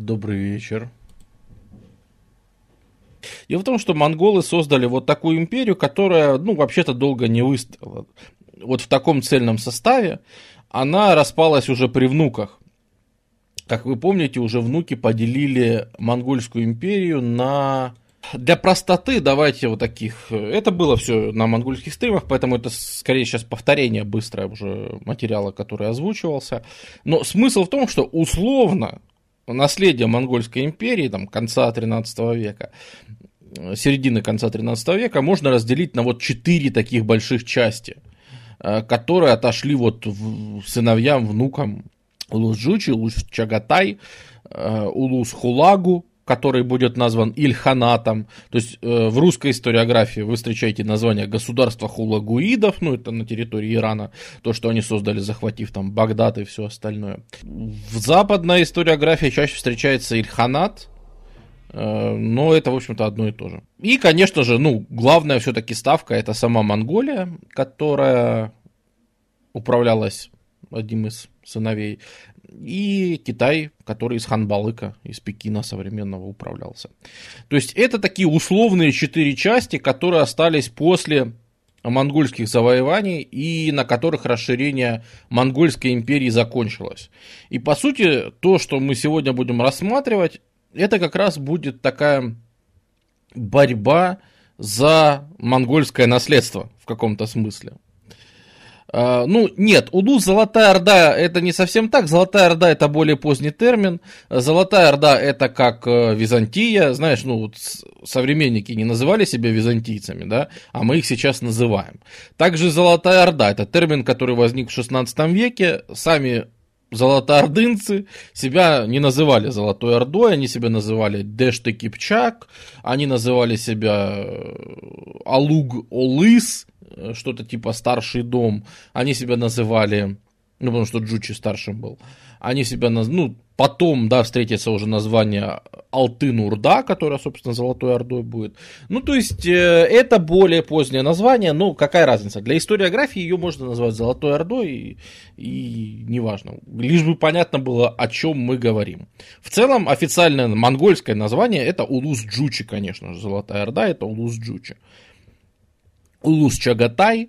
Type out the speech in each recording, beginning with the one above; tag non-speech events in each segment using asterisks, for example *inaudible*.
Добрый вечер. Дело в том, что монголы создали вот такую империю, которая, ну, вообще-то долго не выстояла. Вот в таком цельном составе она распалась уже при внуках. Как вы помните, уже внуки поделили монгольскую империю на... Для простоты давайте вот таких... Это было все на монгольских стримах, поэтому это скорее сейчас повторение быстрое уже материала, который озвучивался. Но смысл в том, что условно наследие монгольской империи там, конца 13 века, середины конца 13 века можно разделить на вот четыре таких больших части, э, которые отошли вот сыновьям, внукам Улус-Джучи, Улус-Чагатай, э, Улус-Хулагу, который будет назван Ильханатом. То есть э, в русской историографии вы встречаете название государства хулагуидов, ну это на территории Ирана, то, что они создали, захватив там Багдад и все остальное. В западной историографии чаще встречается Ильханат, э, но это, в общем-то, одно и то же. И, конечно же, ну, главная все-таки ставка это сама Монголия, которая управлялась одним из сыновей, и Китай, который из Ханбалыка, из Пекина современного управлялся. То есть это такие условные четыре части, которые остались после монгольских завоеваний и на которых расширение монгольской империи закончилось. И по сути, то, что мы сегодня будем рассматривать, это как раз будет такая борьба за монгольское наследство в каком-то смысле. А, ну, нет, Удус Золотая Орда это не совсем так. Золотая Орда это более поздний термин. Золотая Орда это как э, Византия. Знаешь, ну вот современники не называли себя византийцами, да, а мы их сейчас называем. Также Золотая Орда это термин, который возник в 16 веке. Сами золотоордынцы себя не называли Золотой Ордой, они себя называли Дэшты Кипчак, они называли себя Алуг Олыс, что-то типа старший дом, они себя называли, ну, потому что Джучи старшим был, они себя, ну, потом, да, встретится уже название Алтын-Урда, которая, собственно, Золотой Ордой будет. Ну, то есть, э, это более позднее название, но какая разница? Для историографии ее можно назвать Золотой Ордой, и, и неважно. Лишь бы понятно было, о чем мы говорим. В целом, официальное монгольское название это Улус-Джучи, конечно же. Золотая Орда это Улус-Джучи. Улус Чагатай,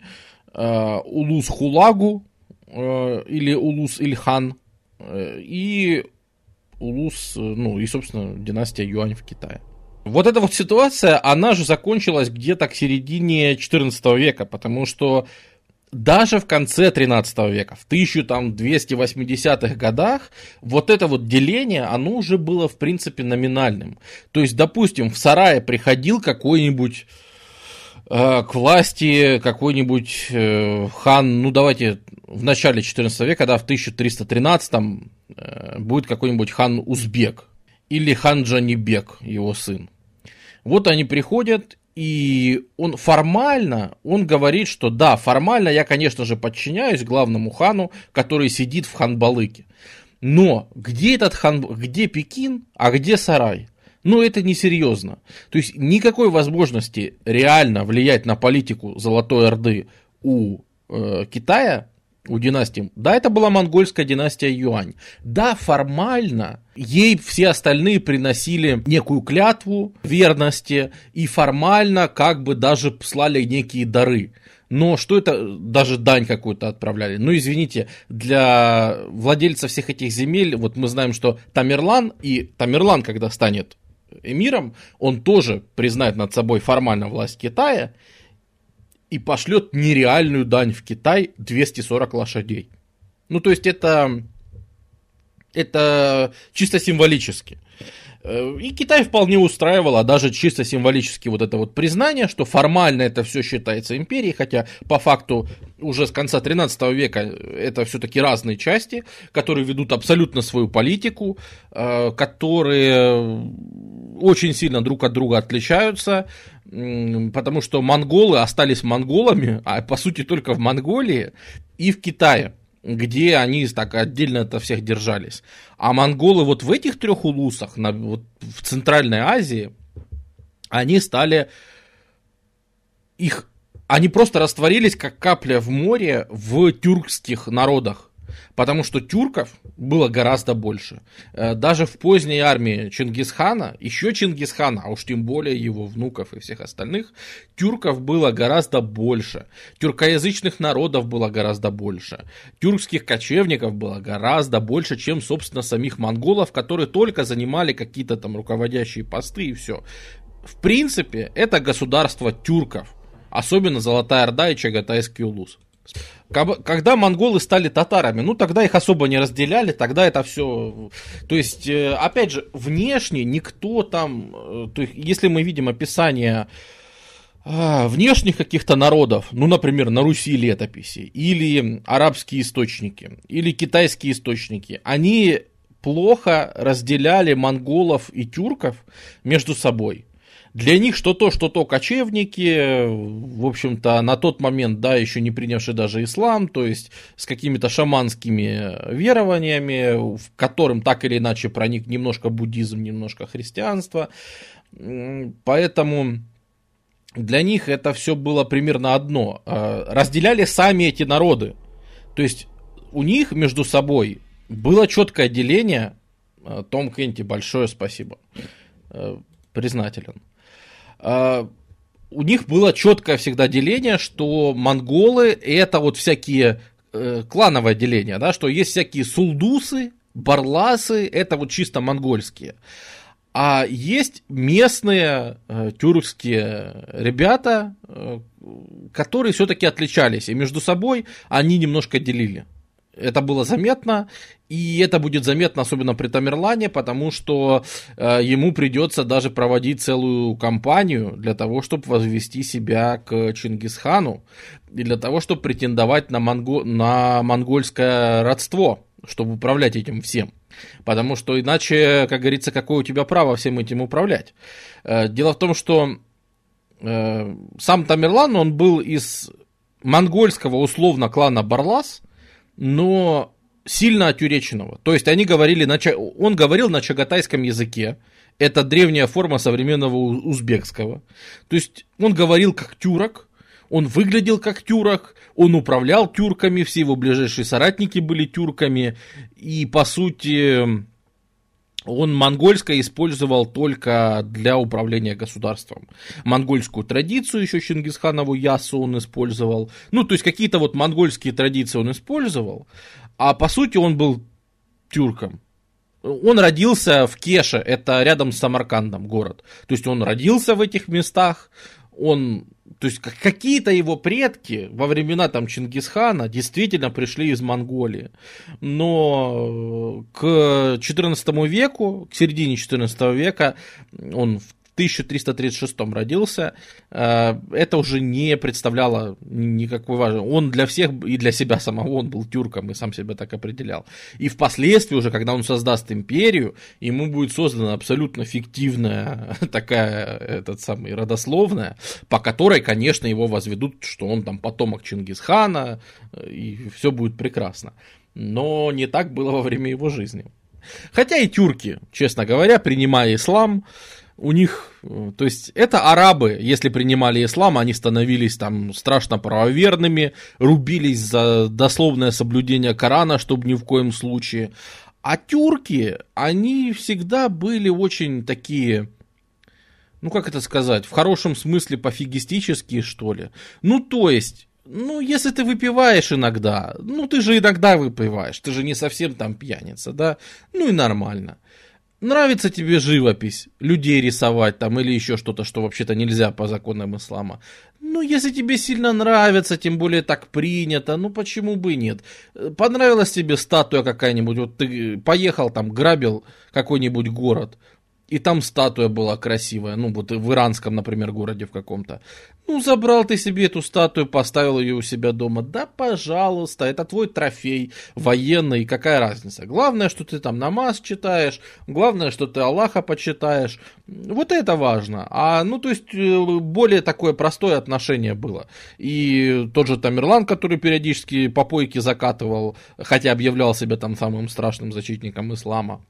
э, Улус Хулагу э, или Улус Ильхан э, и Улус, ну и, собственно, династия Юань в Китае. Вот эта вот ситуация, она же закончилась где-то к середине 14 века, потому что даже в конце 13 века, в 1280-х годах, вот это вот деление, оно уже было, в принципе, номинальным. То есть, допустим, в сарае приходил какой-нибудь к власти какой-нибудь э, хан, ну давайте в начале 14 века, да, в 1313 э, будет какой-нибудь хан Узбек или хан Джанибек, его сын. Вот они приходят, и он формально, он говорит, что да, формально я, конечно же, подчиняюсь главному хану, который сидит в ханбалыке. Но где этот хан, где Пекин, а где сарай? Но это несерьезно. То есть никакой возможности реально влиять на политику Золотой Орды у э, Китая, у династии, да, это была монгольская династия Юань. Да, формально ей все остальные приносили некую клятву верности и формально как бы даже слали некие дары. Но что это, даже дань какую-то отправляли. Ну, извините, для владельца всех этих земель, вот мы знаем, что Тамерлан, и Тамерлан, когда станет эмиром, он тоже признает над собой формально власть Китая и пошлет нереальную дань в Китай 240 лошадей. Ну, то есть это, это чисто символически. Э, и Китай вполне устраивало, а даже чисто символически вот это вот признание, что формально это все считается империей, хотя по факту уже с конца 13 века это все-таки разные части, которые ведут абсолютно свою политику, э, которые очень сильно друг от друга отличаются, потому что монголы остались монголами, а по сути только в Монголии и в Китае где они так отдельно это всех держались. А монголы вот в этих трех улусах, на, вот в Центральной Азии, они стали их они просто растворились, как капля в море, в тюркских народах. Потому что тюрков было гораздо больше. Э, даже в поздней армии Чингисхана, еще Чингисхана, а уж тем более его внуков и всех остальных, тюрков было гораздо больше. Тюркоязычных народов было гораздо больше. Тюркских кочевников было гораздо больше, чем, собственно, самих монголов, которые только занимали какие-то там руководящие посты и все. В принципе, это государство тюрков. Особенно Золотая Орда и Чагатайский Улус. Когда монголы стали татарами, ну тогда их особо не разделяли, тогда это все... То есть, э, опять же, внешне никто там... Э, то есть, если мы видим описание а, внешних каких-то народов, ну, например, на Руси летописи, или арабские источники, или китайские источники, они плохо разделяли монголов и тюрков между собой. Для них что то, что то кочевники, в общем-то, на тот момент, да, еще не принявшие даже ислам, то есть с какими-то шаманскими верованиями, в которым так или иначе проник немножко буддизм, немножко христианство. Поэтому для них это все было примерно одно. А, разделяли сами эти народы. То есть у них между собой было четкое деление. А, Том Кенти, большое спасибо. А, признателен. А, у них было четкое всегда деление, что монголы это вот всякие э, клановое деление, да, что есть всякие сулдусы, барласы, это вот чисто монгольские. А есть местные э, тюркские ребята, э, которые все-таки отличались, и между собой они немножко делили. Это было заметно, и это будет заметно особенно при Тамерлане, потому что э, ему придется даже проводить целую кампанию для того, чтобы возвести себя к Чингисхану, и для того, чтобы претендовать на, монго... на монгольское родство, чтобы управлять этим всем. Потому что иначе, как говорится, какое у тебя право всем этим управлять? Э, дело в том, что э, сам Тамерлан, он был из монгольского условно клана Барлас, но сильно отюреченного. То есть они говорили на, он говорил на чагатайском языке, это древняя форма современного узбекского. То есть он говорил как тюрок, он выглядел как тюрок, он управлял тюрками, все его ближайшие соратники были тюрками, и по сути он монгольское использовал только для управления государством. Монгольскую традицию еще Чингисханову Ясу он использовал. Ну, то есть какие-то вот монгольские традиции он использовал, а по сути он был тюрком. Он родился в Кеше, это рядом с Самаркандом город. То есть он родился в этих местах, он то есть какие-то его предки во времена там Чингисхана действительно пришли из Монголии. Но к XIV веку, к середине XIV века, он в 1336 родился, э, это уже не представляло никакой важности. Он для всех и для себя самого он был тюрком и сам себя так определял. И впоследствии уже, когда он создаст империю, ему будет создана абсолютно фиктивная *laughs* такая, этот самый, родословная, по которой, конечно, его возведут, что он там потомок Чингисхана, и все будет прекрасно. Но не так было во время его жизни. Хотя и тюрки, честно говоря, принимая ислам, у них, э, то есть это арабы, если принимали ислам, они становились там страшно правоверными, рубились за дословное соблюдение Корана, чтобы ни в коем случае. А тюрки, они всегда были очень такие, ну как это сказать, в хорошем смысле пофигистические, что ли. Ну то есть, ну, если ты выпиваешь иногда, ну, ты же иногда выпиваешь, ты же не совсем там пьяница, да, ну и нормально. Нравится тебе живопись, людей рисовать там или еще что-то, что вообще-то нельзя по законам ислама. Ну, если тебе сильно нравится, тем более так принято, ну почему бы нет? Понравилась тебе статуя какая-нибудь, вот ты поехал там, грабил какой-нибудь город, и там статуя была красивая, ну вот в иранском, например, городе в каком-то. Ну, забрал ты себе эту статую, поставил ее у себя дома. Да, пожалуйста, это твой трофей военный, какая разница. Главное, что ты там намаз читаешь, главное, что ты Аллаха почитаешь. Вот это важно. А, ну, то есть, э, более такое простое отношение было. И тот же Тамерлан, который периодически попойки закатывал, хотя объявлял себя там самым страшным защитником ислама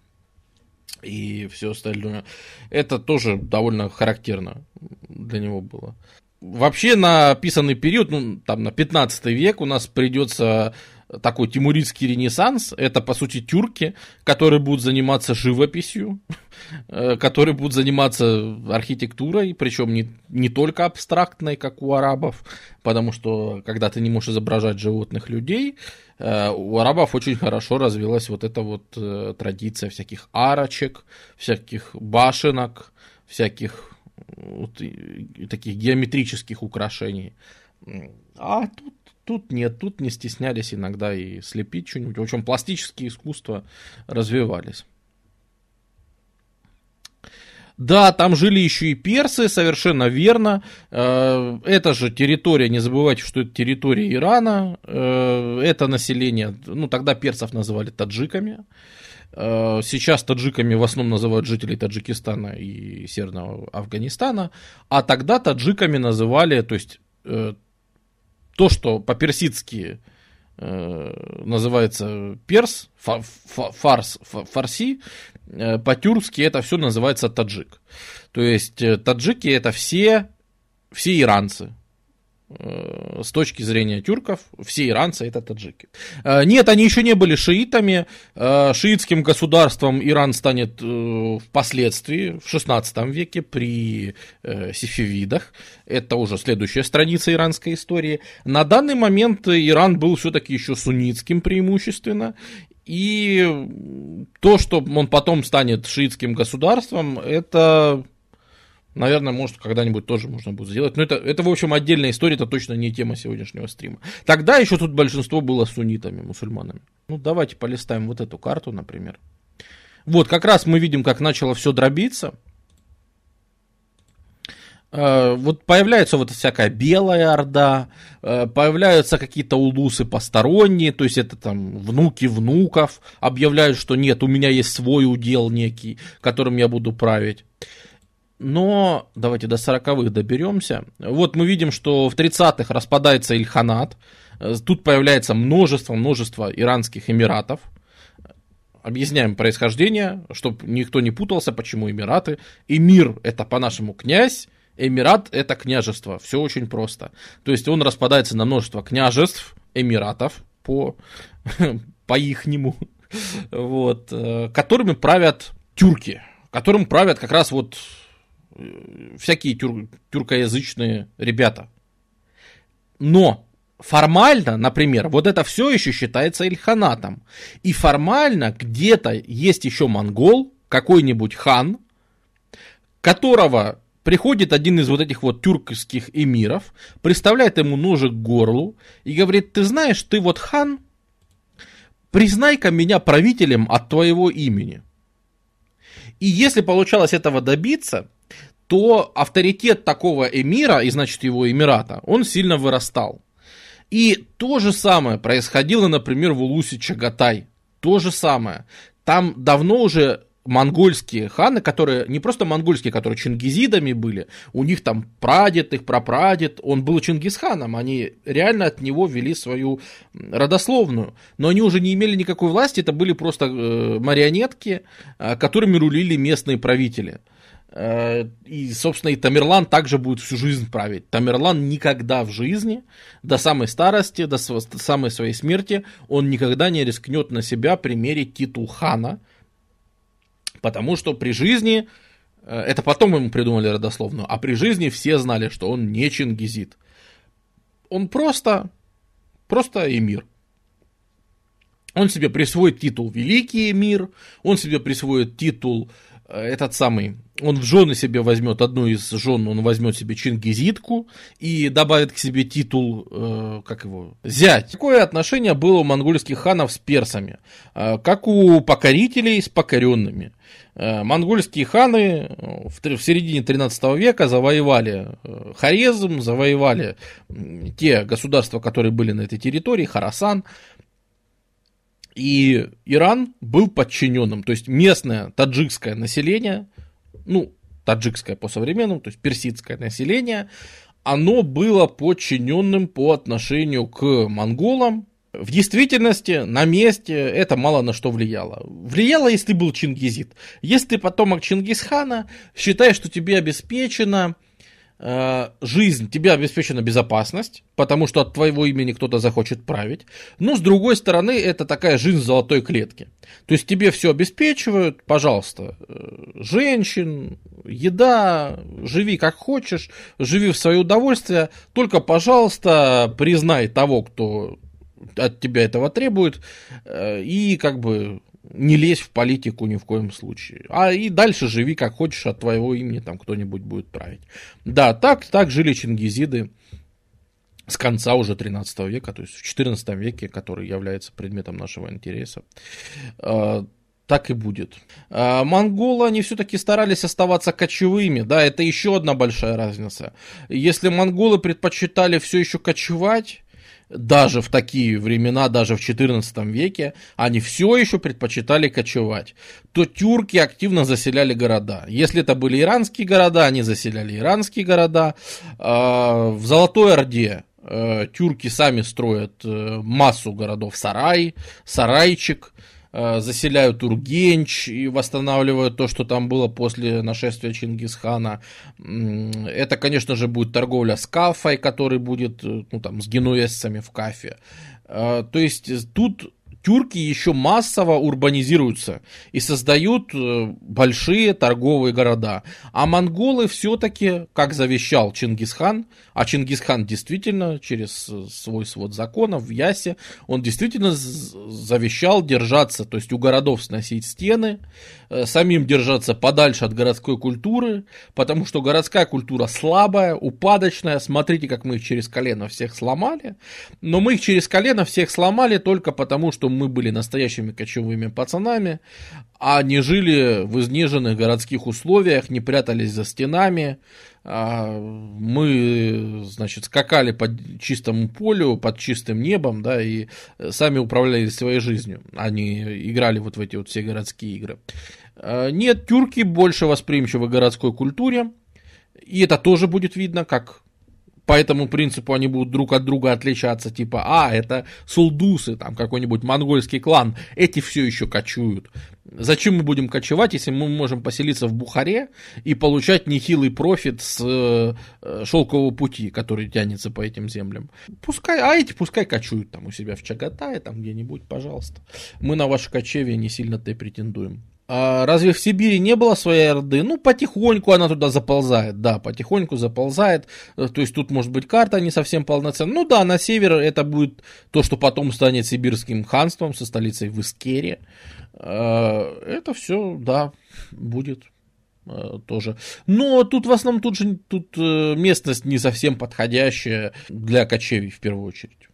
и все остальное. Это тоже довольно характерно для него было. Вообще на описанный период, ну, там на 15 век у нас придется такой тимуридский ренессанс. Это, по сути, тюрки, которые будут заниматься живописью, *laughs* э, которые будут заниматься архитектурой, причем не, не только абстрактной, как у арабов, потому что, когда ты не можешь изображать животных людей, э, у арабов очень хорошо развилась вот эта вот э, традиция всяких арочек, всяких башенок, всяких вот, таких геометрических украшений. А тут Тут нет, тут не стеснялись иногда и слепить что-нибудь. В общем, пластические искусства развивались. Да, там жили еще и персы, совершенно верно. Э, это же территория, не забывайте, что это территория Ирана. Э, это население, ну тогда персов называли таджиками. Э, сейчас таджиками в основном называют жителей Таджикистана и Северного Афганистана. А тогда таджиками называли, то есть то, что по-персидски э, называется перс, фа, фа, фарс, фа, фарси, э, по-тюркски это все называется таджик. То есть э, таджики это все, все иранцы. Э, с точки зрения тюрков, все иранцы это таджики. Э, нет, они еще не были шиитами. Э, шиитским государством Иран станет впоследствии, в 16 веке, при сефевидах. Это уже следующая страница иранской истории. На данный момент Иран был все-таки еще суннитским преимущественно. И то, что он потом станет шиитским государством, это Наверное, может, когда-нибудь тоже можно будет сделать. Но это, это, в общем, отдельная история, это точно не тема сегодняшнего стрима. Тогда еще тут большинство было суннитами, мусульманами. Ну, давайте полистаем вот эту карту, например. Вот, как раз мы видим, как начало все дробиться. Э, вот появляется вот всякая белая орда, э, появляются какие-то улусы посторонние, то есть это там внуки внуков объявляют, что нет, у меня есть свой удел некий, которым я буду править. Но давайте до 40-х доберемся. Вот мы видим, что в 30-х распадается Ильханат. Тут появляется множество, множество иранских эмиратов. Объясняем происхождение, чтобы никто не путался, почему Эмираты. Эмир – это по-нашему князь, Эмират – это княжество. Все очень просто. То есть он распадается на множество княжеств, эмиратов по, *laughs* по ихнему, вот, э, которыми правят тюрки, которым правят как раз вот всякие тюр, тюркоязычные ребята. Но формально, например, вот это все еще считается Ильханатом. И формально где-то есть еще монгол, какой-нибудь хан, которого приходит один из вот этих вот тюркских эмиров, представляет ему ножик к горлу и говорит, ты знаешь, ты вот хан, признай-ка меня правителем от твоего имени. И если получалось этого добиться, то авторитет такого эмира, и значит его эмирата, он сильно вырастал. И то же самое происходило, например, в Улусе Чагатай. То же самое. Там давно уже монгольские ханы, которые не просто монгольские, которые чингизидами были, у них там прадед, их прапрадед, он был чингисханом, они реально от него вели свою родословную, но они уже не имели никакой власти, это были просто э, марионетки, э, которыми рулили местные правители. Э, и, собственно, и Тамерлан также будет всю жизнь править. Тамерлан никогда в жизни, до самой старости, до самой своей смерти, он никогда не рискнет на себя примерить титул хана, потому что при жизни, э, это потом ему придумали родословную, а при жизни все знали, что он не чингизит. Он просто, просто эмир. Он себе присвоит титул Великий Эмир, он себе присвоит титул Э, этот самый, он в жены себе возьмет, одну из жен он возьмет себе чингизитку и добавит к себе титул, э, как его, зять. Какое отношение было у монгольских ханов с персами? Э, как у покорителей с покоренными. Э, монгольские ханы в, в середине 13 века завоевали э, Хорезм, завоевали те государства, которые были на этой территории, Харасан, и Иран был подчиненным, то есть местное таджикское население, ну, таджикское по современному, то есть персидское население, оно было подчиненным по отношению к монголам. В действительности, на месте это мало на что влияло. Влияло, если был чингизит. Если ты потомок Чингисхана, считай, что тебе обеспечено жизнь, тебе обеспечена безопасность, потому что от твоего имени кто-то захочет править. Но, с другой стороны, это такая жизнь в золотой клетке. То есть тебе все обеспечивают, пожалуйста, э, женщин, еда, живи как хочешь, живи в свое удовольствие, только, пожалуйста, признай того, кто от тебя этого требует, э, и как бы не лезь в политику ни в коем случае. А и дальше живи как хочешь, от твоего имени там кто-нибудь будет править. Да, так, так жили чингизиды с конца уже 13 века, то есть в 14 веке, который является предметом нашего интереса. А, так и будет. А, монголы, они все-таки старались оставаться кочевыми, да, это еще одна большая разница. Если монголы предпочитали все еще кочевать, даже в такие времена, даже в XIV веке, они все еще предпочитали кочевать, то тюрки активно заселяли города. Если это были иранские города, они заселяли иранские города. А, в Золотой Орде э, тюрки сами строят э, массу городов Сарай, Сарайчик, заселяют Ургенч и восстанавливают то, что там было после нашествия Чингисхана. Это, конечно же, будет торговля с Кафой, который будет э, ну, там, с генуэзцами в Кафе. Э, то есть тут тюрки еще массово урбанизируются и создают э, большие торговые города. А монголы все-таки, как завещал Чингисхан, а Чингисхан действительно через э, свой свод законов в Ясе, он действительно завещал держаться, то есть у городов сносить стены, Э, самим держаться подальше от городской культуры, потому что городская культура слабая, упадочная. Смотрите, как мы их через колено всех сломали. Но мы их через колено всех сломали только потому, что мы были настоящими кочевыми пацанами, а не жили в изнеженных городских условиях, не прятались за стенами, а, мы, значит, скакали по чистому полю, под чистым небом, да, и сами управляли своей жизнью, они играли вот в эти вот все городские игры. А, нет, тюрки больше восприимчивы к городской культуре, и это тоже будет видно, как по этому принципу они будут друг от друга отличаться, типа, а, это сулдусы, там какой-нибудь монгольский клан, эти все еще кочуют. Зачем мы будем кочевать, если мы можем поселиться в Бухаре и получать нехилый профит с э, шелкового пути, который тянется по этим землям? Пускай, а эти пускай кочуют там у себя в Чагатае, там где-нибудь, пожалуйста. Мы на ваше кочевье не сильно-то и претендуем. А разве в Сибири не было своей Орды? Ну, потихоньку она туда заползает, да, потихоньку заползает. Э, то есть тут может быть карта не совсем полноценная. Ну да, на север это будет то, что потом станет сибирским ханством со столицей в Искере. Э, это все, да, будет э, тоже. Но тут в основном тут же тут местность не совсем подходящая для кочевий в первую очередь.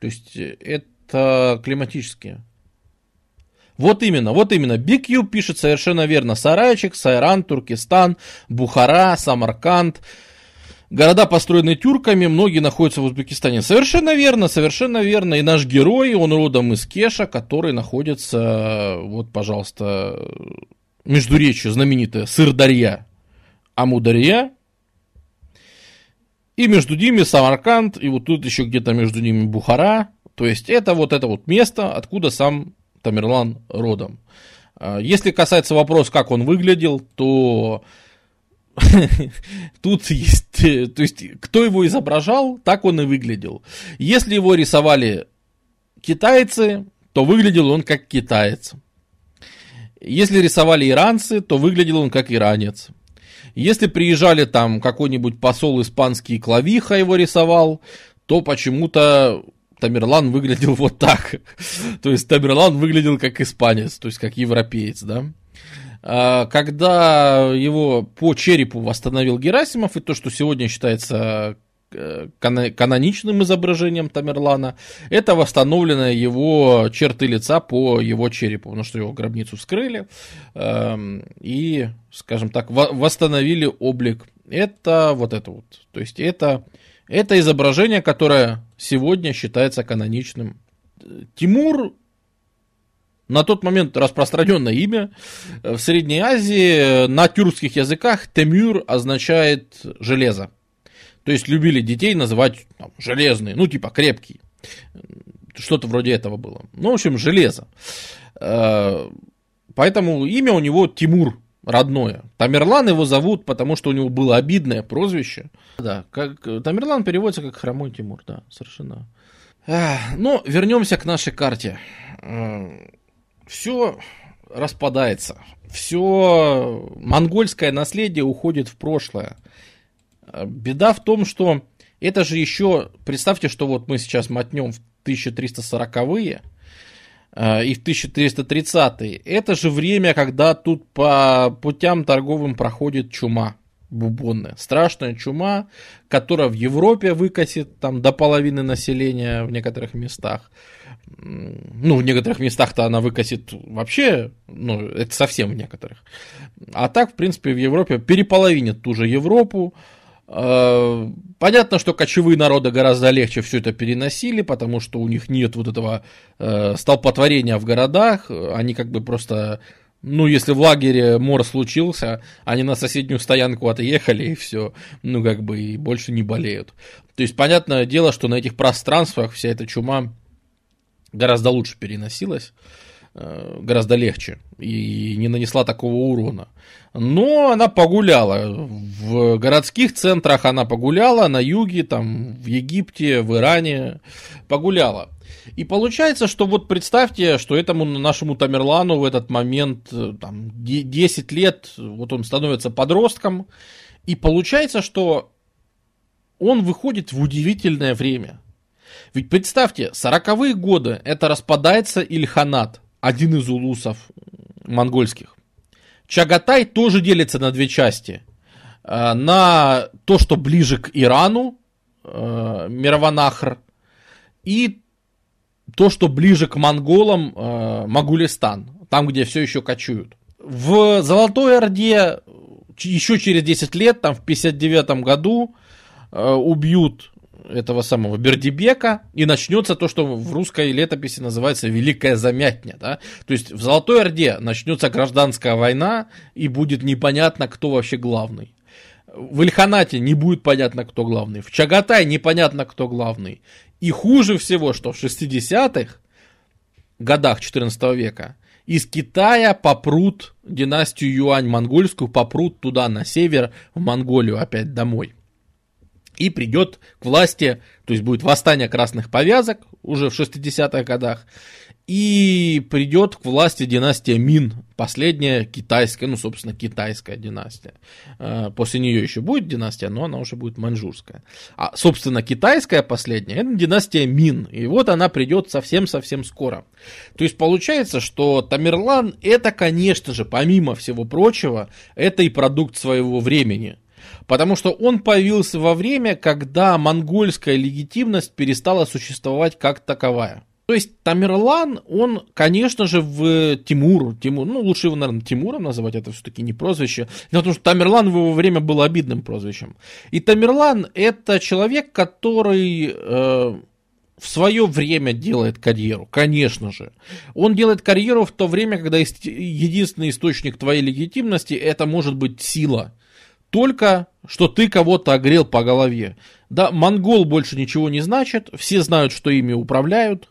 То есть это климатические вот именно, вот именно. BQ пишет совершенно верно. Сарайчик, Сайран, Туркестан, Бухара, Самарканд. Города, построенные тюрками, многие находятся в Узбекистане. Совершенно верно, совершенно верно. И наш герой, он родом из Кеша, который находится, вот, пожалуйста, между речью знаменитая Сырдарья, Амударья, и между ними Самарканд, и вот тут еще где-то между ними Бухара. То есть это вот это вот место, откуда сам Тамерлан родом. А, если касается вопроса, как он выглядел, то *laughs* тут есть, то есть, кто его изображал, так он и выглядел. Если его рисовали китайцы, то выглядел он как китаец. Если рисовали иранцы, то выглядел он как иранец. Если приезжали там какой-нибудь посол испанский Клавиха его рисовал, то почему-то Тамерлан выглядел *laughs* вот так. то есть Тамерлан выглядел как испанец, то есть как европеец, да. А, когда его по черепу восстановил Герасимов, и то, что сегодня считается э, каноничным изображением Тамерлана, это восстановленные его черты лица по его черепу, потому что его гробницу вскрыли эм, и, скажем так, восстановили облик. Это вот это вот, то есть это это изображение, которое сегодня считается каноничным. Тимур на тот момент распространенное имя в Средней Азии на тюркских языках Темюр означает железо. То есть любили детей называть там, железные, ну типа крепкий. Что-то вроде этого было. Ну, в общем, железо. Э, поэтому имя у него Тимур родное. Тамерлан его зовут, потому что у него было обидное прозвище. Да, как, Тамерлан переводится как хромой Тимур, да, совершенно. Ну, вернемся к нашей карте. Все распадается. Все монгольское наследие уходит в прошлое. Беда в том, что это же еще, представьте, что вот мы сейчас мотнем в 1340-е, э, и в 1330-е. Это же время, когда тут по путям торговым проходит чума бубонная. Страшная чума, которая в Европе выкосит там до половины населения в некоторых местах. Ну, в некоторых местах-то она выкосит вообще, ну, это совсем в некоторых. А так, в принципе, в Европе переполовинит ту же Европу, Э, понятно, что кочевые народы гораздо легче все это переносили, потому что у них нет вот этого э, столпотворения в городах. Они как бы просто, ну, если в лагере мор случился, они на соседнюю стоянку отъехали и все, ну, как бы и больше не болеют. То есть, понятное дело, что на этих пространствах вся эта чума гораздо лучше переносилась. Э, гораздо легче и не нанесла такого урона. Но она погуляла. В городских центрах она погуляла, на юге, там, в Египте, в Иране погуляла. И получается, что вот представьте, что этому нашему Тамерлану в этот момент э, там, 10 лет, вот он становится подростком, и получается, что он выходит в удивительное время. Ведь представьте, 40-е годы это распадается Ильханат один из улусов монгольских. Чагатай тоже делится на две части. Э, на то, что ближе к Ирану, э, Мирванахр, и то, что ближе к монголам, э, Магулистан, там, где все еще кочуют. В Золотой Орде еще через 10 лет, там в 59 году, убьют этого самого Бердибека, и начнется то, что в русской летописи называется Великая Замятня. Да? То есть в Золотой Орде начнется гражданская война, и будет непонятно, кто вообще главный. В Ильханате не будет понятно, кто главный. В Чагатай непонятно, кто главный. И хуже всего, что в 60-х годах 14 века из Китая попрут династию Юань монгольскую, попрут туда на север, в Монголию опять домой и придет к власти, то есть будет восстание красных повязок уже в 60-х годах, и придет к власти династия Мин, последняя китайская, ну, собственно, китайская династия. Э, после нее еще будет династия, но она уже будет маньчжурская. А, собственно, китайская последняя, это династия Мин, и вот она придет совсем-совсем скоро. То есть получается, что Тамерлан, это, конечно же, помимо всего прочего, это и продукт своего времени – Потому что он появился во время, когда монгольская легитимность перестала существовать как таковая. То есть Тамерлан, он, конечно же, в Тимур, Тимур, ну лучше его, наверное, Тимуром называть, это все-таки не прозвище, потому что Тамерлан в его время был обидным прозвищем. И Тамерлан это человек, который э, в свое время делает карьеру, конечно же. Он делает карьеру в то время, когда единственный источник твоей легитимности это может быть сила только что ты кого-то огрел по голове. Да, монгол больше ничего не значит, все знают, что ими управляют.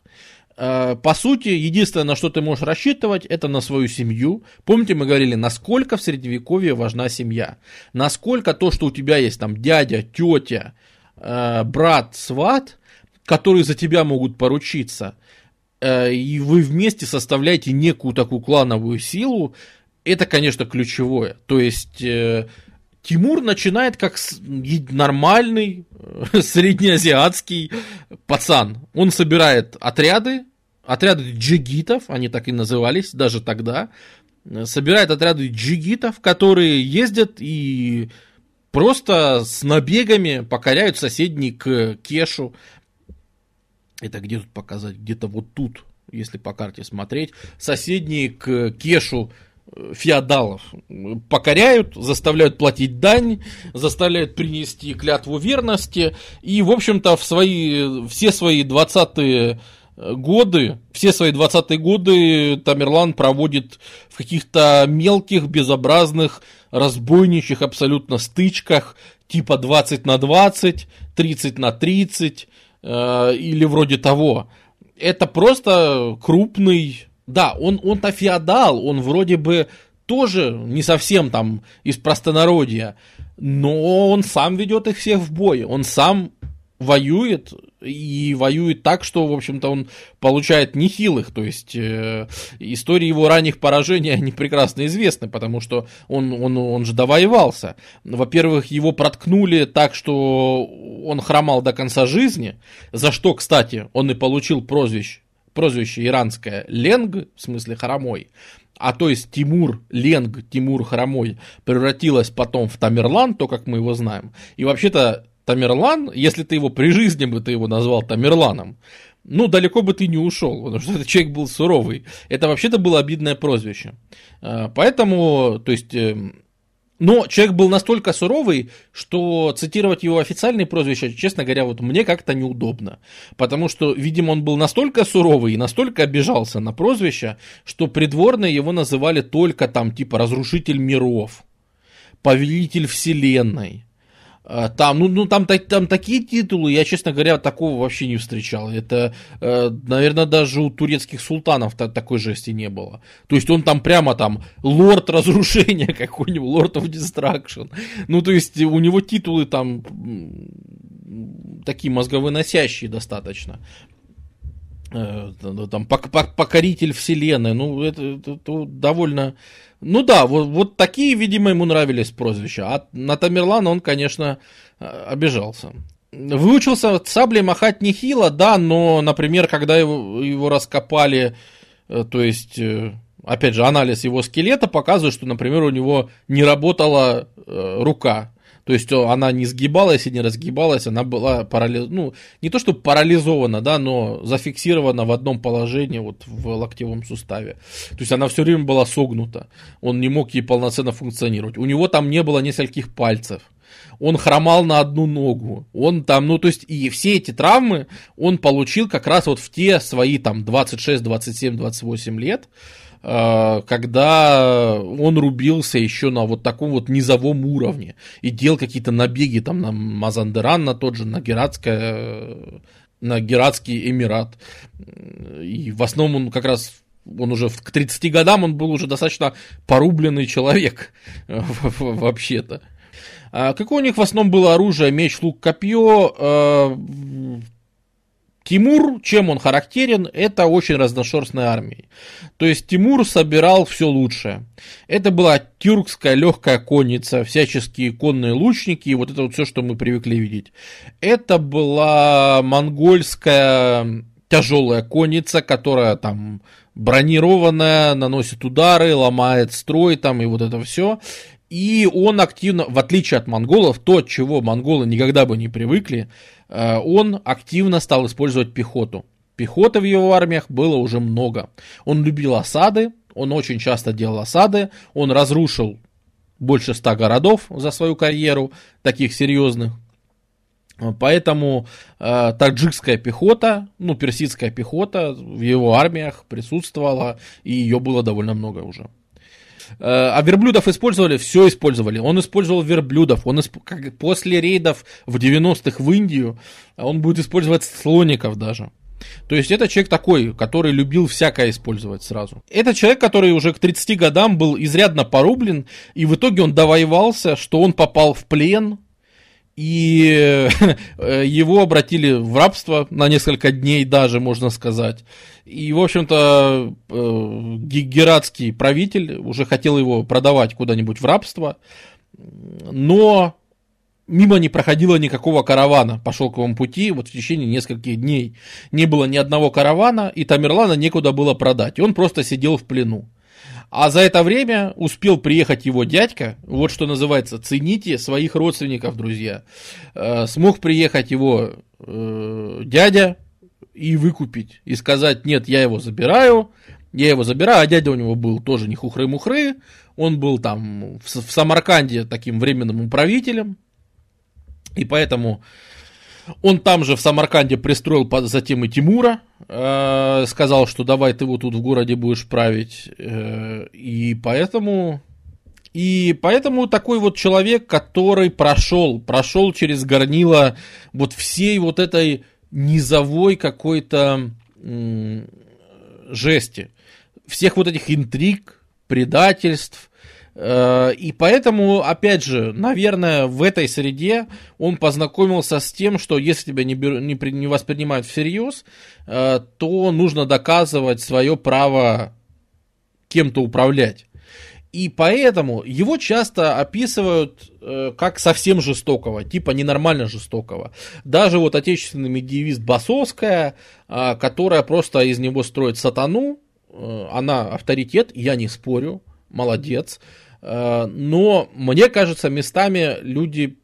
Э, по сути, единственное, на что ты можешь рассчитывать, это на свою семью. Помните, мы говорили, насколько в средневековье важна семья. Насколько то, что у тебя есть там дядя, тетя, э, брат, сват, которые за тебя могут поручиться, э, и вы вместе составляете некую такую клановую силу, это, конечно, ключевое. То есть Тимур начинает как нормальный э, *laughs* среднеазиатский пацан. Он собирает отряды, отряды джигитов, они так и назывались даже тогда, собирает отряды джигитов, которые ездят и просто с набегами покоряют соседний к Кешу. Это где тут показать? Где-то вот тут, если по карте смотреть. Соседние к Кешу феодалов покоряют, заставляют платить дань, заставляют принести клятву верности, и, в общем-то, в свои, все свои 20-е годы, все свои 20-е годы Тамерлан проводит в каких-то мелких, безобразных, разбойничьих абсолютно стычках, типа 20 на 20, 30 на 30, э, или вроде того. Это просто крупный да, он, он-то феодал, он вроде бы тоже не совсем там из простонародья, но он сам ведет их всех в бой, он сам воюет, и воюет так, что, в общем-то, он получает нехилых, то есть э, истории его ранних поражений, они прекрасно известны, потому что он, он, он же довоевался. Во-первых, его проткнули так, что он хромал до конца жизни, за что, кстати, он и получил прозвище, прозвище иранское Ленг, в смысле хромой, а то есть Тимур, Ленг, Тимур Хромой превратилась потом в Тамерлан, то, как мы его знаем. И вообще-то Тамерлан, если ты его при жизни бы ты его назвал Тамерланом, ну, далеко бы ты не ушел, потому что этот человек был суровый. Это вообще-то было обидное прозвище. А, поэтому, то есть, эм, но человек был настолько суровый, что цитировать его официальные прозвища, честно говоря, вот мне как-то неудобно. Потому что, видимо, он был настолько суровый и настолько обижался на прозвища, что придворные его называли только там типа разрушитель миров, повелитель вселенной там, ну, ну там, там такие титулы, я, честно говоря, такого вообще не встречал. Это, э, наверное, даже у турецких султанов такой жести не было. То есть он там прямо там лорд разрушения *laughs* какой-нибудь, лорд of destruction. Ну, то есть у него титулы там такие мозговыносящие достаточно. Э, там покоритель вселенной, ну, это, это, это довольно ну да, вот, вот такие, видимо, ему нравились прозвища. А на Тамерлана он, конечно, э, обижался. Выучился саблей махать нехило, да, но, например, когда его, его раскопали, э, то есть, э, опять же, анализ его скелета показывает, что, например, у него не работала рука. То есть она не сгибалась и не разгибалась, она была парализ... ну, не то что парализована, да, но зафиксирована в одном положении вот в локтевом суставе. То есть она все время была согнута. Он не мог ей полноценно функционировать. У него там не было нескольких пальцев. Он хромал на одну ногу. Он там, ну, то есть, и все эти травмы он получил как раз вот в те свои там 26, 27, 28 лет. Э, когда он рубился еще на вот таком вот низовом уровне и делал какие-то набеги там на Мазандеран, на тот же, на Гератское, на Гератский Эмират. И в основном он как раз он уже к 30 годам он был уже достаточно порубленный человек вообще-то. А какое у них в основном было оружие? Меч, лук, копье. Тимур, чем он характерен, это очень разношерстная армия. То есть Тимур собирал все лучшее. Это была тюркская легкая конница, всяческие конные лучники и вот это вот все, что мы привыкли видеть. Это была монгольская тяжелая конница, которая там бронированная, наносит удары, ломает строй там и вот это все. И он активно, в отличие от монголов, то, чего монголы никогда бы не привыкли, Э, он активно стал использовать пехоту. Пехоты в его армиях было уже много. Он любил осады, он очень часто делал осады, он разрушил больше ста городов за свою карьеру, таких серьезных. Поэтому э, таджикская пехота, ну, персидская пехота в его армиях присутствовала, и ее было довольно много уже. Э, а верблюдов использовали? Все использовали. Он использовал верблюдов. Он исп... как, после рейдов в 90-х в Индию он будет использовать слоников даже. То есть это человек такой, который любил всякое использовать сразу. Это человек, который уже к 30 годам был изрядно порублен, и в итоге он довоевался, что он попал в плен, и *laughs* э, его обратили в рабство на несколько дней даже, можно сказать. И, в общем-то, э, гератский правитель уже хотел его продавать куда-нибудь в рабство, но мимо не проходило никакого каравана по шелковому пути, вот в течение нескольких дней не было ни одного каравана, и Тамерлана некуда было продать, и он просто сидел в плену. А за это время успел приехать его дядька, вот что называется, цените своих родственников, друзья. Э, смог приехать его э, дядя и выкупить, и сказать, нет, я его забираю, я его забираю, а дядя у него был тоже не хухры-мухры, он был там в, в Самарканде таким временным управителем, и поэтому он там же в Самарканде пристроил затем и Тимура, э, сказал, что давай ты вот тут в городе будешь править. Э, и поэтому... И поэтому такой вот человек, который прошел, прошел через горнило вот всей вот этой низовой какой-то жести. Всех вот этих интриг, предательств, и поэтому, опять же, наверное, в этой среде он познакомился с тем, что если тебя не, беру, не, не воспринимают всерьез, э, то нужно доказывать свое право кем-то управлять. И поэтому его часто описывают э, как совсем жестокого, типа ненормально жестокого. Даже вот отечественный медиевист Басовская, э, которая просто из него строит сатану, э, она авторитет, я не спорю, молодец. Э, но мне кажется, местами люди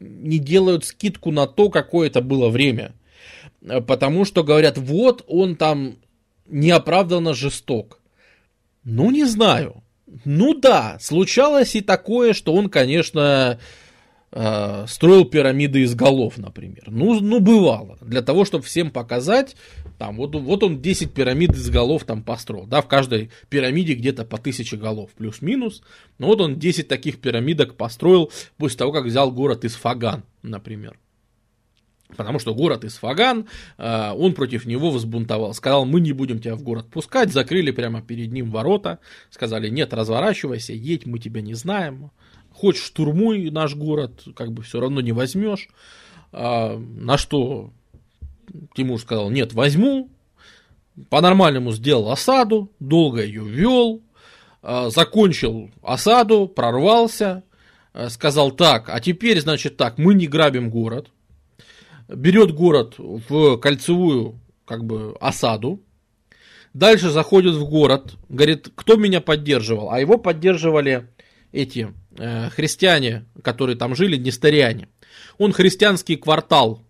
не делают скидку на то, какое это было время. Э, потому что говорят, вот он там неоправданно жесток. Ну, не знаю. Ну да, случалось и такое, что он, конечно, э, строил пирамиды из голов, например. Ну, ну, бывало. Для того, чтобы всем показать, там, вот, вот он 10 пирамид из голов там построил. Да, в каждой пирамиде где-то по 1000 голов, плюс-минус. Но вот он 10 таких пирамидок построил после того, как взял город из Фаган, например. Потому что город Исфаган, э, он против него взбунтовал. Сказал, мы не будем тебя в город пускать. Закрыли прямо перед ним ворота. Сказали, нет, разворачивайся, едь, мы тебя не знаем. Хочешь, штурмуй наш город, как бы все равно не возьмешь. А, на что Тимур сказал, нет, возьму. По-нормальному сделал осаду, долго ее вел, а, закончил осаду, прорвался, а, сказал так, а теперь, значит так, мы не грабим город, берет город в кольцевую как бы осаду, дальше заходит в город, говорит, кто меня поддерживал, а его поддерживали эти э, христиане, которые там жили, нестариане. Он христианский квартал,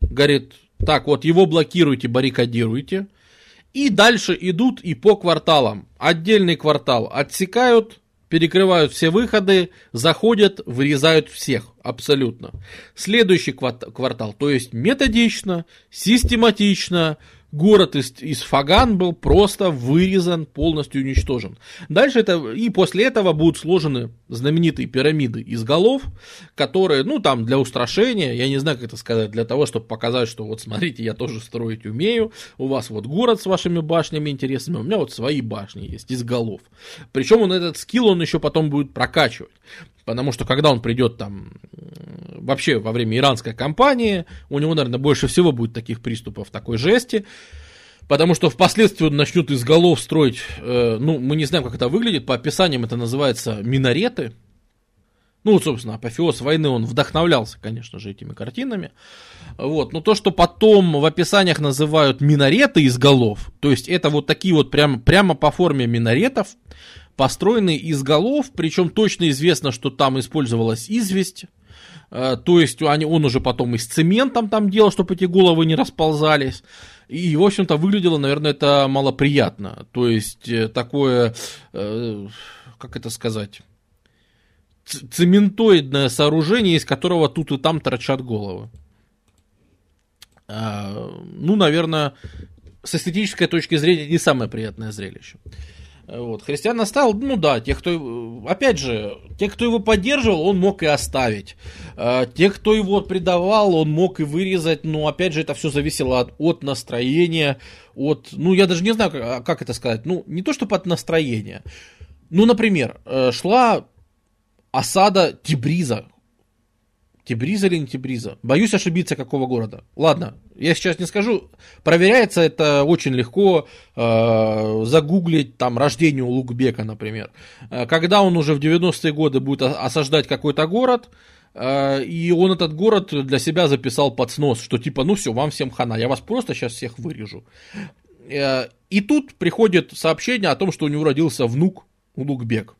говорит, так вот его блокируйте, баррикадируйте, и дальше идут и по кварталам. Отдельный квартал отсекают, перекрывают все выходы, заходят, вырезают всех, абсолютно. Следующий квартал, то есть методично, систематично, город из, из Фаган был просто вырезан, полностью уничтожен. Дальше это, и после этого будут сложены знаменитые пирамиды из голов, которые, ну, там, для устрашения, я не знаю, как это сказать, для того, чтобы показать, что вот смотрите, я тоже строить умею, у вас вот город с вашими башнями интересными, у меня вот свои башни есть из голов. Причем он этот скилл, он еще потом будет прокачивать. Потому что когда он придет там вообще во время иранской кампании, у него, наверное, больше всего будет таких приступов такой жести. Потому что впоследствии он начнет из голов строить, э, ну, мы не знаем, как это выглядит, по описаниям это называется минареты. Ну, вот, собственно, апофеоз войны, он вдохновлялся, конечно же, этими картинами. Вот. Но то, что потом в описаниях называют минареты из голов, то есть это вот такие вот прям, прямо по форме минаретов, построенный из голов, причем точно известно, что там использовалась известь, э, то есть они, он уже потом и с цементом там делал, чтобы эти головы не расползались. И, в общем-то, выглядело, наверное, это малоприятно. То есть э, такое, э, как это сказать, цементоидное сооружение, из которого тут и там торчат головы. Ну, наверное, с эстетической точки зрения не самое приятное зрелище. Вот. Христиан оставил, ну да, тех, кто, опять же, те, кто его поддерживал, он мог и оставить. А, те, кто его предавал, он мог и вырезать, но опять же, это все зависело от, от настроения, от, ну я даже не знаю, как, как это сказать, ну не то, чтобы от настроения. Ну, например, э, шла осада Тибриза, Тибриза или не Тибриза? Боюсь ошибиться, какого города. Ладно, я сейчас не скажу. Проверяется это очень легко. Э, загуглить там рождение Улугбека, например. Э, когда он уже в 90-е годы будет осаждать какой-то город, э, и он этот город для себя записал под снос, что типа, ну все, вам всем хана, я вас просто сейчас всех вырежу. Э, и тут приходит сообщение о том, что у него родился внук Улугбек.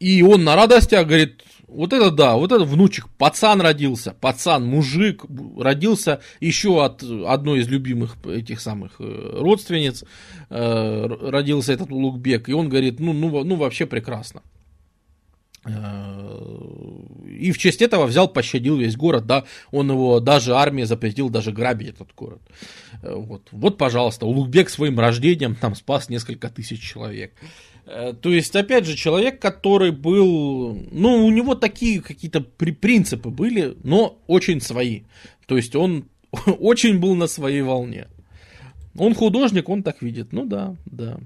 И он на радостях говорит, вот это да, вот это внучек, пацан родился, пацан, мужик, родился еще от одной из любимых этих самых э, родственниц, э, родился этот Улугбек, и он говорит, ну, ну, ну вообще прекрасно. Э, и в честь этого взял, пощадил весь город, да, он его, даже армия запретил даже грабить этот город. Вот, вот пожалуйста, Улугбек своим рождением там спас несколько тысяч человек. То есть, опять же, человек, который был, ну, у него такие какие-то принципы были, но очень свои. То есть, он *laughs* очень был на своей волне. Он художник, он так видит. Ну да, да.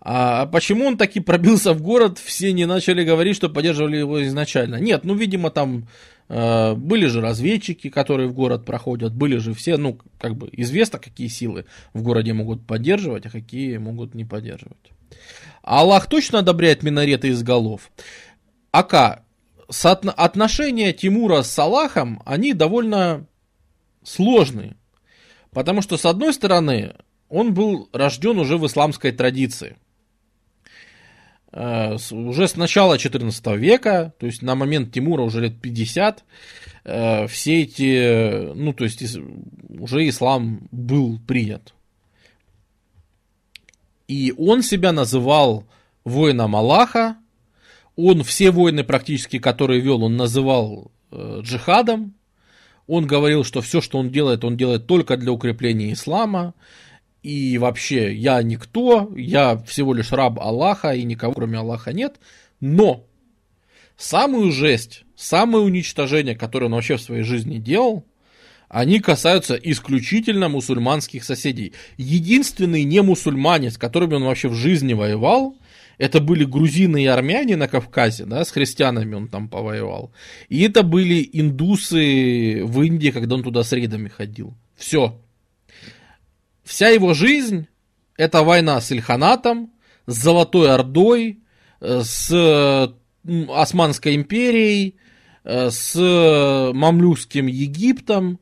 А почему он таки пробился в город, все не начали говорить, что поддерживали его изначально. Нет, ну, видимо, там э, были же разведчики, которые в город проходят, были же все, ну, как бы известно, какие силы в городе могут поддерживать, а какие могут не поддерживать. Аллах точно одобряет минареты из голов? Ака, соотно- отношения Тимура с Аллахом, они довольно сложные. Потому что, с одной стороны, он был рожден уже в исламской традиции. Э, уже с начала 14 века, то есть на момент Тимура уже лет 50, э, все эти, ну то есть уже ислам был принят. И он себя называл воином Аллаха, он все войны практически, которые вел, он называл э, джихадом, он говорил, что все, что он делает, он делает только для укрепления ислама, и вообще я никто, я всего лишь раб Аллаха, и никого кроме Аллаха нет. Но самую жесть, самое уничтожение, которое он вообще в своей жизни делал, они касаются исключительно мусульманских соседей. Единственный не мусульмане, с которыми он вообще в жизни воевал, это были грузины и армяне на Кавказе, да, с христианами он там повоевал. И это были индусы в Индии, когда он туда с рейдами ходил. Все. Вся его жизнь – это война с Ильханатом, с Золотой Ордой, э, с Османской империей, э, с Мамлюкским Египтом.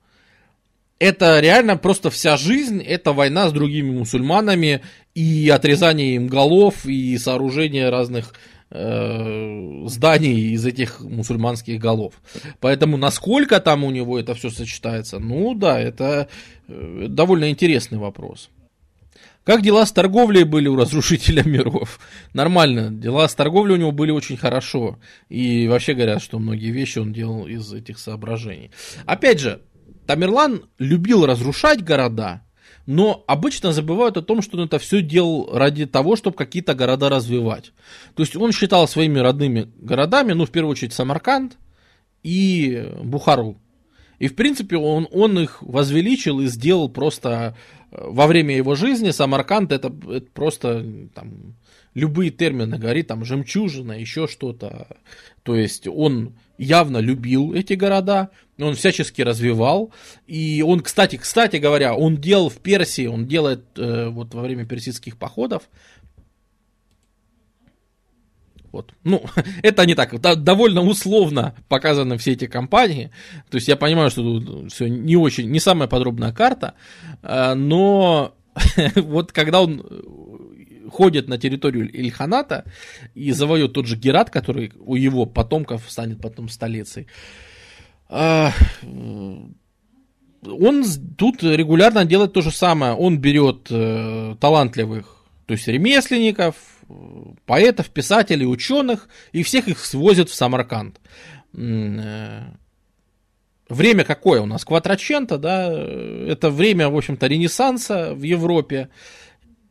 Это реально просто вся жизнь, это война с другими мусульманами и отрезание им голов и сооружение разных э, зданий из этих мусульманских голов. Поэтому насколько там у него это все сочетается, ну да, это э, довольно интересный вопрос. Как дела с торговлей были у разрушителя миров? Нормально, дела с торговлей у него были очень хорошо. И вообще говорят, что многие вещи он делал из этих соображений. Опять же, Тамерлан любил разрушать города, но обычно забывают о том, что он это все делал ради того, чтобы какие-то города развивать. То есть он считал своими родными городами, ну, в первую очередь, Самарканд и Бухару. И, в принципе, он, он их возвеличил и сделал просто э, во время его жизни. Самарканд это, это просто там, любые термины говорит, там жемчужина, еще что-то. То есть он явно любил эти города, он всячески развивал. И он, кстати, кстати говоря, он делал в Персии, он делает э, вот во время персидских походов, вот. Ну, *laughs* это не так. Да, довольно условно показаны все эти компании. То есть я понимаю, что тут все не очень, не самая подробная карта, э, но *laughs* вот когда он ходит на территорию Ильханата и завоет тот же Герат, который у его потомков станет потом столицей. А, он тут регулярно делает то же самое. Он берет э, талантливых, то есть ремесленников, поэтов, писателей, ученых, и всех их свозят в Самарканд. Э, время какое у нас? Кватрачента, да, это время, в общем-то, ренессанса в Европе.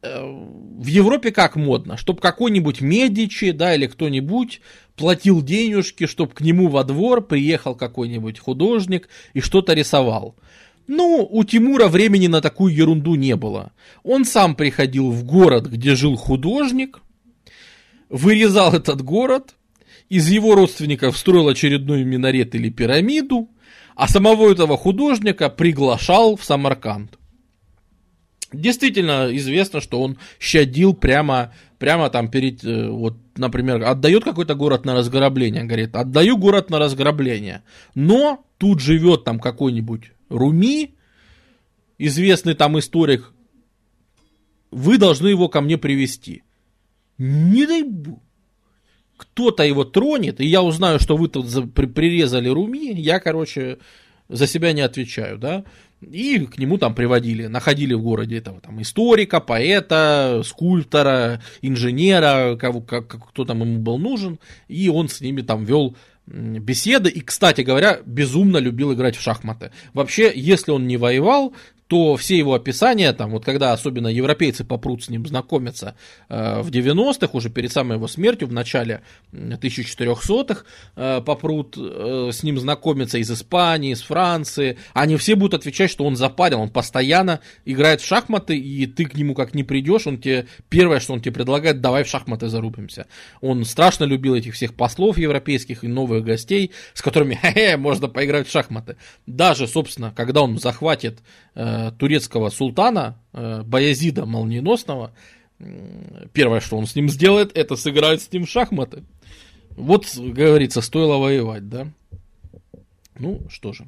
Э, в Европе как модно, чтобы какой-нибудь Медичи, да, или кто-нибудь платил денежки, чтобы к нему во двор приехал какой-нибудь художник и что-то рисовал. Ну, у Тимура времени на такую ерунду не было. Он сам приходил в город, где жил художник, вырезал этот город, из его родственников строил очередной минарет или пирамиду, а самого этого художника приглашал в Самарканд. Действительно известно, что он щадил прямо, прямо там перед, э, вот, например, отдает какой-то город на разграбление, говорит, отдаю город на разграбление, но тут живет там какой-нибудь Руми, известный там историк, вы должны его ко мне привести. Не дай бог. Кто-то его тронет, и я узнаю, что вы тут прирезали Руми, я, короче, за себя не отвечаю, да. И к нему там приводили, находили в городе этого там историка, поэта, скульптора, инженера, кого, как, кто там ему был нужен, и он с ними там вел беседы, и, кстати говоря, безумно любил играть в шахматы. Вообще, если он не воевал, то все его описания, там, вот когда особенно европейцы попрут с ним знакомиться э, в 90-х, уже перед самой его смертью, в начале 1400-х, э, попрут э, с ним знакомиться из Испании, из Франции, они все будут отвечать, что он запарил, он постоянно играет в шахматы, и ты к нему как не придешь, он тебе, первое, что он тебе предлагает, давай в шахматы зарубимся. Он страшно любил этих всех послов европейских и новых гостей, с которыми, *laughs* хе-хе, можно поиграть в шахматы. Даже, собственно, когда он захватит э, турецкого султана, э, Баязида Молниеносного, э, первое, что он с ним сделает, это сыграть с ним в шахматы. Вот, говорится, стоило воевать, да? Ну, что же.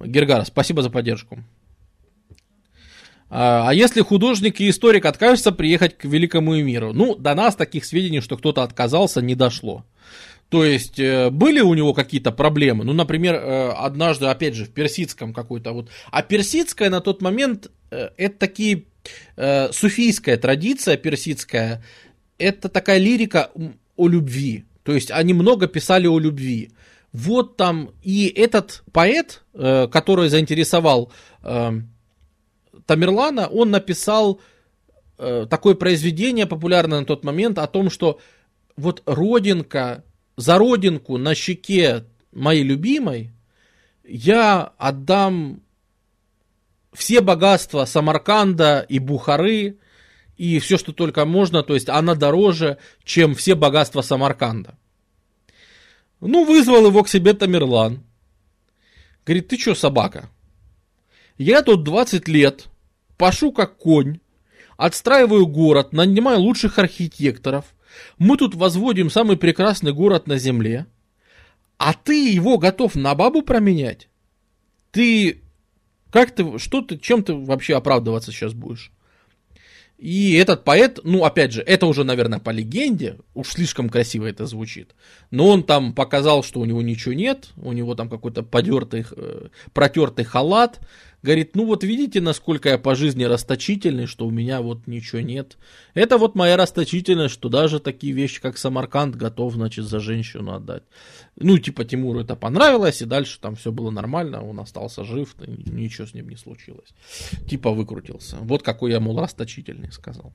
Гергара, спасибо за поддержку. А, а если художник и историк откажутся приехать к великому миру? Ну, до нас таких сведений, что кто-то отказался, не дошло. То есть э, были у него какие-то проблемы. Ну, например, э, однажды, опять же, в персидском какой-то вот. А персидская на тот момент э, это такие суфийская традиция персидская. Это такая лирика о любви. То есть они много писали о любви. Вот там и этот поэт, который заинтересовал Тамерлана, он написал такое произведение популярное на тот момент о том, что вот родинка за родинку на щеке моей любимой я отдам все богатства Самарканда и Бухары, и все, что только можно, то есть она дороже, чем все богатства Самарканда. Ну, вызвал его к себе Тамерлан. Говорит, ты что, собака? Я тут 20 лет, пашу как конь, отстраиваю город, нанимаю лучших архитекторов, мы тут возводим самый прекрасный город на земле, а ты его готов на бабу променять? Ты, как ты, что ты, чем ты вообще оправдываться сейчас будешь? И этот поэт, ну, опять же, это уже, наверное, по легенде, уж слишком красиво это звучит, но он там показал, что у него ничего нет, у него там какой-то подертый, э, протертый халат, Говорит, ну вот видите, насколько я по жизни расточительный, что у меня вот ничего нет. Это вот моя расточительность, что даже такие вещи, как Самарканд, готов, значит, за женщину отдать. Ну, типа Тимуру это понравилось, и дальше там все было нормально, он остался жив, ничего с ним не случилось. Типа выкрутился. Вот какой я, мол, расточительный, сказал.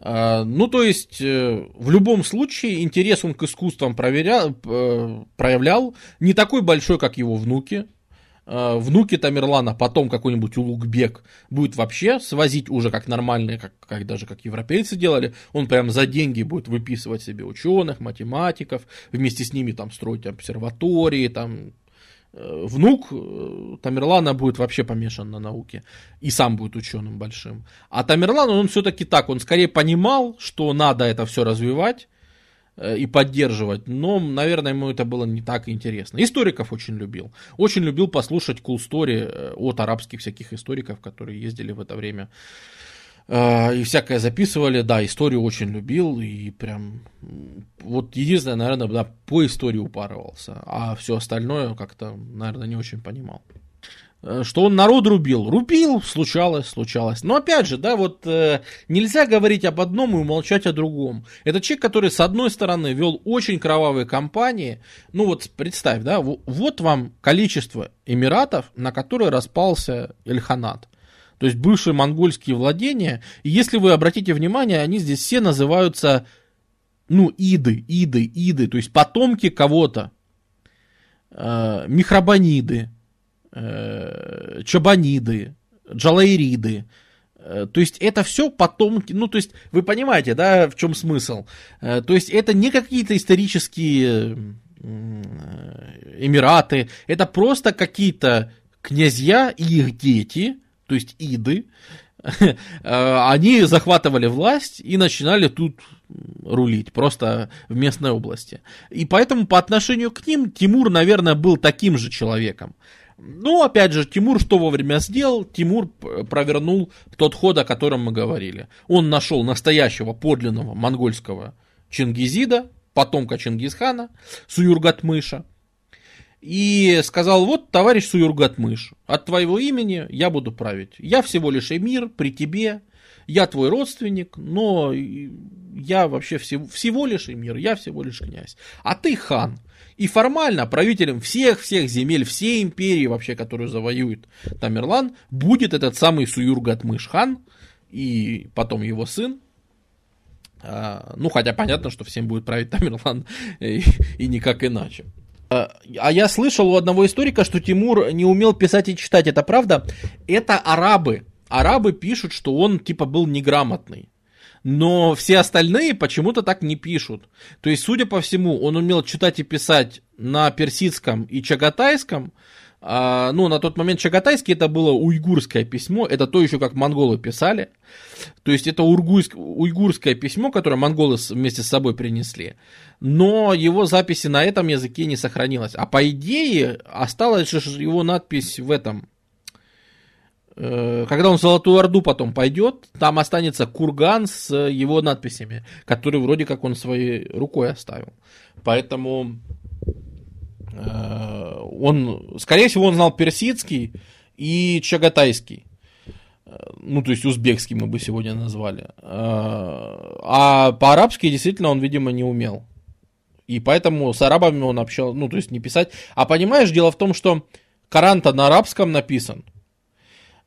А, ну, то есть, э, в любом случае, интерес он к искусствам проверял, э, проявлял, не такой большой, как его внуки, внуки Тамерлана, потом какой-нибудь Улугбек будет вообще свозить уже как нормальные, как, как даже как европейцы делали, он прям за деньги будет выписывать себе ученых, математиков, вместе с ними там строить обсерватории, там э, внук э, Тамерлана будет вообще помешан на науке и сам будет ученым большим. А Тамерлан, он все-таки так, он скорее понимал, что надо это все развивать, Э, и поддерживать, но, наверное, ему это было не так интересно. Историков очень любил. Очень любил послушать cool story э, от арабских всяких историков, которые ездили в это время э, и всякое записывали. Да, историю очень любил и прям вот единственное, наверное, да, по истории упарывался, а все остальное как-то, наверное, не очень понимал. Э, что он народ рубил. Рубил, случалось, случалось. Но опять же, да, вот э, нельзя говорить об одном и умолчать о другом. Это человек, который, с одной стороны, вел очень кровавые кампании. Ну вот представь, да, вот вам количество эмиратов, на которые распался Эльханат. То есть бывшие монгольские владения. И если вы обратите внимание, они здесь все называются, ну, иды, иды, иды, то есть потомки кого-то. Э, михрабаниды, э, чабаниды, джалаириды. Э, то есть это все потомки, ну то есть вы понимаете, да, в чем смысл. Э, то есть это не какие-то исторические Эмираты, это просто какие-то князья и их дети, то есть иды, они захватывали власть и начинали тут рулить, просто в местной области. И поэтому по отношению к ним Тимур, наверное, был таким же человеком. Ну, опять же, Тимур что вовремя сделал? Тимур провернул тот ход, о котором мы говорили. Он нашел настоящего подлинного монгольского Чингизида, потомка Чингисхана, Суюргатмыша, и сказал, вот, товарищ Суюргатмыш, от твоего имени я буду править. Я всего лишь эмир при тебе, я твой родственник, но я вообще всего, всего лишь эмир, я всего лишь князь. А ты хан. И формально правителем всех-всех земель, всей империи вообще, которую завоюет Тамерлан, будет этот самый Суюргатмыш хан, и потом его сын, а, ну, хотя понятно, что всем будет править Тамерлан *laughs* и, и никак иначе. А, а я слышал у одного историка, что Тимур не умел писать и читать. Это правда? Это арабы. Арабы пишут, что он типа был неграмотный. Но все остальные почему-то так не пишут. То есть, судя по всему, он умел читать и писать на персидском и чагатайском, а, ну, на тот момент чагатайский это было уйгурское письмо, это то еще как монголы писали. То есть это ургуйск, уйгурское письмо, которое монголы вместе с собой принесли. Но его записи на этом языке не сохранилось. А по идее осталась же его надпись в этом. Э, когда он в Золотую Орду потом пойдет, там останется курган с его надписями, который вроде как он своей рукой оставил. Поэтому Э, он, скорее всего, он знал персидский и чагатайский. Э, ну, то есть узбекский мы бы сегодня назвали. А по-арабски действительно он, видимо, не умел. И поэтому с арабами он общался, ну, то есть не писать. А понимаешь, дело в том, что Коран-то на арабском написан.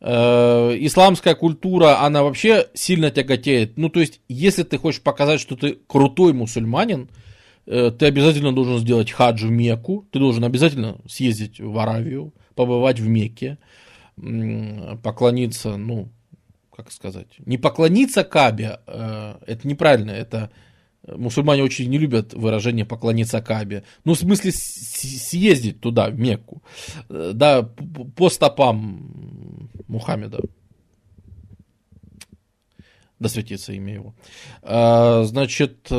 Исламская культура, она вообще сильно тяготеет. Ну, то есть, если ты хочешь показать, что ты крутой мусульманин, Э, ты обязательно должен сделать хадж в Мекку, ты должен обязательно съездить в Аравию, побывать в Мекке, поклониться, ну, как сказать, не поклониться Кабе, э, это неправильно, это мусульмане очень не любят выражение поклониться Кабе, ну, в смысле съездить туда, в Мекку, э, да, по стопам Мухаммеда, да светится имя его. А, значит,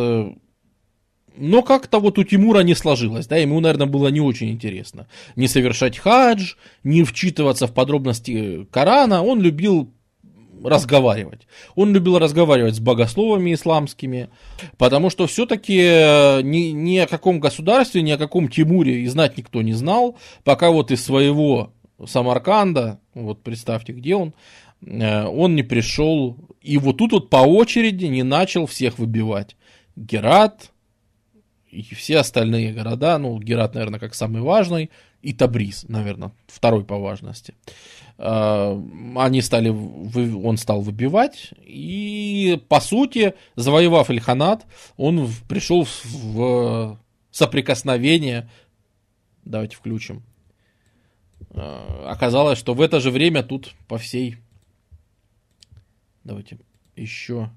но как-то вот у Тимура не сложилось, да, ему, наверное, было не очень интересно. Не совершать хадж, не вчитываться в подробности Корана, он любил разговаривать. Он любил разговаривать с богословами исламскими, потому что все-таки э, ни, ни о каком государстве, ни о каком Тимуре и знать никто не знал, пока вот из своего Самарканда, вот представьте, где он, э, он не пришел, и вот тут вот по очереди не начал всех выбивать. Герат, и все остальные города, ну, Герат, наверное, как самый важный, и Табриз, наверное, второй по важности. А, они стали, он стал выбивать, и, по сути, завоевав Ильханат, он пришел в соприкосновение, давайте включим, а, оказалось, что в это же время тут по всей, давайте еще.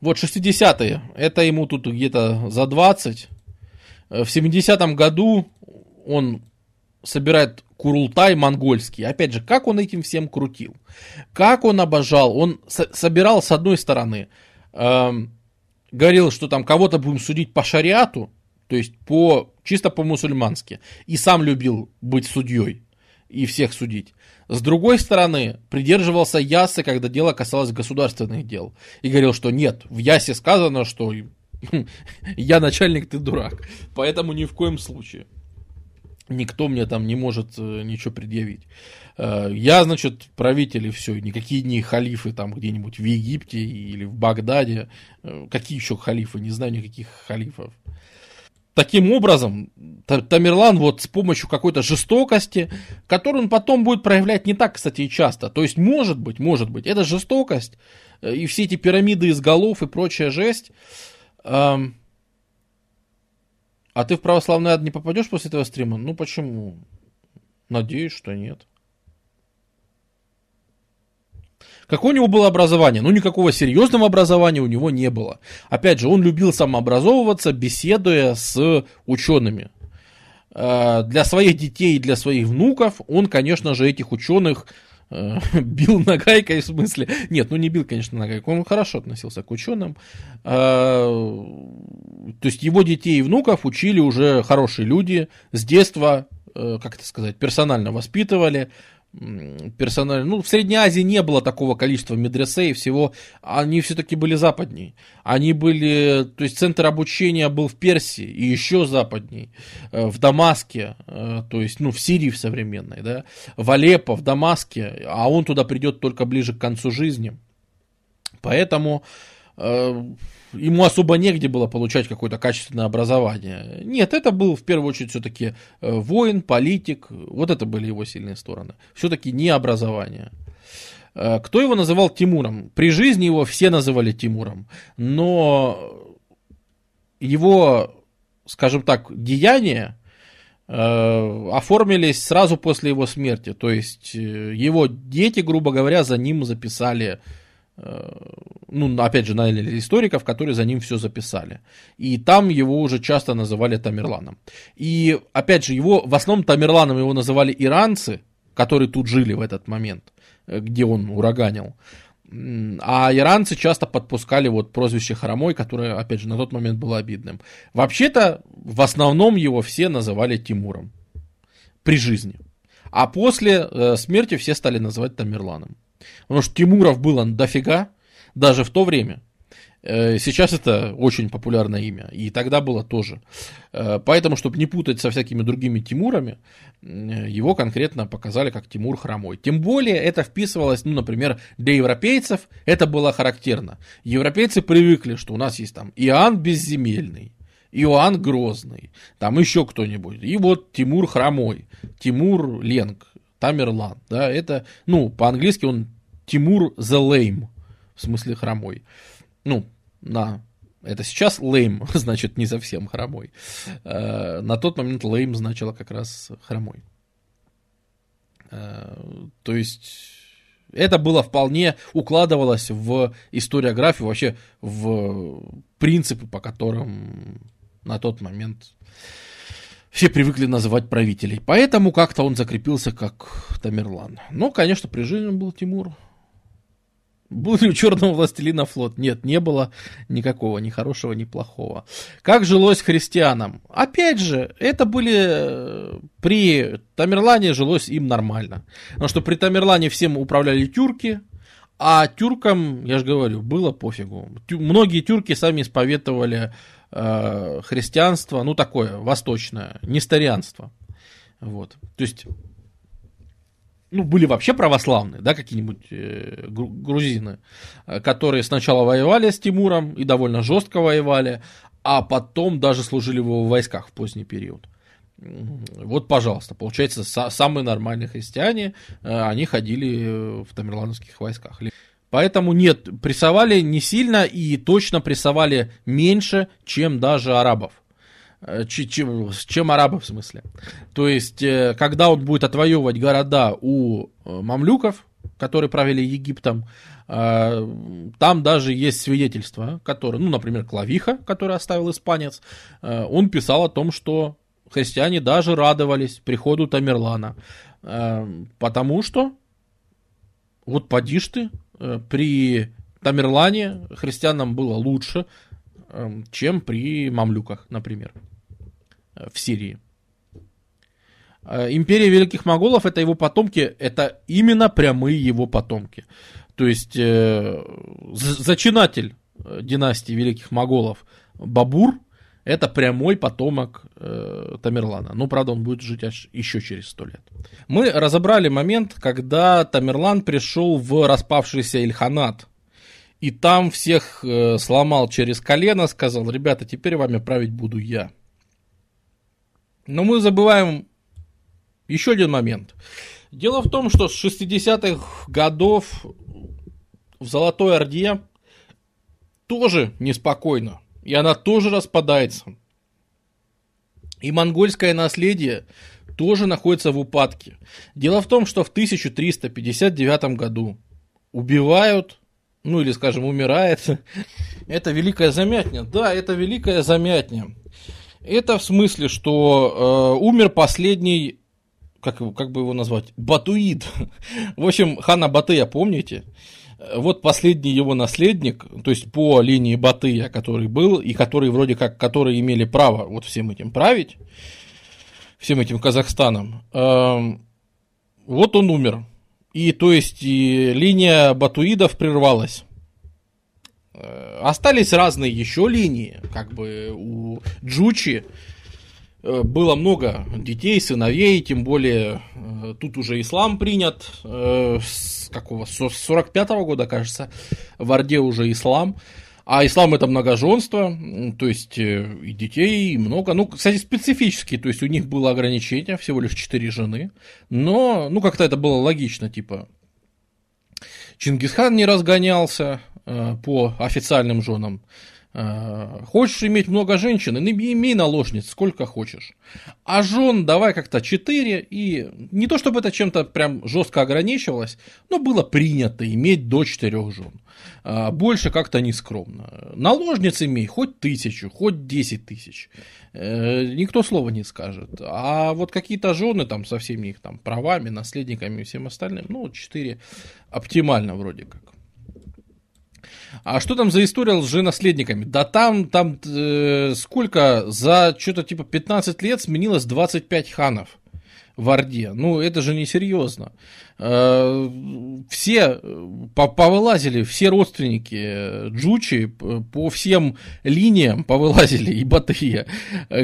Вот 60-е, это ему тут где-то за 20. Э, в 70-м году он собирает Курултай монгольский. Опять же, как он этим всем крутил? Как он обожал? Он со- собирал с одной стороны, э, говорил, что там кого-то будем судить по шариату, то есть по, чисто по-мусульмански. И сам любил быть судьей и всех судить. С другой стороны, придерживался Ясы, когда дело касалось государственных дел. И говорил, что нет, в Ясе сказано, что *laughs* я начальник, ты дурак. Поэтому ни в коем случае. Никто мне там не может э, ничего предъявить. Э, я, значит, правитель и все. Никакие не халифы там где-нибудь в Египте или в Багдаде. Э, какие еще халифы? Не знаю никаких халифов. Таким образом, Тамерлан вот с помощью какой-то жестокости, которую он потом будет проявлять не так, кстати, и часто. То есть, может быть, может быть, это жестокость и все эти пирамиды из голов и прочая жесть. Эм, а ты в православный ад не попадешь после этого стрима? Ну почему? Надеюсь, что нет. Какое у него было образование? Ну, никакого серьезного образования у него не было. Опять же, он любил самообразовываться, беседуя с учеными. Э, для своих детей и для своих внуков он, конечно же, этих ученых *laughs* бил нагайкой в смысле. Нет, ну не бил, конечно, нагайкой. Он хорошо относился к ученым. Э, то есть его детей и внуков учили уже хорошие люди с детства, как это сказать, персонально воспитывали персонально. Ну, в Средней Азии не было такого количества медресей, всего. Они все-таки были западней. Они были, то есть центр обучения был в Персии и еще западней, э, в Дамаске, э, то есть, ну, в Сирии в современной, да, в Алеппо, в Дамаске, а он туда придет только ближе к концу жизни. Поэтому ему особо негде было получать какое-то качественное образование. Нет, это был в первую очередь все-таки э, воин, политик, вот это были его сильные стороны. Все-таки не образование. Э, кто его называл Тимуром? При жизни его все называли Тимуром, но его, скажем так, деяния э, оформились сразу после его смерти. То есть его дети, грубо говоря, за ним записали ну, опять же, наняли историков, которые за ним все записали. И там его уже часто называли Тамерланом. И, опять же, его, в основном Тамерланом его называли иранцы, которые тут жили в этот момент, э, где он ураганил. А иранцы часто подпускали вот прозвище Хромой, которое, опять же, на тот момент было обидным. Вообще-то, в основном его все называли Тимуром при жизни. А после э, смерти все стали называть Тамерланом. Потому что Тимуров было дофига, даже в то время. Э, сейчас это очень популярное имя, и тогда было тоже. Э, поэтому, чтобы не путать со всякими другими Тимурами, его конкретно показали как Тимур Хромой. Тем более это вписывалось, ну, например, для европейцев это было характерно. Европейцы привыкли, что у нас есть там Иоанн Безземельный, Иоанн Грозный, там еще кто-нибудь. И вот Тимур Хромой, Тимур Ленг, Тамерлан. Да, это, ну, по-английски он Тимур the Lame в смысле хромой. Ну, на это сейчас лейм, *laughs* значит, не совсем хромой. Э, на тот момент лейм значило как раз хромой. Э, то есть это было вполне укладывалось в историографию, вообще в принципы, по которым на тот момент все привыкли называть правителей. Поэтому как-то он закрепился как Тамерлан. Но, конечно, при жизни был Тимур. Был ли у черного властелина флот? Нет, не было никакого, ни хорошего, ни плохого. Как жилось христианам? Опять же, это были... Э, при Тамерлане жилось им нормально. Потому что при Тамерлане всем управляли тюрки, а тюркам, я же говорю, было пофигу. Тю, многие тюрки сами исповедовали э, христианство, ну такое, восточное, нестарианство. Вот. То есть ну, были вообще православные, да, какие-нибудь э, грузины, э, которые сначала воевали с Тимуром и довольно жестко воевали, а потом даже служили в его войсках в поздний период. Вот, пожалуйста, получается, самые нормальные христиане, э, они ходили в тамерлановских войсках. Поэтому нет, прессовали не сильно и точно прессовали меньше, чем даже арабов. Э, чем, чем арабы в смысле. То есть, э, когда он будет отвоевывать города у э, мамлюков, которые правили Египтом, там даже есть свидетельства, которые, ну, например, Клавиха, который оставил испанец, он писал о том, что христиане даже радовались приходу Тамерлана, потому что, вот поди ты, при Тамерлане христианам было лучше, чем при мамлюках, например в Сирии. Э, империя Великих Моголов это его потомки, это именно прямые его потомки. То есть э, зачинатель э, династии Великих Моголов Бабур это прямой потомок э, Тамерлана. Ну, правда, он будет жить аж еще через сто лет. Мы разобрали момент, когда Тамерлан пришел в распавшийся Ильханат. И там всех э, сломал через колено, сказал, ребята, теперь вами править буду я. Но мы забываем еще один момент. Дело в том, что с 60-х годов в Золотой Орде тоже неспокойно. И она тоже распадается. И монгольское наследие тоже находится в упадке. Дело в том, что в 1359 году убивают, ну или, скажем, умирает, *laughs* это Великая Замятня. Да, это Великая Замятня. Это в смысле, что э, умер последний, как, как бы его назвать, Батуид. *laughs* В общем, хана Батыя, помните? Вот последний его наследник, то есть по линии Батыя, который был, и который вроде как, которые имели право вот всем этим править, всем этим Казахстаном, э, вот он умер. И то есть и линия Батуидов прервалась. Э, остались разные еще линии, как бы у Джучи было много детей, сыновей, тем более э, тут уже ислам принят, с какого, с 45 -го года, кажется, в Орде уже ислам. А ислам это многоженство, то есть э, и детей много. Ну, кстати, специфически, то есть у них было ограничение, всего лишь четыре жены. Но, ну, как-то это было логично, типа, Чингисхан не разгонялся э, по официальным женам. Э, хочешь иметь много женщин, имей наложниц, сколько хочешь. А жен давай как-то четыре, и не то чтобы это чем-то прям жестко ограничивалось, но было принято иметь до четырех жен. Э, больше как-то не скромно. Наложниц имей хоть тысячу, хоть десять тысяч. Э, никто слова не скажет. А вот какие-то жены там со всеми их там правами, наследниками и всем остальным, ну, четыре оптимально вроде как. А что там за история с наследниками? Да там, там э, сколько? За что-то типа 15 лет сменилось 25 ханов в Орде. Ну, это же несерьезно. Э, все повылазили, все родственники Джучи по всем линиям повылазили и Батыя,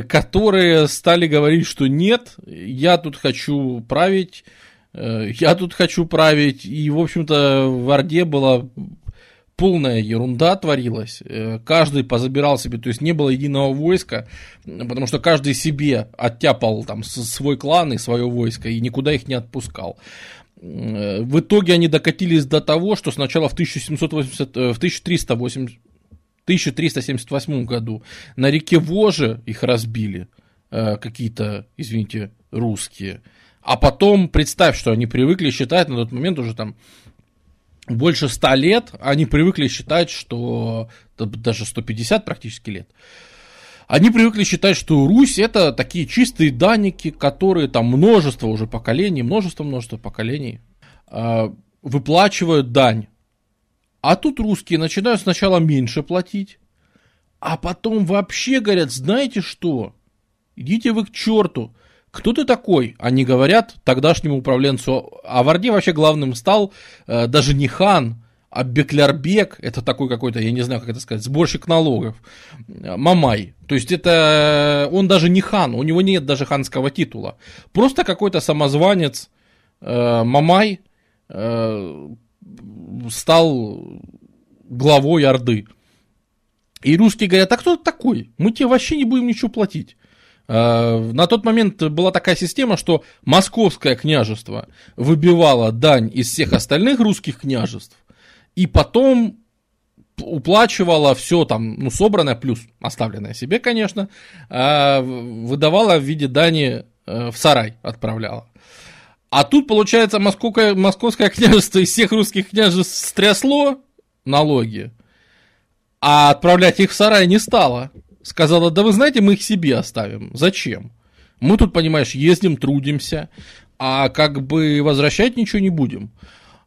которые стали говорить, что нет, я тут хочу править, э, я тут хочу править. И, в общем-то, в Орде было полная ерунда творилась. Э, каждый позабирал себе, то есть не было единого войска, потому что каждый себе оттяпал там свой клан и свое войско и никуда их не отпускал. Э, в итоге они докатились до того, что сначала в, 1780, э, в 1380, 1378 году на реке Воже их разбили какие-то, извините, русские. А потом представь, что они привыкли считать на тот момент уже там больше 100 лет они привыкли считать, что даже 150 практически лет, они привыкли считать, что Русь это такие чистые данники, которые там множество уже поколений, множество-множество поколений э, выплачивают дань. А тут русские начинают сначала меньше платить, а потом вообще говорят, знаете что, идите вы к черту, кто ты такой? Они говорят тогдашнему управленцу, а в Орде вообще главным стал э, даже не хан, а Беклярбек, это такой какой-то, я не знаю, как это сказать, сборщик налогов, Мамай. То есть это он даже не хан, у него нет даже ханского титула. Просто какой-то самозванец э, Мамай э, стал главой Орды. И русские говорят, а кто ты такой? Мы тебе вообще не будем ничего платить. Э, на тот момент была такая система, что московское княжество выбивало дань из всех остальных русских княжеств, и потом уплачивала все там, ну, собранное, плюс оставленное себе, конечно, э, выдавала в виде дани э, в сарай, отправляла. А тут, получается, московское, московское княжество из всех русских княжеств стрясло налоги, а отправлять их в сарай не стало сказала, да вы знаете, мы их себе оставим. Зачем? Мы тут, понимаешь, ездим, трудимся, а как бы возвращать ничего не будем.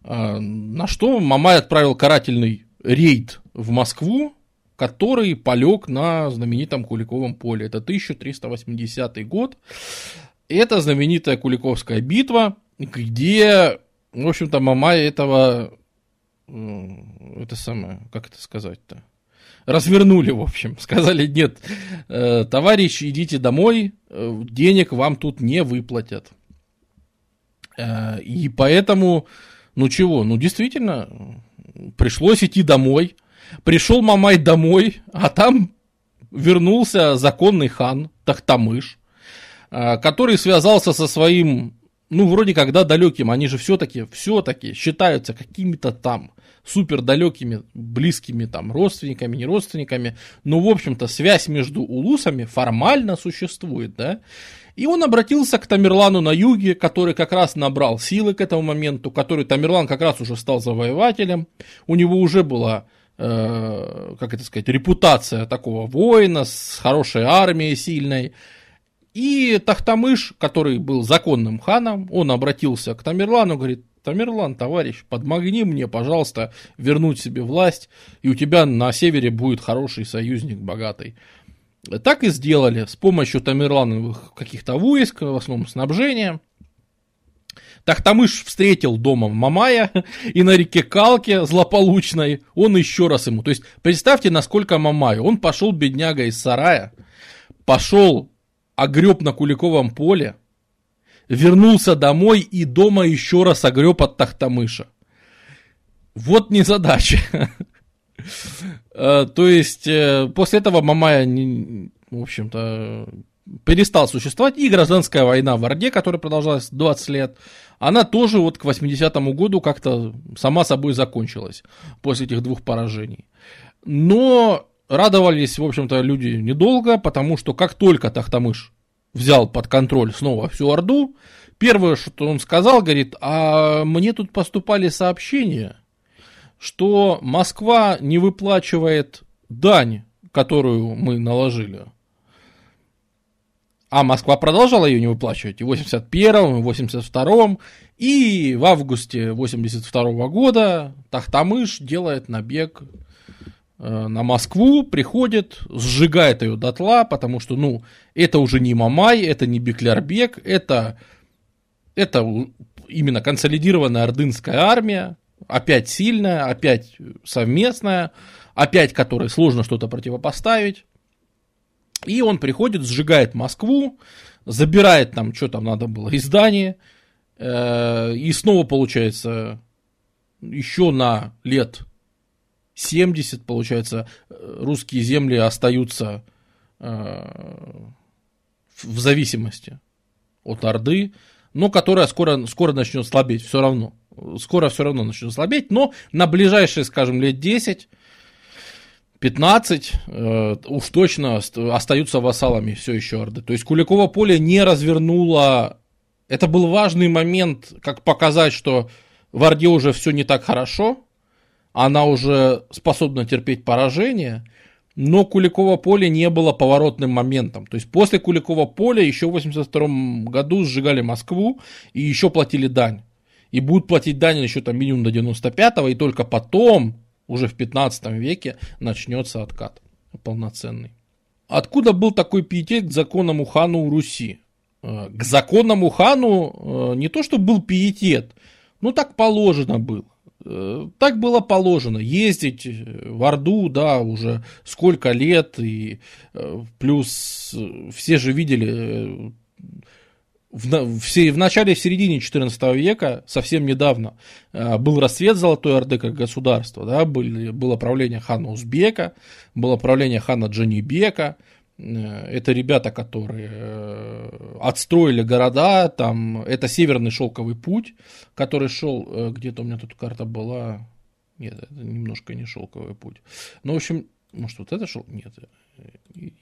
А, на что Мамай отправил карательный рейд в Москву, который полег на знаменитом Куликовом поле. Это 1380 год. Это знаменитая Куликовская битва, где, в общем-то, Мамай этого, это самое, как это сказать-то, развернули, в общем. Сказали, нет, э, товарищ, идите домой, э, денег вам тут не выплатят. Э, и поэтому, ну чего, ну действительно, пришлось идти домой. Пришел Мамай домой, а там вернулся законный хан Тахтамыш, который связался со своим, ну, вроде когда далеким, они же все-таки, все-таки считаются какими-то там супер далекими, близкими там родственниками, не родственниками, но, в общем-то, связь между улусами формально существует, да, и он обратился к Тамерлану на юге, который как раз набрал силы к этому моменту, который Тамерлан как раз уже стал завоевателем, у него уже была э, как это сказать, репутация такого воина с хорошей армией сильной. И Тахтамыш, который был законным ханом, он обратился к Тамерлану, говорит, Тамерлан, товарищ, подмогни мне, пожалуйста, вернуть себе власть, и у тебя на севере будет хороший союзник, богатый. Так и сделали с помощью Тамерлановых каких-то войск, в основном снабжения. Тахтамыш встретил дома Мамая, и на реке Калке злополучной он еще раз ему. То есть, представьте, насколько Мамаю. Он пошел, бедняга, из сарая, пошел, огреб на Куликовом поле, вернулся домой и дома еще раз огреб от Тахтамыша. Вот незадача. *laughs* Э, то есть, э, после этого Мамая, в общем-то, перестал существовать. И гражданская война в Орде, которая продолжалась 20 лет, она тоже вот к 80-му году как-то сама собой закончилась после этих двух поражений. Но радовались, в общем-то, люди недолго, потому что как только Тахтамыш взял под контроль снова всю Орду, первое, что он сказал, говорит, а мне тут поступали сообщения, что Москва не выплачивает дань, которую мы наложили. А Москва продолжала ее не выплачивать и в 81-м, и в 82-м, и в августе 82 -го года Тахтамыш делает набег на Москву, приходит, сжигает ее дотла, потому что, ну, это уже не Мамай, это не Беклярбек, это, это именно консолидированная ордынская армия, опять сильная, опять совместная, опять которой сложно что-то противопоставить. И он приходит, сжигает Москву, забирает там, что там надо было, издание, э, и снова получается еще на лет 70, получается, русские земли остаются э, в зависимости от Орды, но которая скоро, скоро начнет слабеть все равно. Скоро все равно начнет слабеть, но на ближайшие, скажем, лет 10 15 э, уж точно остаются вассалами все еще Орды. То есть Куликово поле не развернуло... Это был важный момент, как показать, что в Орде уже все не так хорошо, она уже способна терпеть поражение, но Куликово поле не было поворотным моментом. То есть после Куликова поля еще в 82 году сжигали Москву и еще платили дань. И будут платить дань еще там минимум до 95-го, и только потом уже в 15 веке начнется откат полноценный. Откуда был такой пиетет к законному хану Руси? Э, к законному хану э, не то, что был пиетет, ну так положено было. Э, так было положено, ездить в Орду, да, уже сколько лет, и плюс все же видели в, в, в начале, в середине 14 века, совсем недавно, э, был расцвет Золотой Орды как государства, да, были, было правление хана Узбека, было правление хана Джанибека, э, это ребята, которые э, отстроили города, там, это северный шелковый путь, который шел, где-то у меня тут карта была, нет, это немножко не шелковый путь, ну, в общем, может, вот это шел, нет,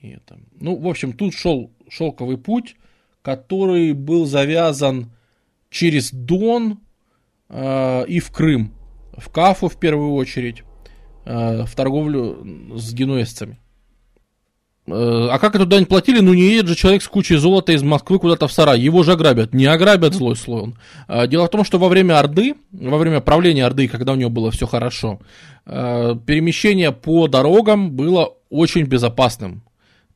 нет, ну, в общем, тут шел шелковый путь, который был завязан через Дон э, и в Крым, в Кафу в первую очередь, э, в торговлю с генуэзцами. Э, а как эту дань платили? Ну, не едет же человек с кучей золота из Москвы куда-то в сарай. Его же ограбят. Не ограбят злой слой он. Э, дело в том, что во время Орды, во время правления Орды, когда у него было все хорошо, э, перемещение по дорогам было очень безопасным.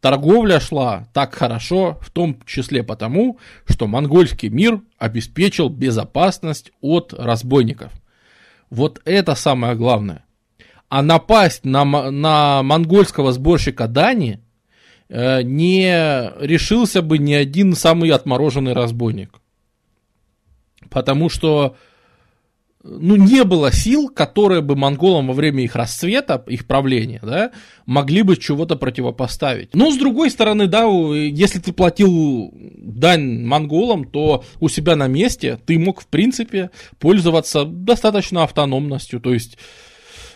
Торговля шла так хорошо, в том числе потому, что монгольский мир обеспечил безопасность от разбойников. Вот это самое главное. А напасть на, на монгольского сборщика Дани не решился бы ни один самый отмороженный разбойник. Потому что ну, не было сил, которые бы монголам во время их расцвета, их правления, да, могли бы чего-то противопоставить. Но, с другой стороны, да, если ты платил дань монголам, то у себя на месте ты мог, в принципе, пользоваться достаточно автономностью, то есть...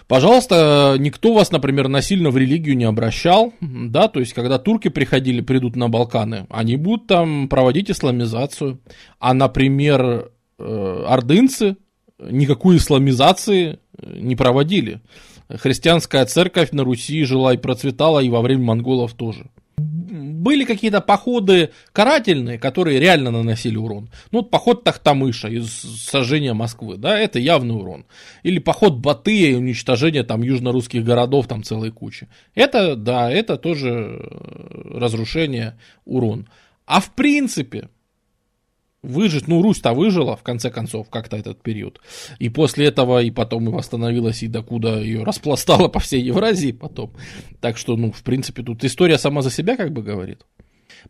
Пожалуйста, никто вас, например, насильно в религию не обращал, да, то есть, когда турки приходили, придут на Балканы, они будут там проводить исламизацию, а, например, э, ордынцы, никакой исламизации э, не проводили. Христианская церковь на Руси жила и процветала, и во время монголов тоже. Были какие-то походы карательные, которые реально наносили урон. Ну, вот поход Тахтамыша из сожжения Москвы, да, это явный урон. Или поход Батыя и уничтожение там южно-русских городов, там целой кучи. Это, да, это тоже э, разрушение, урон. А в принципе, выжить. Ну, Русь-то выжила, в конце концов, как-то этот период. И после этого, и потом и восстановилась, и докуда ее распластала по всей Евразии потом. Так что, ну, в принципе, тут история сама за себя как бы говорит.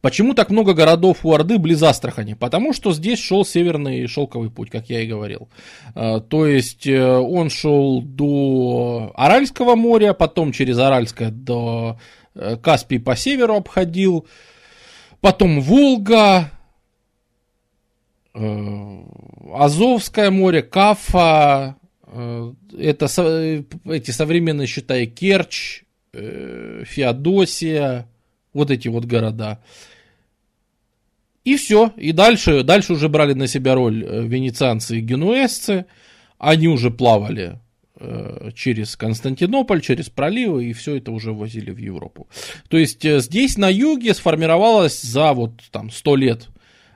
Почему так много городов у Орды близ Астрахани? Потому что здесь шел северный шелковый путь, как я и говорил. А, то есть э, он шел до Аральского моря, потом через Аральское до э, Каспий по северу обходил, потом Волга, Азовское море, Кафа, это эти современные, считай, Керчь, Феодосия, вот эти вот города. И все. И дальше, дальше уже брали на себя роль э, венецианцы и генуэзцы. Они уже плавали э, через Константинополь, через проливы, и все это уже возили в Европу. То есть э, здесь на юге сформировалось за вот там 100 лет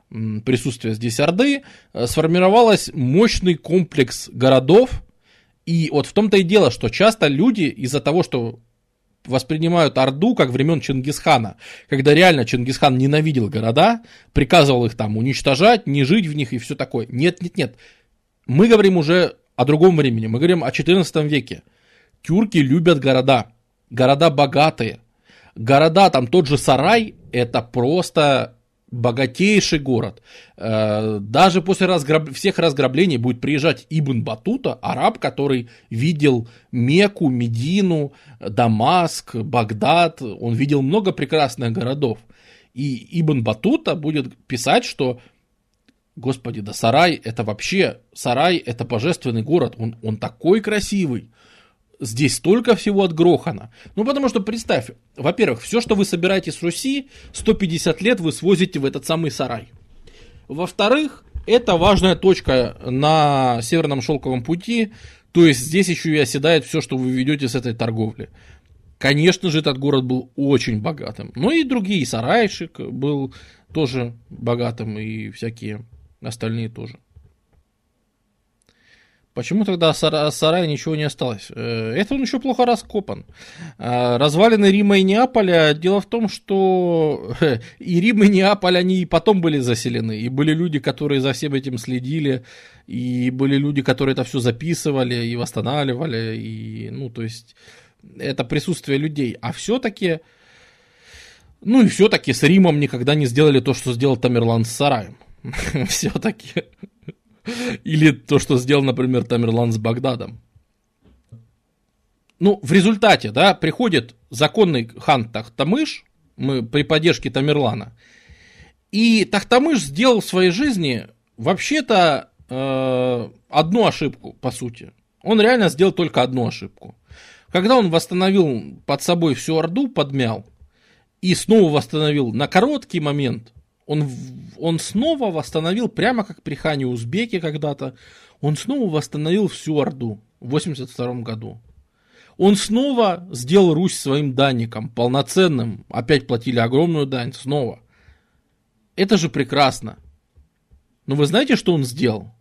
присутствия здесь Орды, сформировалось мощный комплекс городов, и вот в том-то и дело, что часто люди из-за того, что воспринимают Орду как времен Чингисхана, когда реально Чингисхан ненавидел города, приказывал их там уничтожать, не жить в них и все такое. Нет, нет, нет. Мы говорим уже о другом времени, мы говорим о 14 веке. Тюрки любят города, города богатые. Города, там тот же Сарай, это просто богатейший город. Э, даже после разграб... всех разграблений будет приезжать Ибн Батута, араб, который видел Мекку, Медину, Дамаск, Багдад. Он видел много прекрасных городов. И Ибн Батута будет писать, что Господи, да Сарай это вообще, Сарай это божественный город, он, он такой красивый, здесь столько всего отгрохано. Ну, потому что представь, во-первых, все, что вы собираете с Руси, 150 лет вы свозите в этот самый сарай. Во-вторых, это важная точка на Северном Шелковом пути, то есть здесь еще и оседает все, что вы ведете с этой торговли. Конечно же, этот город был очень богатым. Ну и другие, сарайшик был тоже богатым, и всякие остальные тоже. Почему тогда от сарая ничего не осталось? Э, это он еще плохо раскопан. А, развалины Рима и Неаполя, дело в том, что и Рим, и Неаполь, они и потом были заселены. И были люди, которые за всем этим следили, и были люди, которые это все записывали и восстанавливали. И, ну, то есть, это присутствие людей. А все-таки, ну и все-таки с Римом никогда не сделали то, что сделал Тамерлан с сараем. *laughs* Все-таки. Или то, что сделал, например, Тамерлан с Багдадом. Ну, в результате, да, приходит законный хан Тахтамыш, мы при поддержке Тамерлана, и Тахтамыш сделал в своей жизни вообще-то э, одну ошибку, по сути. Он реально сделал только одну ошибку. Когда он восстановил под собой всю Орду, подмял, и снова восстановил на короткий момент он, он снова восстановил, прямо как при хане Узбеке когда-то, он снова восстановил всю Орду в 82 году. Он снова сделал Русь своим данником, полноценным. Опять платили огромную дань, снова. Это же прекрасно. Но вы знаете, что он сделал?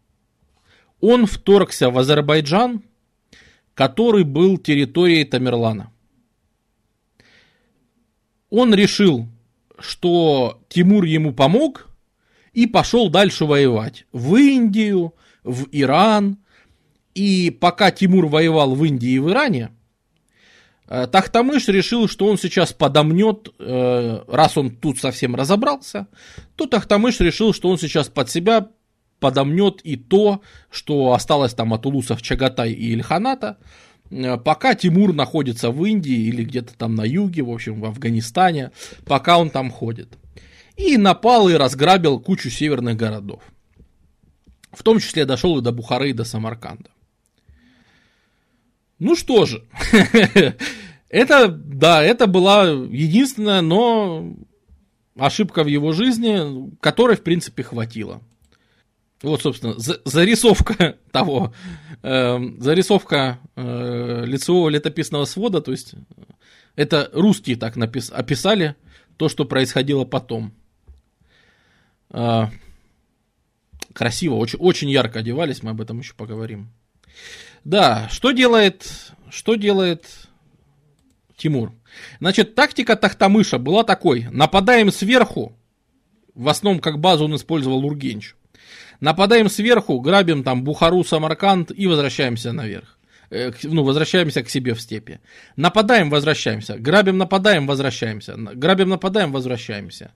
Он вторгся в Азербайджан, который был территорией Тамерлана. Он решил что Тимур ему помог и пошел дальше воевать в Индию, в Иран. И пока Тимур воевал в Индии и в Иране, э, Тахтамыш решил, что он сейчас подомнет, э, раз он тут совсем разобрался, то Тахтамыш решил, что он сейчас под себя подомнет и то, что осталось там от улусов Чагатай и Ильханата, пока Тимур находится в Индии или где-то там на юге, в общем, в Афганистане, пока он там ходит. И напал и разграбил кучу северных городов. В том числе дошел и до Бухары, и до Самарканда. Ну что же, *laughs* это, да, это была единственная, но ошибка в его жизни, которой, в принципе, хватило. Вот, собственно, зарисовка *laughs* того, э, зарисовка э, лицевого летописного свода, то есть это русские так напис, описали то, что происходило потом. Э, красиво, очень, очень ярко одевались, мы об этом еще поговорим. Да, что делает, что делает Тимур? Значит, тактика Тахтамыша была такой. Нападаем сверху, в основном как базу он использовал Ургенч. Нападаем сверху, грабим там Бухару, Самарканд и возвращаемся наверх. Э, ну, возвращаемся к себе в степи. Нападаем, возвращаемся. Грабим, нападаем, возвращаемся. Грабим, нападаем, возвращаемся.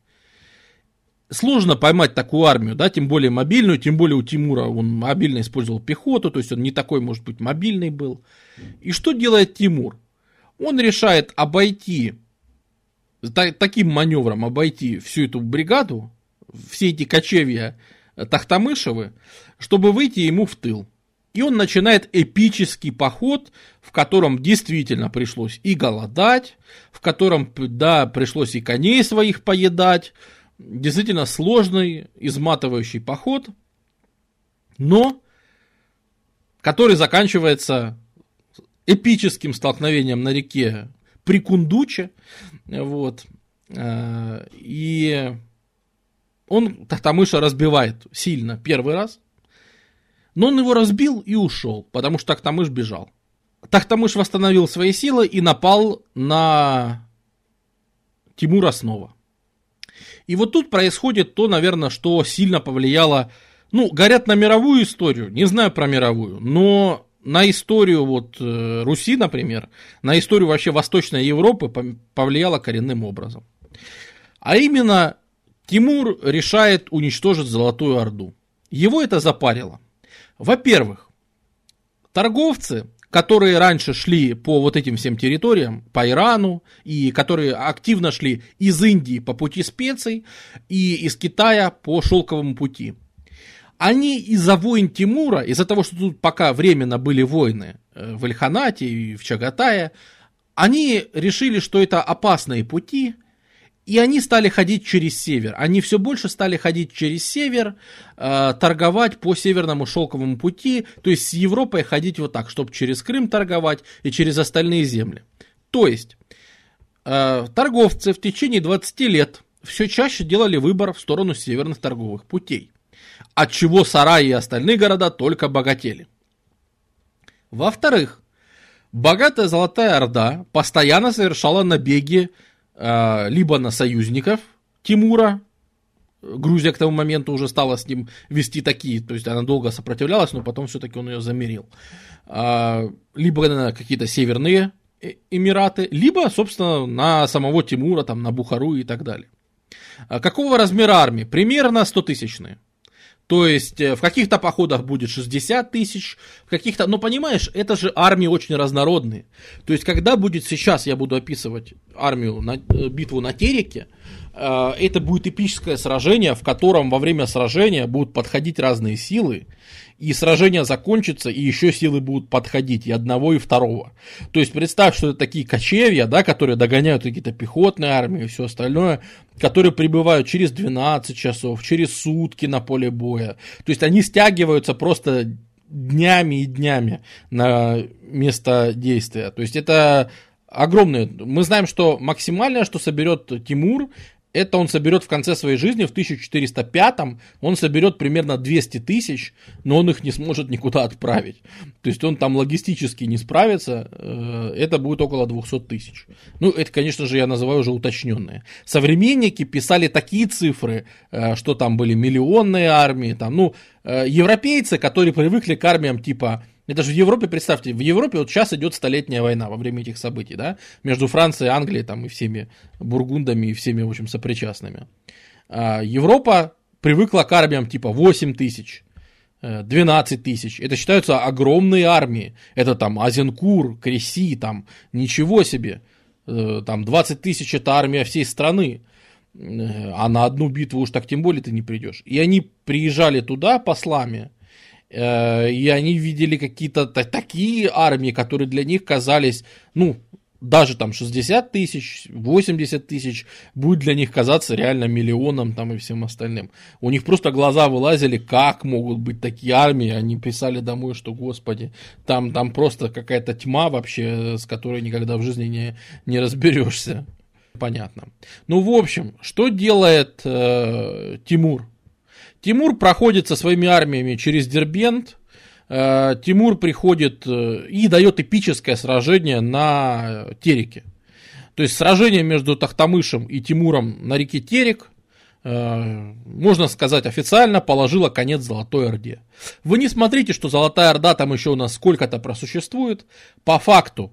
сложно поймать такую армию, да, тем более мобильную, тем более у Тимура он мобильно использовал пехоту, то есть он не такой, может быть, мобильный был. И что делает Тимур? Он решает обойти, таким маневром обойти всю эту бригаду, все эти кочевья Тахтамышевы, чтобы выйти ему в тыл. И он начинает эпический поход, в котором действительно пришлось и голодать, в котором, да, пришлось и коней своих поедать. Действительно сложный, изматывающий поход, но который заканчивается эпическим столкновением на реке Прикундуче. Вот. Э, и он Тахтамыша разбивает сильно первый раз, но он его разбил и ушел, потому что Тахтамыш бежал. Тахтамыш восстановил свои силы и напал на Тимура снова. И вот тут происходит то, наверное, что сильно повлияло, ну, говорят на мировую историю, не знаю про мировую, но на историю вот э, Руси, например, на историю вообще Восточной Европы повлияло коренным образом. А именно Тимур решает уничтожить Золотую Орду. Его это запарило. Во-первых, торговцы, которые раньше шли по вот этим всем территориям, по Ирану, и которые активно шли из Индии по пути специй, и из Китая по шелковому пути, они из-за войн Тимура, из-за того, что тут пока временно были войны э, в Ильханате и в Чагатае, они решили, что это опасные пути, и они стали ходить через север. Они все больше стали ходить через север, э, торговать по северному шелковому пути, то есть с Европой ходить вот так, чтобы через Крым торговать и через остальные земли. То есть э, торговцы в течение 20 лет все чаще делали выбор в сторону северных торговых путей, от чего Сарай и остальные города только богатели. Во-вторых, богатая Золотая Орда постоянно совершала набеги либо на союзников Тимура, Грузия к тому моменту уже стала с ним вести такие, то есть она долго сопротивлялась, но потом все-таки он ее замерил. А, либо на какие-то северные э, Эмираты, либо, собственно, на самого Тимура, там, на Бухару и так далее. А какого размера армии? Примерно 100 тысячные. То есть э, в каких-то походах будет 60 тысяч, в каких-то... Но понимаешь, это же армии очень разнородные. То есть когда будет сейчас, я буду описывать армию, на, э, битву на Тереке, э, это будет эпическое сражение, в котором во время сражения будут подходить разные силы, и сражение закончится, и еще силы будут подходить, и одного, и второго. То есть представь, что это такие кочевья, да, которые догоняют какие-то пехотные армии и все остальное, которые прибывают через 12 часов, через сутки на поле боя. То есть они стягиваются просто днями и днями на место действия. То есть это огромное. Мы знаем, что максимальное, что соберет Тимур, это он соберет в конце своей жизни, в 1405-м, он соберет примерно 200 тысяч, но он их не сможет никуда отправить. То есть он там логистически не справится, э, это будет около 200 тысяч. Ну, это, конечно же, я называю уже уточненные. Современники писали такие цифры, э, что там были миллионные армии, там, ну, э, европейцы, которые привыкли к армиям типа это же в Европе, представьте, в Европе вот сейчас идет столетняя война во время этих событий, да, между Францией, Англией там и всеми бургундами и всеми, в общем, сопричастными. А Европа привыкла к армиям типа 8 тысяч, 12 э, тысяч. Это считаются огромные армии. Это там Азенкур, Креси, там ничего себе. Э, там 20 тысяч это армия всей страны. Э, а на одну битву уж так тем более ты не придешь. И они приезжали туда послами, и они видели какие-то такие армии, которые для них казались, ну, даже там 60 тысяч, 80 тысяч будет для них казаться реально миллионом там и всем остальным. У них просто глаза вылазили, как могут быть такие армии. Они писали домой, что, господи, там, там просто какая-то тьма вообще, с которой никогда в жизни не, не разберешься. Понятно. Ну, в общем, что делает э, Тимур? Тимур проходит со своими армиями через Дербент. Э, Тимур приходит э, и дает эпическое сражение на Тереке. То есть сражение между Тахтамышем и Тимуром на реке Терек, э, можно сказать официально, положило конец Золотой Орде. Вы не смотрите, что Золотая Орда там еще у нас сколько-то просуществует. По факту,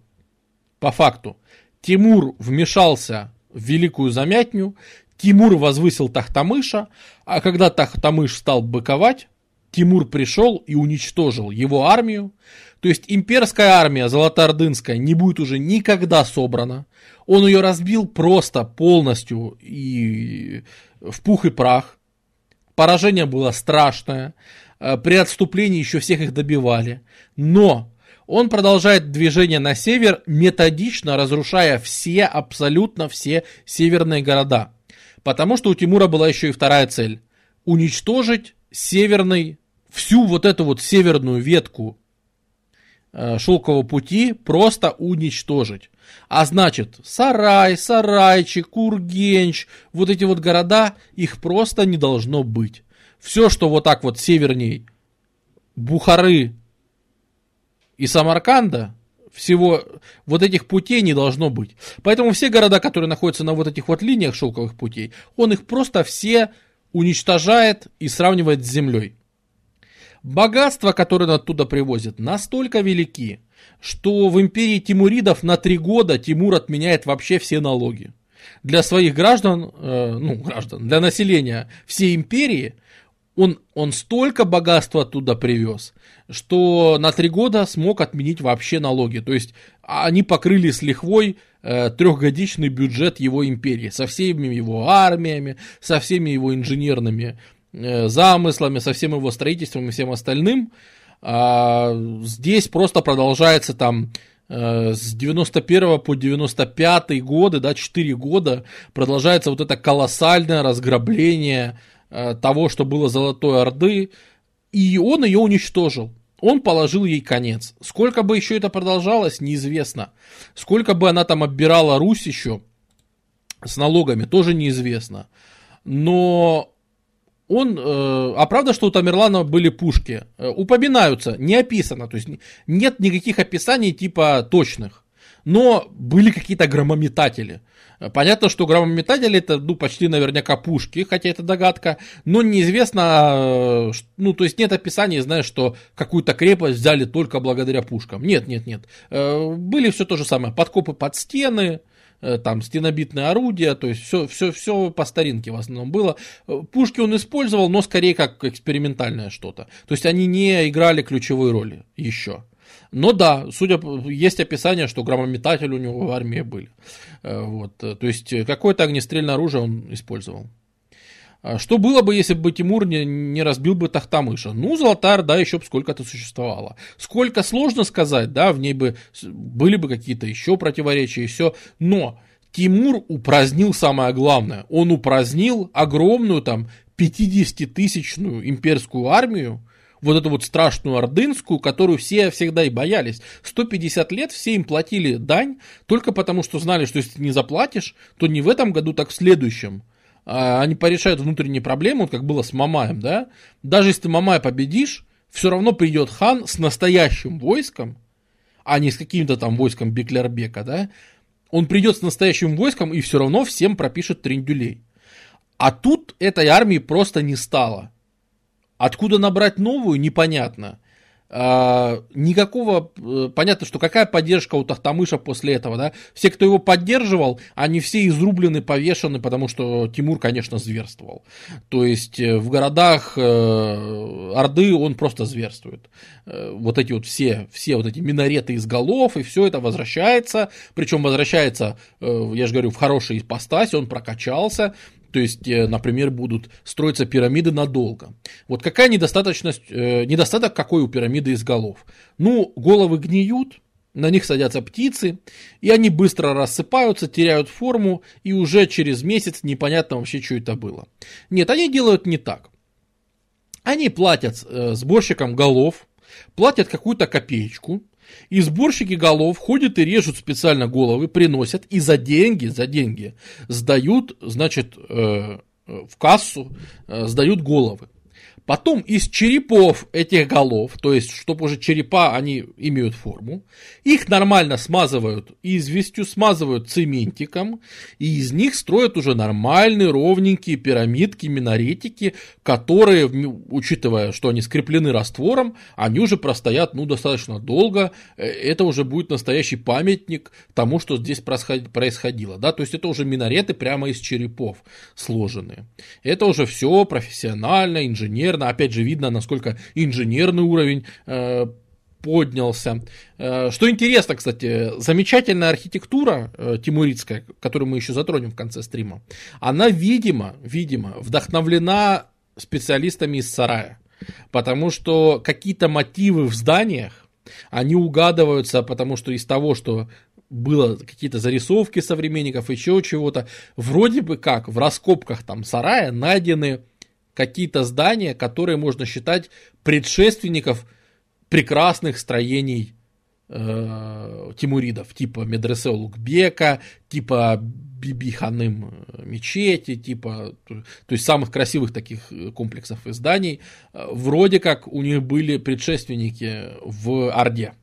по факту, Тимур вмешался в великую замятню, Тимур возвысил Тахтамыша, а когда Тахтамыш стал быковать, Тимур пришел и уничтожил его армию. То есть имперская армия золотоордынская не будет уже никогда собрана. Он ее разбил просто полностью и в пух и прах. Поражение было страшное. Э, при отступлении еще всех их добивали. Но он продолжает движение на север, методично разрушая все, абсолютно все северные города. Потому что у Тимура была еще и вторая цель. Уничтожить северный, всю вот эту вот северную ветку э, шелкового пути просто уничтожить. А значит, Сарай, Сарайчик, Кургенч, вот эти вот города, их просто не должно быть. Все, что вот так вот северней Бухары и Самарканда, всего вот этих путей не должно быть. Поэтому все города, которые находятся на вот этих вот линиях шелковых путей, он их просто все уничтожает и сравнивает с землей. Богатства, которые он оттуда привозит, настолько велики, что в империи Тимуридов на три года Тимур отменяет вообще все налоги. Для своих граждан, э, ну, граждан, для населения всей империи он, он столько богатства оттуда привез, что на три года смог отменить вообще налоги. То есть они покрыли с лихвой э, трехгодичный бюджет его империи, со всеми его армиями, со всеми его инженерными э, замыслами, со всем его строительством и всем остальным. А здесь просто продолжается там э, с 91 по 95 годы, да, 4 года продолжается вот это колоссальное разграбление э, того, что было Золотой Орды, и он ее уничтожил. Он положил ей конец. Сколько бы еще это продолжалось, неизвестно. Сколько бы она там оббирала Русь еще с налогами, тоже неизвестно. Но он, э, а правда, что у Тамерлана были пушки? Э, упоминаются, не описано, то есть нет никаких описаний типа точных. Но были какие-то громометатели. Понятно, что громометатели это ну, почти наверняка пушки, хотя это догадка, но неизвестно, э, ну то есть нет описания, знаешь, что какую-то крепость взяли только благодаря пушкам. Нет, нет, нет. Э, были все то же самое, подкопы под стены, Э, там стенобитные орудия, то есть все, все, все по старинке в основном было. Пушки он использовал, но скорее как экспериментальное что-то. То есть они не играли ключевой роли еще. Но да, судя есть описание, что громометатель у него в армии были. Э, вот, то есть какое-то огнестрельное оружие он использовал. А что было бы, если бы Тимур не, не разбил бы Тахтамыша? Ну, Золотая Орда еще бы сколько-то существовала. Сколько сложно сказать, да, в ней бы были бы какие-то еще противоречия и все. Но Тимур упразднил самое главное. Он упразднил огромную там 50-тысячную имперскую армию, вот эту вот страшную ордынскую, которую все всегда и боялись. 150 лет все им платили дань, только потому что знали, что если не заплатишь, то не в этом году, так в следующем. А, они порешают внутренние проблемы, вот как было с Мамаем, да, даже если ты Мамая победишь, все равно придет хан с настоящим войском, а не с каким-то там войском Беклербека, да, он придет с настоящим войском и все равно всем пропишет трендюлей. А тут этой армии просто не стало. Откуда набрать новую, непонятно. А, никакого, э, понятно, что какая поддержка у Тахтамыша после этого, да, все, кто его поддерживал, они все изрублены, повешены, потому что Тимур, конечно, зверствовал, то есть э, в городах э, Орды он просто зверствует, вот эти вот все, все вот эти минареты из голов, и все это возвращается, причем возвращается, я же говорю, в хорошей ипостаси, он прокачался, то есть, э, например, будут строиться пирамиды надолго. Вот какая недостаточность, э, недостаток какой у пирамиды из голов? Ну, головы гниют, на них садятся птицы, и они быстро рассыпаются, теряют форму, и уже через месяц непонятно вообще, что это было. Нет, они делают не так. Они платят э, сборщикам голов, платят какую-то копеечку, и сборщики голов ходят и режут специально головы, приносят и за деньги, за деньги сдают, значит, э, в кассу, э, сдают головы. Потом из черепов этих голов, то есть, чтобы уже черепа, они имеют форму, их нормально смазывают известью, смазывают цементиком, и из них строят уже нормальные ровненькие пирамидки, минаретики, которые, учитывая, что они скреплены раствором, они уже простоят, ну, достаточно долго, э, это уже будет настоящий памятник тому, что здесь происходило, да, то есть это уже минареты прямо из черепов сложенные. Это уже все профессионально, инженерно, инженерно. Опять же, видно, насколько инженерный уровень э, поднялся. Э, что интересно, кстати, замечательная архитектура э, тимуридская, которую мы еще затронем в конце стрима, она, видимо, видимо, вдохновлена специалистами из сарая. Потому что какие-то мотивы в зданиях, они угадываются, потому что из того, что было какие-то зарисовки современников, еще чего-то, вроде бы как в раскопках там сарая найдены какие-то здания, которые можно считать предшественников прекрасных строений э, тимуридов, типа Медресе Лукбека, типа Бибиханым э, мечети, типа, то есть самых красивых таких э, комплексов и зданий. Вроде как у них были предшественники в Орде.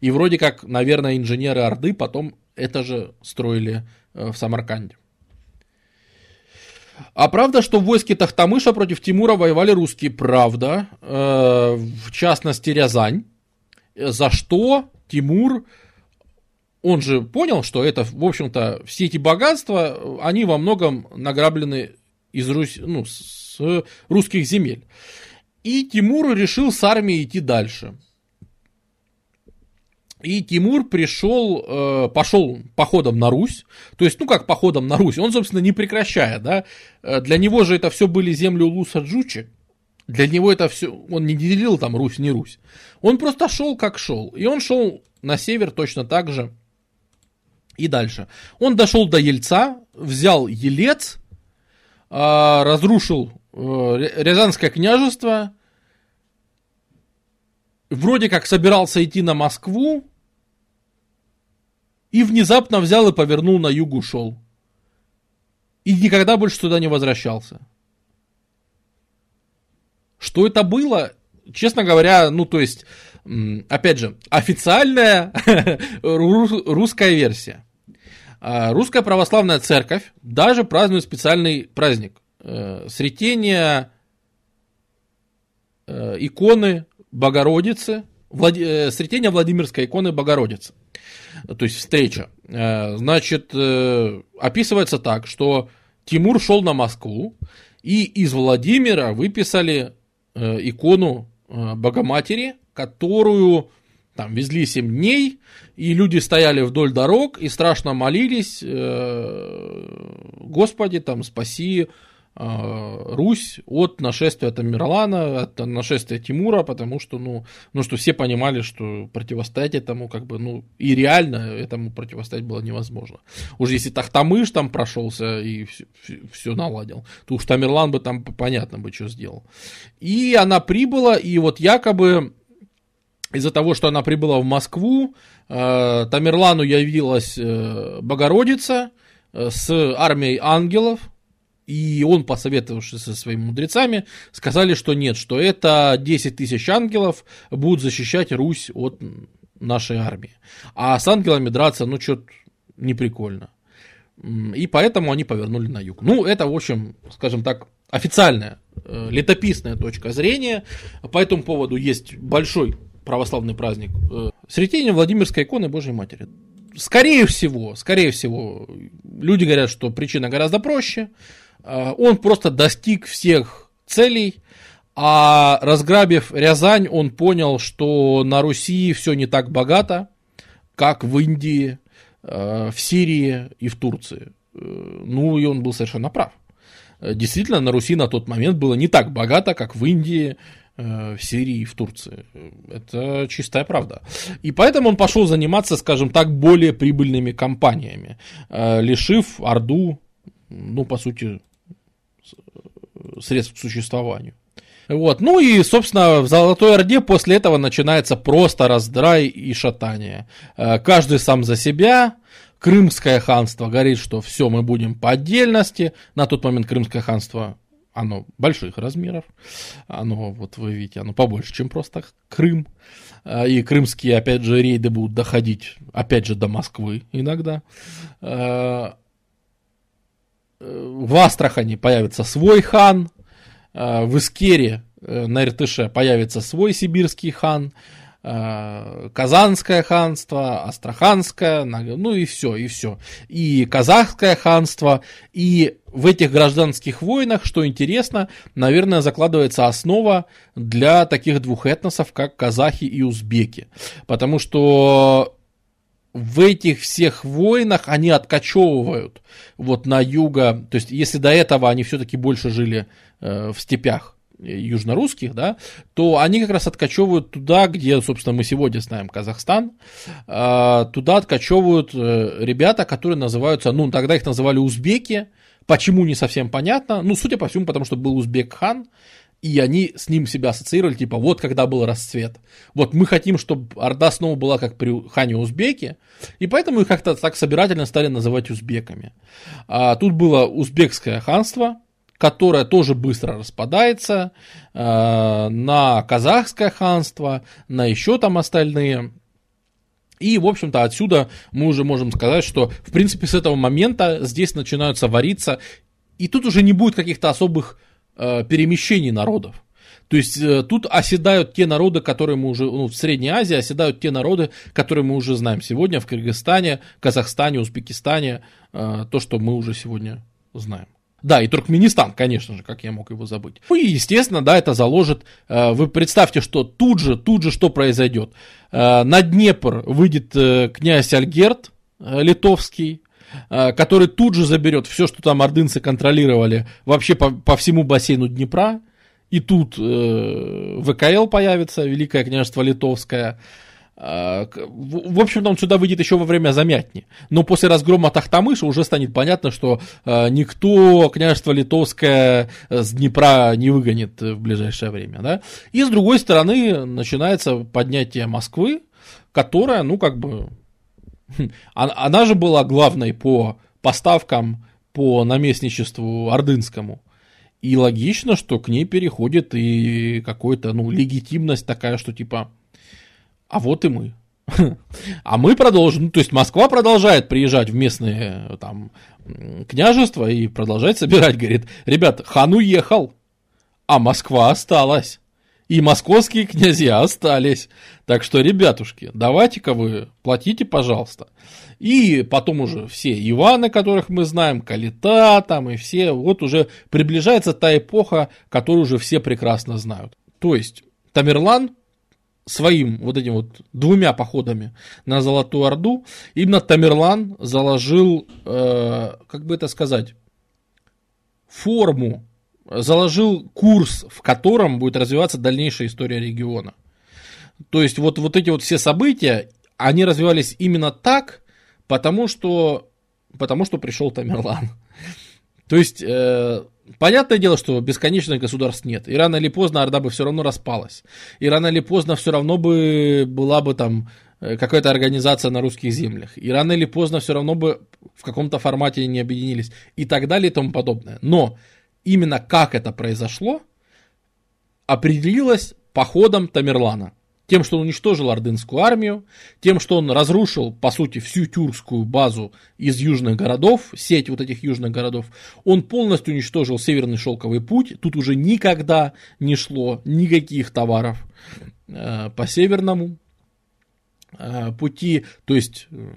И вроде как, наверное, инженеры Орды потом это же строили в Самарканде. А правда, что в войске Тахтамыша против Тимура воевали русские? Правда. Э, в частности, Рязань. За что Тимур, он же понял, что это, в общем-то, все эти богатства, они во многом награблены из Русь, ну, с русских земель. И Тимур решил с армией идти дальше. И Тимур пришел, э, пошел походом на Русь, то есть, ну как походом на Русь, он, собственно, не прекращая, да, э, для него же это все были земли Улуса Джучи, для него это все, он не делил там Русь, не Русь, он просто шел как шел, и он шел на север точно так же и дальше. Он дошел до Ельца, взял Елец, э, разрушил Рязанское княжество, вроде как собирался идти на Москву, и внезапно взял и повернул на юг ушел. И никогда больше туда не возвращался. Что это было? Честно говоря, ну то есть, опять же, официальная *laughs* русская версия. А, русская православная церковь даже празднует специальный праздник. Э, сретение э, иконы Богородицы, Влади... Э, сретение Владимирской иконы Богородицы то есть встреча, э, значит, э, описывается так, что Тимур шел на Москву, и из Владимира выписали э, икону Богоматери, которую там везли 7 дней, и люди стояли вдоль дорог и страшно молились, Господи, там, спаси Русь от нашествия Тамерлана, от нашествия Тимура, потому что, ну, ну, что все понимали, что противостоять этому, как бы, ну, и реально этому противостоять было невозможно. Уже если Тахтамыш там прошелся и все, все наладил, то уж Тамерлан бы там понятно бы, что сделал. И она прибыла, и вот якобы из-за того, что она прибыла в Москву, э, Тамерлану явилась э, Богородица э, с армией ангелов, и он, посоветовавшись со своими мудрецами, сказали, что нет, что это 10 тысяч ангелов будут защищать Русь от нашей армии. А с ангелами драться, ну, что-то не прикольно. И поэтому они повернули на юг. Ну, это, в общем, скажем так, официальная, э, летописная точка зрения. По этому поводу есть большой православный праздник э, Сретения Владимирской иконы Божьей Матери. Скорее всего, скорее всего, люди говорят, что причина гораздо проще. Э, он просто достиг всех целей, а разграбив Рязань, он понял, что на Руси все не так богато, как в Индии, э, в Сирии и в Турции. Э, ну, и он был совершенно прав. Действительно, на Руси на тот момент было не так богато, как в Индии, в Сирии и в Турции. Это чистая правда. И поэтому он пошел заниматься, скажем так, более прибыльными компаниями, лишив Орду, ну, по сути, средств к существованию. Вот. Ну и, собственно, в Золотой Орде после этого начинается просто раздрай и шатание. Э, каждый сам за себя. Крымское ханство говорит, что все, мы будем по отдельности. На тот момент Крымское ханство оно больших размеров, оно, вот вы видите, оно побольше, чем просто Крым, а, и крымские, опять же, рейды будут доходить, опять же, до Москвы иногда. А, в Астрахани появится свой хан, а, в Искере э, на Иртыше появится свой сибирский хан, Э, Казанское ханство, Астраханское, ну и все, и все. И Казахское ханство, и в этих гражданских войнах, что интересно, наверное, закладывается основа для таких двух этносов, как казахи и узбеки. Потому что в этих всех войнах они откачевывают вот на юго, то есть если до этого они все-таки больше жили э, в степях, южнорусских, да, то они как раз откачевывают туда, где, собственно, мы сегодня знаем Казахстан, а, туда откачевывают э, ребята, которые называются, ну, тогда их называли узбеки, почему не совсем понятно, ну, судя по всему, потому что был узбек-хан, и они с ним себя ассоциировали, типа, вот когда был расцвет. Вот мы хотим, чтобы Орда снова была как при хане узбеки, и поэтому их как-то так собирательно стали называть узбеками. А, тут было узбекское ханство, которая тоже быстро распадается, э, на казахское ханство, на еще там остальные. И, в общем-то, отсюда мы уже можем сказать, что, в принципе, с этого момента здесь начинаются вариться, и тут уже не будет каких-то особых э, перемещений народов. То есть э, тут оседают те народы, которые мы уже, ну, в Средней Азии оседают те народы, которые мы уже знаем сегодня в Кыргызстане, Казахстане, Узбекистане, э, то, что мы уже сегодня знаем. Да, и Туркменистан, конечно же, как я мог его забыть. Ну и, естественно, да, это заложит, вы представьте, что тут же, тут же что произойдет. На Днепр выйдет князь Альгерт литовский, который тут же заберет все, что там ордынцы контролировали, вообще по, по всему бассейну Днепра. И тут ВКЛ появится, Великое княжество Литовское. А, в общем-то, он сюда выйдет еще во время замятни. Но после разгрома Тахтамыша уже станет понятно, что а, никто княжество Литовское с Днепра не выгонит в ближайшее время. Да? И с другой стороны, начинается поднятие Москвы, которая, ну, как бы, *laughs* она же была главной по поставкам по наместничеству ордынскому. И логично, что к ней переходит и какая-то, ну, легитимность такая, что типа, а вот и мы. *laughs* А мы продолжим, ну, то есть Москва продолжает приезжать в местные там княжества и продолжает собирать, говорит, ребят, хан уехал, а Москва осталась. И московские князья остались. Так что, ребятушки, давайте-ка вы платите, пожалуйста. И потом уже все Иваны, которых мы знаем, Калита там и все, вот уже приближается та эпоха, которую уже все прекрасно знают. То есть Тамерлан своим вот этим вот двумя походами на Золотую Орду, именно Тамерлан заложил, э, как бы это сказать, форму, заложил курс, в котором будет развиваться дальнейшая история региона. То есть вот, вот эти вот все события, они развивались именно так, потому что, потому что пришел Тамерлан. *laughs* То есть э, Понятное дело, что бесконечных государств нет. И рано или поздно Орда бы все равно распалась. И рано или поздно все равно бы была бы там э, какая-то организация на русских землях. И рано или поздно все равно бы в каком-то формате не объединились. И так далее и тому подобное. Но именно как это произошло, определилось походом Тамерлана. Тем, что он уничтожил ордынскую армию, тем, что он разрушил, по сути, всю тюркскую базу из южных городов, сеть вот этих южных городов, он полностью уничтожил Северный шелковый путь, тут уже никогда не шло никаких товаров э, по северному э, пути, то есть э,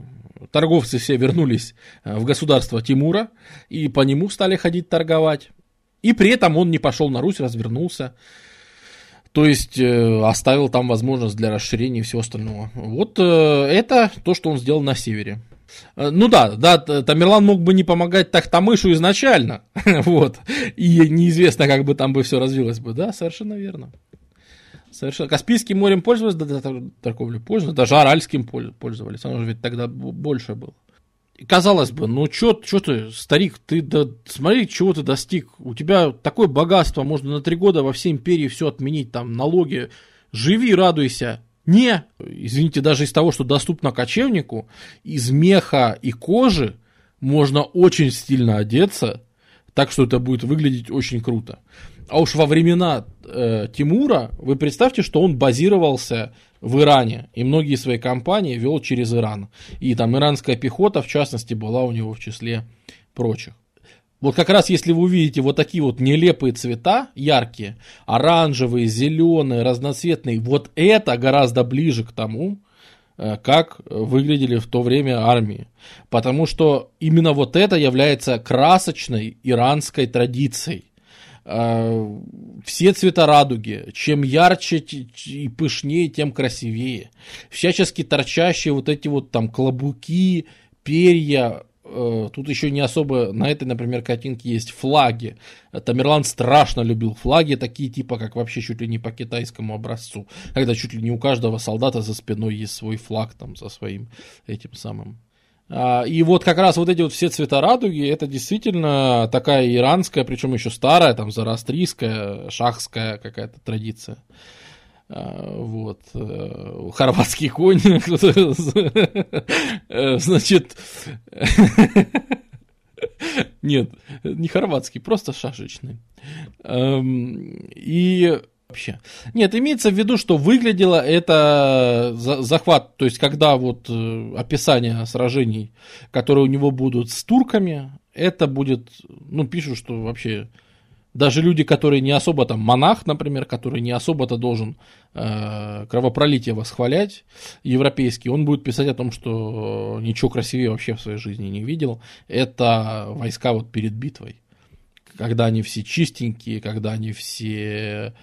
торговцы все вернулись э, в государство Тимура и по нему стали ходить торговать. И при этом он не пошел на Русь, развернулся, то есть э, оставил там возможность для расширения и всего остального. Вот э, это то, что он сделал на севере. Э, ну да, да, Тамерлан мог бы не помогать Тахтамышу изначально, *laughs* вот, и неизвестно, как бы там бы все развилось бы, да, совершенно верно. Совершенно. Каспийским морем пользовались для торговли? Пользовались, даже Аральским пользовались, оно же ведь тогда больше было казалось бы, ну что ты, старик, ты да, смотри, чего ты достиг. У тебя такое богатство, можно на три года во всей империи все отменить, там налоги. Живи, радуйся. Не, извините, даже из того, что доступно кочевнику, из меха и кожи можно очень стильно одеться, Так что это будет выглядеть очень круто. А уж во времена э, Тимура, вы представьте, что он базировался в Иране, и многие свои кампании вел через Иран. И там иранская пехота, в частности, была у него в числе прочих. Вот как раз если вы увидите вот такие вот нелепые цвета, яркие, оранжевые, зеленые, разноцветные, вот это гораздо ближе к тому, э, как выглядели в то время армии. Потому что именно вот это является красочной иранской традицией. Э, все цвета радуги, чем ярче и пышнее, тем красивее. Всячески торчащие вот эти вот там клобуки, перья, Э, тут еще не особо, на этой, например, картинке есть флаги. Тамерлан страшно любил флаги, такие типа, как вообще чуть ли не по китайскому образцу. Когда чуть ли не у каждого солдата за спиной есть свой флаг там со своим этим самым. А, и вот как раз вот эти вот все цвета радуги, это действительно такая иранская, причем еще старая, там, зарастрийская, шахская какая-то традиция. А, вот, э, хорватский конь, *laughs* э, значит, *laughs* нет, не хорватский, просто шашечный. Эм, и вообще. Нет, имеется в виду, что выглядело это захват, то есть когда вот э, описание сражений, которые у него будут с турками, это будет, ну, пишут, что вообще даже люди, которые не особо там монах, например, который не особо-то должен э, кровопролитие восхвалять, европейский, он будет писать о том, что ничего красивее вообще в своей жизни не видел. Это войска вот перед битвой. Когда они все чистенькие, когда они все...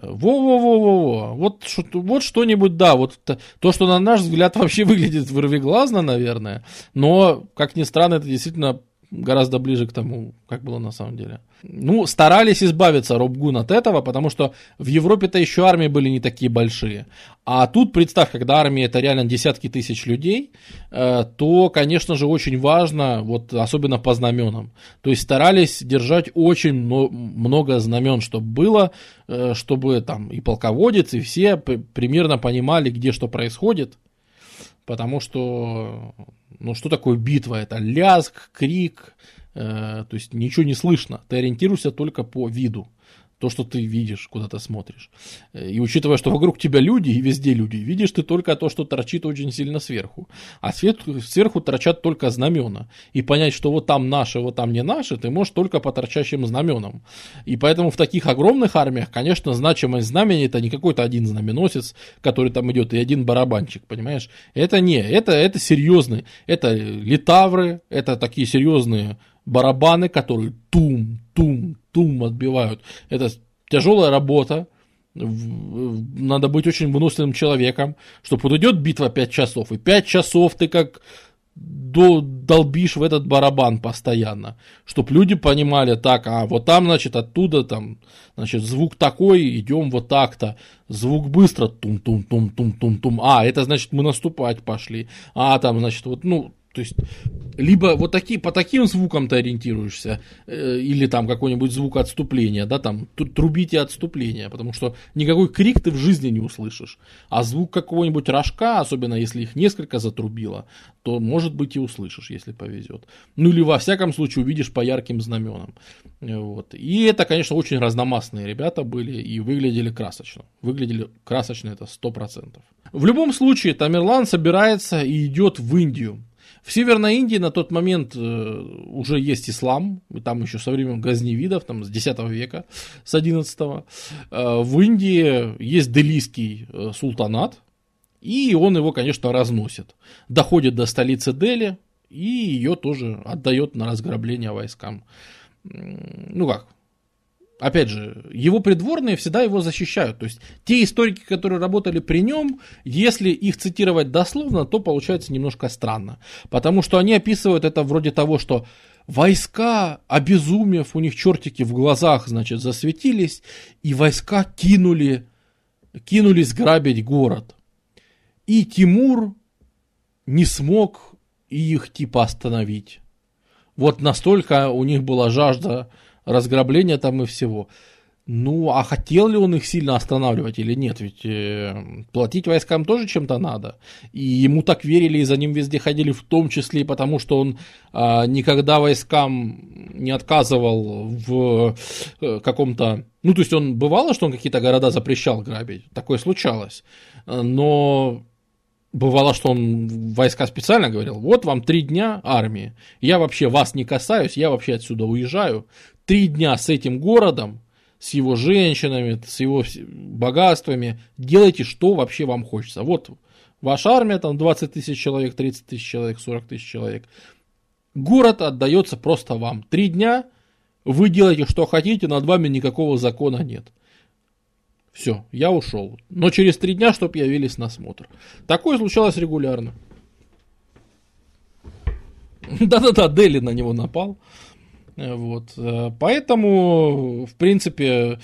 Во-во-во-во-во. Вот, вот что-нибудь, да, вот то, что на наш взгляд вообще выглядит *laughs* вырвиглазно, наверное, но, как ни странно, это действительно гораздо ближе к тому, как было на самом деле. Ну, старались избавиться Робгун от этого, потому что в Европе-то еще армии были не такие большие. А тут, представь, когда армия это реально десятки тысяч людей, э, то, конечно же, очень важно, вот особенно по знаменам. То есть старались держать очень много знамен, чтобы было, э, чтобы там и полководец, и все примерно понимали, где что происходит. Потому что ну, что такое битва? Это лязг, крик, э, то есть ничего не слышно. Ты ориентируешься только по виду то, что ты видишь, куда ты смотришь. И учитывая, что вокруг тебя люди, и везде люди, видишь ты только то, что торчит очень сильно сверху. А сверху, сверху торчат только знамена. И понять, что вот там наши, вот там не наши, ты можешь только по торчащим знаменам. И поэтому в таких огромных армиях, конечно, значимость знамени это не какой-то один знаменосец, который там идет, и один барабанчик, понимаешь? Это не, это, это серьезные, это литавры, это такие серьезные барабаны, которые тум, тум, тум отбивают. Это тяжелая работа, надо быть очень выносливым человеком, чтобы вот битва 5 часов, и 5 часов ты как до, долбишь в этот барабан постоянно, чтобы люди понимали, так, а вот там, значит, оттуда, там, значит, звук такой, идем вот так-то, звук быстро, тум-тум-тум-тум-тум-тум, а, это значит, мы наступать пошли, а, там, значит, вот, ну, то есть, либо вот такие, по таким звукам ты ориентируешься, э, или там какой-нибудь звук отступления, да, там, трубите отступления, потому что никакой крик ты в жизни не услышишь. А звук какого-нибудь рожка, особенно если их несколько затрубило, то, может быть, и услышишь, если повезет. Ну, или во всяком случае увидишь по ярким знаменам. Вот. И это, конечно, очень разномастные ребята были и выглядели красочно. Выглядели красочно, это 100%. В любом случае, Тамерлан собирается и идет в Индию. В Северной Индии на тот момент э, уже есть ислам, там еще со времен газневидов, там с X века, с XI. Э, в Индии есть делийский э, султанат, и он его, конечно, разносит. Доходит до столицы Дели, и ее тоже отдает на разграбление войскам. Ну как, опять же, его придворные всегда его защищают. То есть те историки, которые работали при нем, если их цитировать дословно, то получается немножко странно. Потому что они описывают это вроде того, что войска, обезумев, у них чертики в глазах, значит, засветились, и войска кинули, кинулись грабить город. И Тимур не смог их типа остановить. Вот настолько у них была жажда разграбления там и всего. Ну, а хотел ли он их сильно останавливать или нет? Ведь э, платить войскам тоже чем-то надо. И ему так верили, и за ним везде ходили, в том числе и потому, что он э, никогда войскам не отказывал в э, каком-то... Ну, то есть он бывало, что он какие-то города запрещал грабить. Такое случалось. Но бывало, что он войска специально говорил, вот вам три дня армии, я вообще вас не касаюсь, я вообще отсюда уезжаю, три дня с этим городом, с его женщинами, с его богатствами, делайте, что вообще вам хочется. Вот ваша армия, там 20 тысяч человек, 30 тысяч человек, 40 тысяч человек. Город отдается просто вам. Три дня вы делаете, что хотите, над вами никакого закона нет. Все, я ушел. Но через три дня, чтобы явились на смотр. Такое случалось регулярно. *laughs* Да-да-да, Дели на него напал. Вот. Э, поэтому, в принципе,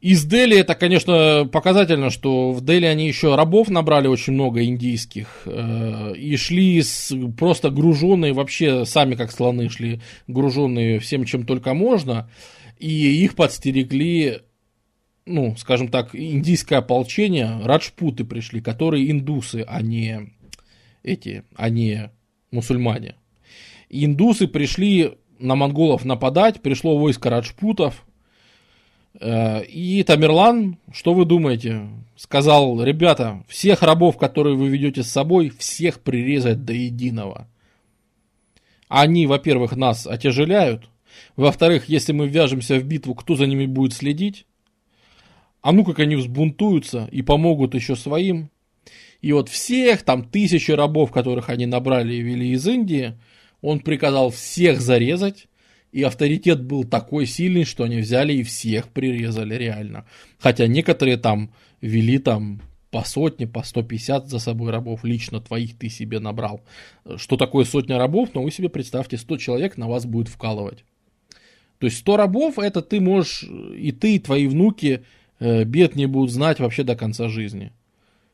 из Дели это, конечно, показательно, что в Дели они еще рабов набрали очень много индийских э, и шли с, просто груженные, вообще сами как слоны шли, груженные всем, чем только можно, и их подстерегли, ну, скажем так, индийское ополчение, раджпуты пришли, которые индусы, а не эти, а не мусульмане. Индусы пришли на монголов нападать, пришло войско раджпутов, э, и Тамерлан, что вы думаете, сказал, ребята, всех рабов, которые вы ведете с собой, всех прирезать до единого. Они, во-первых, нас отяжеляют, во-вторых, если мы вяжемся в битву, кто за ними будет следить? А ну как они взбунтуются и помогут еще своим. И вот всех там тысячи рабов, которых они набрали и вели из Индии, он приказал всех зарезать, и авторитет был такой сильный, что они взяли и всех прирезали реально. Хотя некоторые там вели там по сотне, по 150 за собой рабов, лично твоих ты себе набрал. Что такое сотня рабов? Ну, вы себе представьте, 100 человек на вас будет вкалывать. То есть 100 рабов, это ты можешь, и ты, и твои внуки э, бед не будут знать вообще до конца жизни.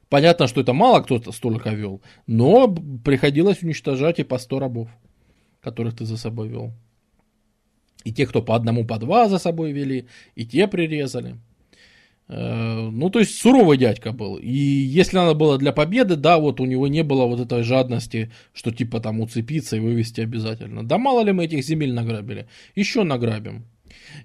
Понятно, что это мало кто-то столько вел, но приходилось уничтожать и по 100 рабов которых ты за собой вел. И те, кто по одному, по два за собой вели, и те прирезали. Э, ну, то есть суровый дядька был. И если надо было для победы, да, вот у него не было вот этой жадности, что типа там уцепиться и вывести обязательно. Да мало ли мы этих земель награбили. Еще награбим.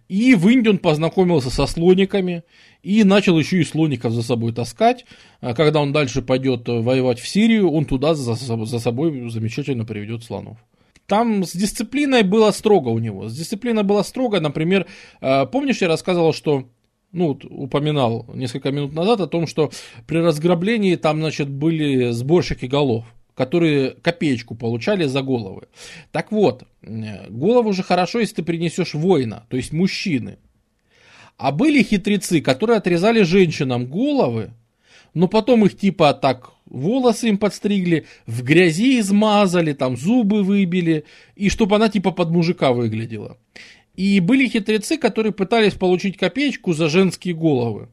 И в Индии он познакомился со слониками и начал еще и слоников за собой таскать. А когда он дальше пойдет воевать в Сирию, он туда за, за собой замечательно приведет слонов. Там с дисциплиной было строго у него. С дисциплиной было строго, например, э, помнишь, я рассказывал, что ну, упоминал несколько минут назад о том, что при разграблении там, значит, были сборщики голов, которые копеечку получали за головы. Так вот, э, голову же хорошо, если ты принесешь воина, то есть мужчины. А были хитрецы, которые отрезали женщинам головы, но потом их типа так волосы им подстригли, в грязи измазали, там зубы выбили, и чтобы она типа под мужика выглядела. И были хитрецы, которые пытались получить копеечку за женские головы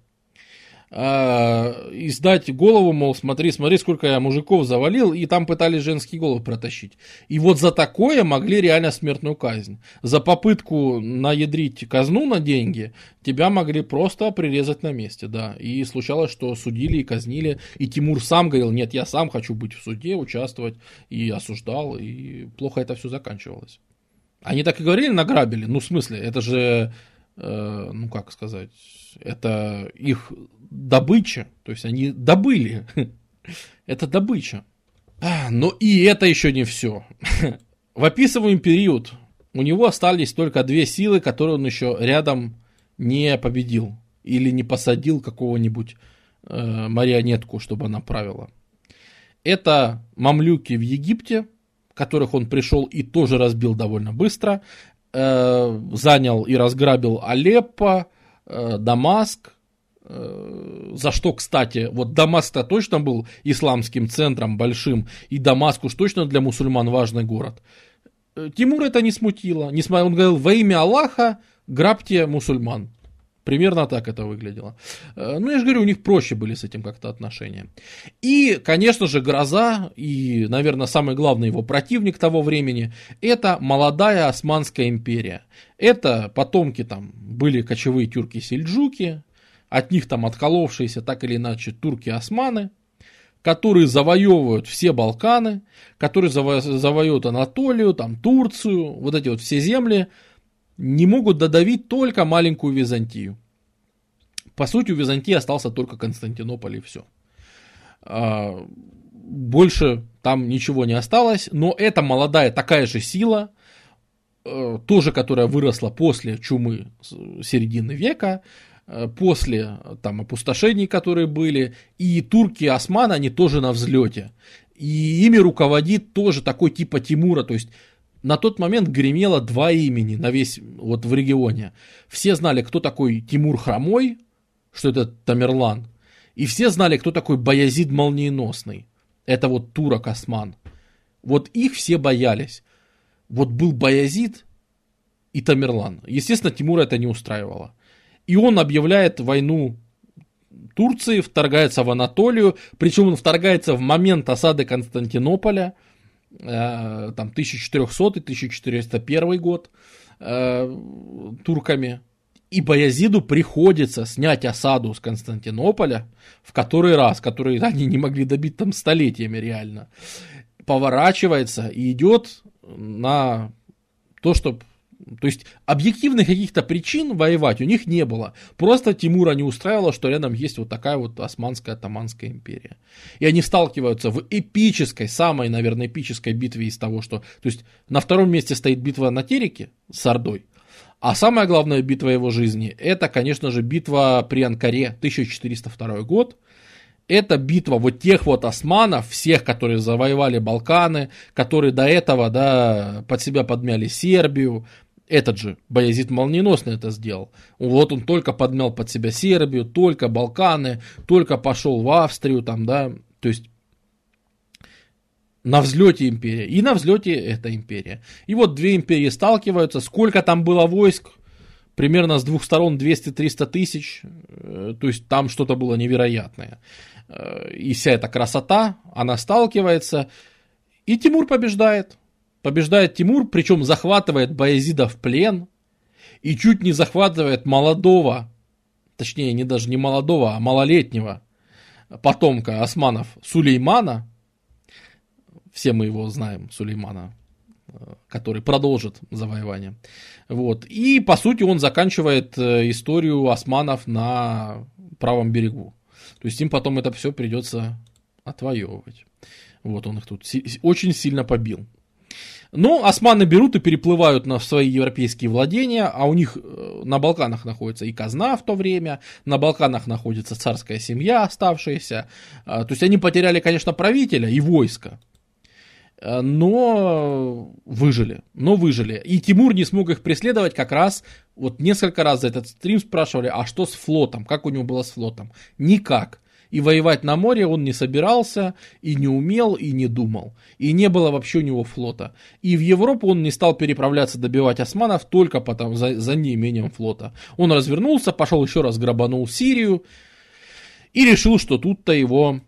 и сдать голову, мол, смотри, смотри, сколько я мужиков завалил, и там пытались женские головы протащить. И вот за такое могли реально смертную казнь. За попытку наедрить казну на деньги тебя могли просто прирезать на месте, да. И случалось, что судили и казнили, и Тимур сам говорил, нет, я сам хочу быть в суде, участвовать, и осуждал, и плохо это все заканчивалось. Они так и говорили, награбили, ну, в смысле, это же, э, ну, как сказать, это их добыча, то есть они добыли. *laughs* Это добыча. Но и это еще не все. *laughs* В описываемый период у него остались только две силы, которые он еще рядом не победил или не посадил какого-нибудь э, марионетку, чтобы она правила. Это мамлюки в Египте, которых он пришел и тоже разбил довольно быстро, э, занял и разграбил Алеппо, э, Дамаск, за что, кстати, вот Дамаск-то точно был исламским центром большим, и Дамаск уж точно для мусульман важный город. Э, Тимур это не смутило. Он говорил, во имя Аллаха грабьте мусульман. Примерно так это выглядело. Э, ну, я же говорю, у них проще были с этим как-то отношения. И, конечно же, Гроза и, наверное, самый главный его противник того времени, это молодая Османская империя. Это потомки там были кочевые тюрки-сельджуки, от них там отколовшиеся так или иначе турки-османы, которые завоевывают все Балканы, которые заво- завоевывают Анатолию, там Турцию, вот эти вот все земли, не могут додавить только маленькую Византию. По сути, у Византии остался только Константинополь и все. А, больше там ничего не осталось, но это молодая такая же сила, э, тоже которая выросла после чумы середины века, после там опустошений, которые были, и турки османы, они тоже на взлете. И ими руководит тоже такой типа Тимура, то есть на тот момент гремело два имени на весь, вот в регионе. Все знали, кто такой Тимур Хромой, что это Тамерлан. И все знали, кто такой Баязид Молниеносный. Это вот турок Осман. Вот их все боялись. Вот был Баязид и Тамерлан. Естественно, Тимура это не устраивало. И он объявляет войну Турции, вторгается в Анатолию, причем он вторгается в момент осады Константинополя – Э, там 1400-1401 год э, турками. И Баязиду приходится снять осаду с Константинополя в который раз, который *laughs* они не могли добить там столетиями реально. Поворачивается и идет на то, чтобы то есть объективных каких-то причин воевать у них не было. Просто Тимура не устраивало, что рядом есть вот такая вот Османская Таманская империя. И они сталкиваются в эпической, самой, наверное, эпической битве из того, что... То есть на втором месте стоит битва на Тереке с Ордой. А самая главная битва его жизни, это, конечно же, битва при Анкаре, 1402 год. Это битва вот тех вот османов, всех, которые завоевали Балканы, которые до этого, да, под себя подмяли Сербию, этот же Баязид молниеносно это сделал. Вот он только подмял под себя Сербию, только Балканы, только пошел в Австрию, там, да, то есть на взлете империя. И на взлете эта империя. И вот две империи сталкиваются. Сколько там было войск? Примерно с двух сторон 200-300 тысяч. Э, то есть там что-то было невероятное. Э, и вся эта красота, она сталкивается. И Тимур побеждает. Побеждает Тимур, причем захватывает Баязида в плен и чуть не захватывает молодого, точнее, не даже не молодого, а малолетнего потомка османов Сулеймана. Все мы его знаем, Сулеймана, который продолжит завоевание. Вот. И, по сути, он заканчивает э, историю османов на правом берегу. То есть им потом это все придется отвоевывать. Вот он их тут очень сильно побил. Ну, османы берут и переплывают на свои европейские владения, а у них э, на Балканах находится и казна в то время, на Балканах находится царская семья оставшаяся. А, то есть они потеряли, конечно, правителя и войско, э, но выжили, но выжили. И Тимур не смог их преследовать как раз, вот несколько раз за этот стрим спрашивали, а что с флотом, как у него было с флотом? Никак. И воевать на море он не собирался, и не умел, и не думал. И не было вообще у него флота. И в Европу он не стал переправляться добивать османов только потому, за, за неимением флота. Он развернулся, пошел еще раз грабанул Сирию и решил, что тут-то его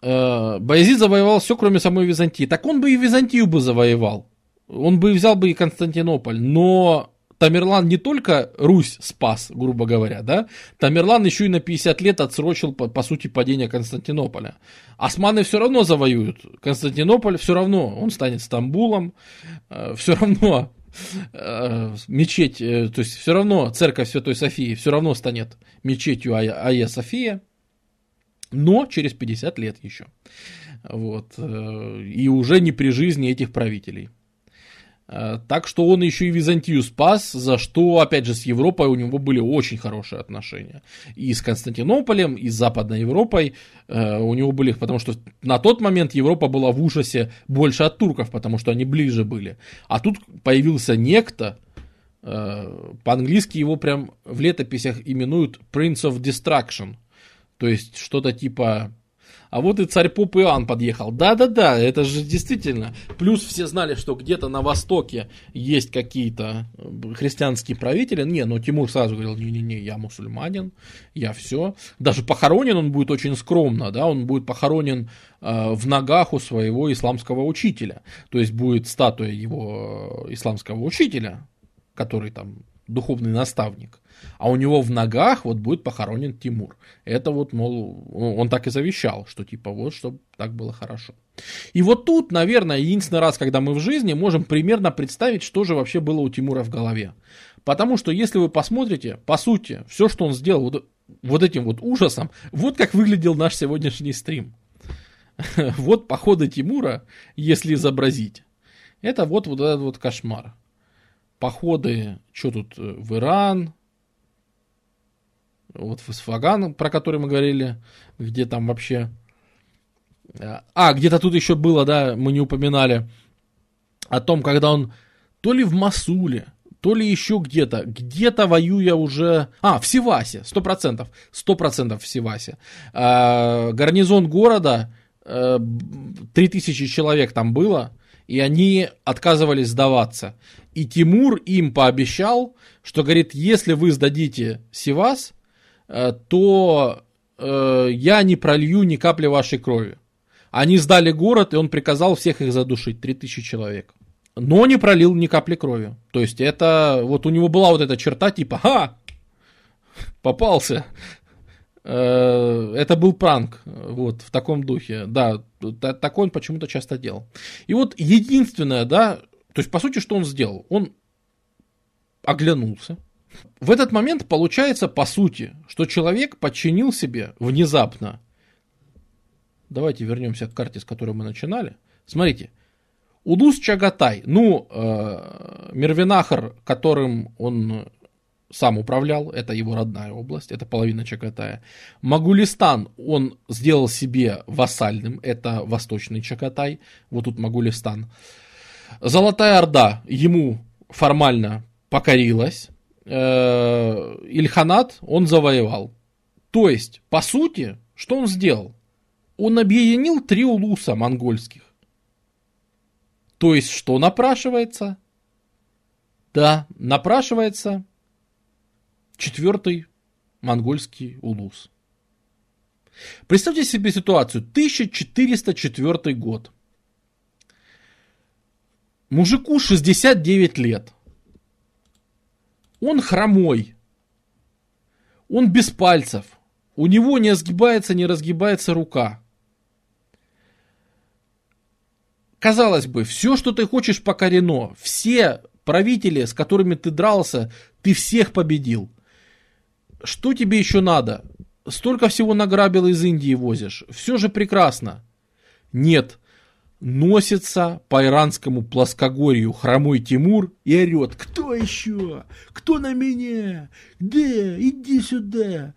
э, Баязид завоевал все, кроме самой Византии. Так он бы и Византию бы завоевал. Он бы взял бы и Константинополь. Но Тамерлан не только Русь спас, грубо говоря, да, Тамерлан еще и на 50 лет отсрочил, по, по сути, падение Константинополя. Османы все равно завоюют. Константинополь все равно, он станет Стамбулом, э, все равно э, мечеть, э, то есть все равно церковь Святой Софии все равно станет мечетью Айя София, но через 50 лет еще. Вот. Э, и уже не при жизни этих правителей. Э, так что он еще и Византию спас, за что, опять же, с Европой у него были очень хорошие отношения. И с Константинополем, и с Западной Европой э, у него были, потому что на тот момент Европа была в ужасе больше от турков, потому что они ближе были. А тут появился некто, э, по-английски его прям в летописях именуют Prince of Destruction. То есть что-то типа А вот и царь Поп Иоанн подъехал. Да-да-да, это же действительно. Плюс все знали, что где-то на востоке есть какие-то э, христианские правители. Не, но Тимур сразу говорил, не-не-не, я мусульманин, я все. Даже похоронен он будет очень скромно, да, он будет похоронен э, в ногах у своего исламского учителя. То есть будет статуя его э, исламского учителя, который там духовный наставник а у него в ногах вот будет похоронен Тимур. Это вот, мол, он так и завещал, что типа вот, чтобы так было хорошо. И вот тут, наверное, единственный раз, когда мы в жизни можем примерно представить, что же вообще было у Тимура в голове. Потому что если вы посмотрите, по сути, все, что он сделал вот, вот этим вот ужасом, вот как выглядел наш сегодняшний стрим. *laughs* Вот походы Тимура, если изобразить. Это вот, вот этот вот кошмар. Походы, что тут, э, в Иран, вот в Исфаган, про который мы говорили, где там вообще... Э, а, где-то тут еще было, да, мы не упоминали, о том, когда он то ли в Масуле, то ли еще где-то, где-то воюя уже... А, в Севасе, сто процентов, сто процентов в Севасе. А, гарнизон города, а, э, 3000 человек там было, и они отказывались сдаваться. И Тимур им пообещал, что, говорит, если вы сдадите Севас, то э, я не пролью ни капли вашей крови. Они сдали город, и он приказал всех их задушить, 3000 человек. Но не пролил ни капли крови. То есть это, вот у него была вот эта черта типа, ха, попался. Э, это был пранк, вот, в таком духе. Да, такой он почему-то часто делал. И вот единственное, да, то есть, по сути, что он сделал? Он оглянулся, в этот момент получается, по сути, что человек подчинил себе внезапно. Давайте вернемся к карте, с которой мы начинали. Смотрите, Удус Чагатай, ну, э, Мервинахар, которым он сам управлял, это его родная область, это половина Чагатая. Магулистан он сделал себе вассальным, это восточный Чагатай, вот тут Магулистан. Золотая Орда ему формально покорилась, э, Ильханат он завоевал. То есть, по сути, что он сделал? Он объединил три улуса монгольских. То есть, что напрашивается? Да, напрашивается четвертый монгольский улус. Представьте себе ситуацию. 1404 год. Мужику 69 лет. Он хромой. Он без пальцев. У него не сгибается, не разгибается рука. Казалось бы, все, что ты хочешь, покорено. Все правители, с которыми ты дрался, ты всех победил. Что тебе еще надо? Столько всего награбил из Индии возишь. Все же прекрасно. Нет, носится по иранскому плоскогорью хромой Тимур и орет «Кто еще? Кто на меня? Где? Иди сюда!»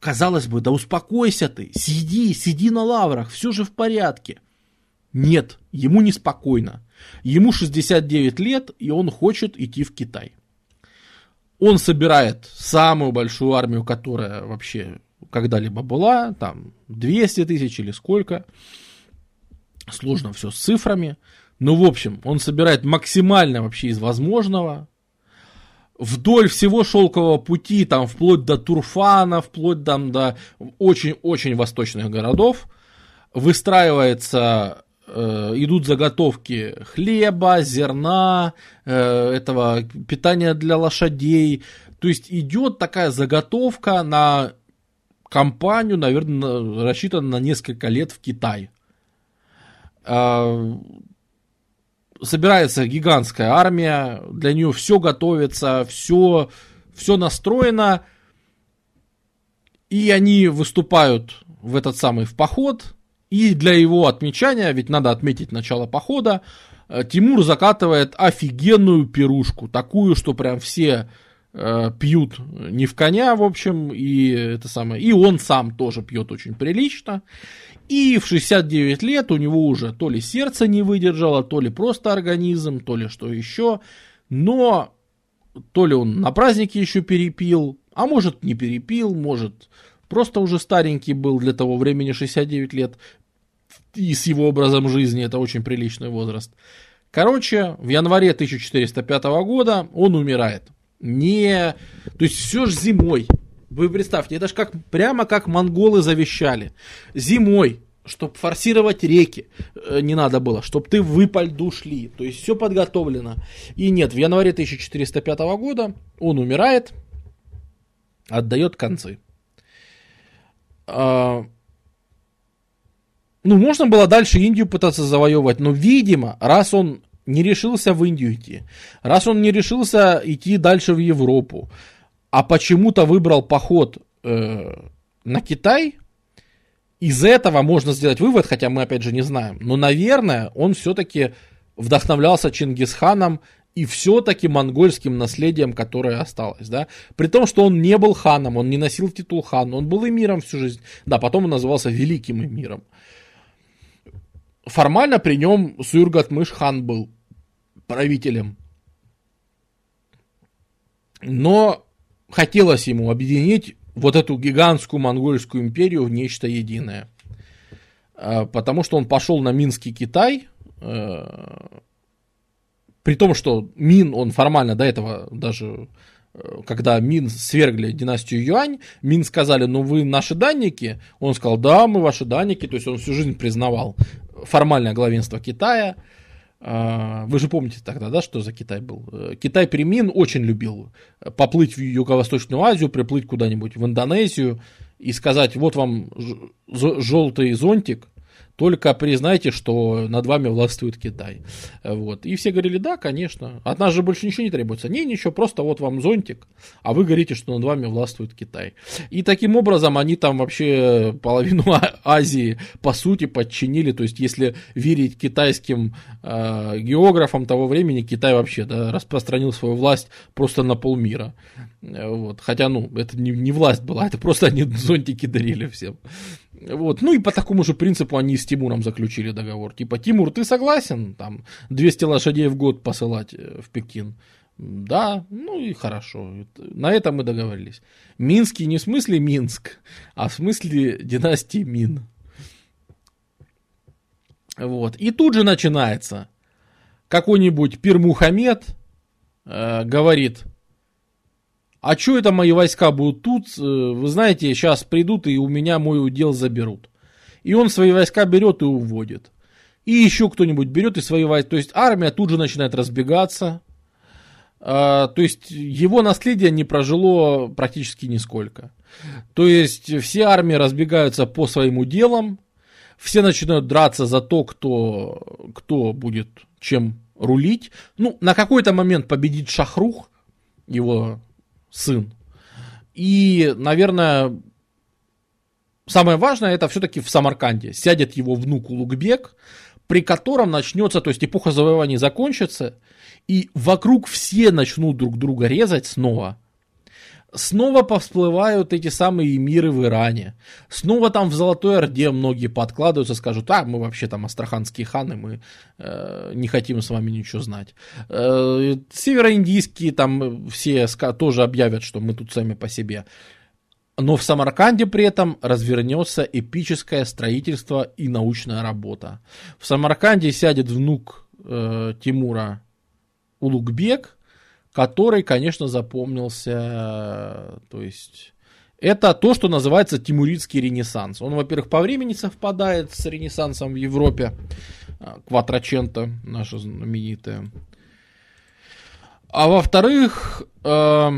Казалось бы, да успокойся ты, сиди, сиди на лаврах, все же в порядке. Нет, ему неспокойно. Ему 69 лет, и он хочет идти в Китай. Он собирает самую большую армию, которая вообще когда-либо была, там 200 тысяч или сколько. Сложно все с цифрами. Но, в общем, он собирает максимально вообще из возможного. Вдоль всего шелкового пути, там, вплоть до Турфана, вплоть там, до очень-очень восточных городов, выстраивается э, идут заготовки хлеба, зерна, э, этого питания для лошадей. То есть идет такая заготовка на компанию, наверное, рассчитана на несколько лет в Китай. А, собирается гигантская армия, для нее все готовится, все, все настроено, и они выступают в этот самый в поход, и для его отмечания, ведь надо отметить начало похода, э, Тимур закатывает офигенную пирушку, такую, что прям все пьют не в коня, в общем, и это самое, и он сам тоже пьет очень прилично. И в 69 лет у него уже то ли сердце не выдержало, то ли просто организм, то ли что еще. Но то ли он на празднике еще перепил, а может не перепил, может просто уже старенький был для того времени 69 лет, и с его образом жизни это очень приличный возраст. Короче, в январе 1405 года он умирает. Не... То есть все же зимой. Вы представьте, это же как, прямо как монголы завещали. Зимой, чтобы форсировать реки э, не надо было, чтобы ты вы по льду шли. То есть все подготовлено. И нет, в январе 1405 года он умирает, отдает концы. А, ну, можно было дальше Индию пытаться завоевывать, но, видимо, раз он не решился в Индию идти, раз он не решился идти дальше в Европу, а почему-то выбрал поход э, на Китай, из этого можно сделать вывод, хотя мы опять же не знаем, но, наверное, он все-таки вдохновлялся Чингисханом и все-таки монгольским наследием, которое осталось, да, при том, что он не был ханом, он не носил титул хана, он был эмиром всю жизнь, да, потом он назывался великим эмиром, формально при нем Суюргатмыш хан был правителем. Но хотелось ему объединить вот эту гигантскую монгольскую империю в нечто единое. А, потому что он пошел на Минский Китай, э, при том, что Мин, он формально до этого даже когда Мин свергли династию Юань, Мин сказали, ну вы наши данники. Он сказал, да, мы ваши данники. То есть он всю жизнь признавал формальное главенство Китая. А, вы же помните тогда, да, что за Китай был? Китай при Мин очень любил поплыть в Юго-Восточную Азию, приплыть куда-нибудь в Индонезию и сказать, вот вам желтый зонтик, только признайте, что над вами властвует Китай. Вот. И все говорили, да, конечно. От нас же больше ничего не требуется. Не, ничего, просто вот вам зонтик, а вы говорите, что над вами властвует Китай. И таким образом они там вообще половину *laughs* Азии, по сути, подчинили. То есть, если верить китайским э, географам того времени, Китай вообще да, распространил свою власть просто на полмира. Вот. Хотя, ну, это не, не власть была, *laughs* это просто они зонтики дарили всем. Вот. Ну и по такому же принципу они с Тимуром заключили договор. Типа, Тимур, ты согласен там 200 лошадей в год посылать э, в Пекин? Да, ну и хорошо. На этом мы договорились. Минский не в смысле Минск, а в смысле династии Мин. Вот. И тут же начинается. Какой-нибудь Пир Мухаммед э, говорит, а что это мои войска будут тут? Э, вы знаете, сейчас придут и у меня мой удел заберут. И он свои войска берет и уводит. И еще кто-нибудь берет и свои войска. То есть армия тут же начинает разбегаться. А, то есть его наследие не прожило практически нисколько. То есть все армии разбегаются по своим уделам. Все начинают драться за то, кто, кто будет чем рулить. Ну, на какой-то момент победит Шахрух, его сын. И, наверное, самое важное это все-таки в Самарканде. Сядет его внук Улугбек, при котором начнется, то есть эпоха завоеваний закончится, и вокруг все начнут друг друга резать снова снова повсплывают эти самые миры в Иране. Снова там в Золотой Орде многие подкладываются, скажут, а, мы вообще там астраханские ханы, мы э, не хотим с вами ничего знать. Э, североиндийские там все тоже объявят, что мы тут сами по себе. Но в Самарканде при этом развернется эпическое строительство и научная работа. В Самарканде сядет внук э, Тимура Улугбек, который, конечно, запомнился, то есть... Это то, что называется Тимуридский ренессанс. Он, во-первых, по времени совпадает с ренессансом в Европе. А, Кватрачента, наша знаменитая. А во-вторых, э,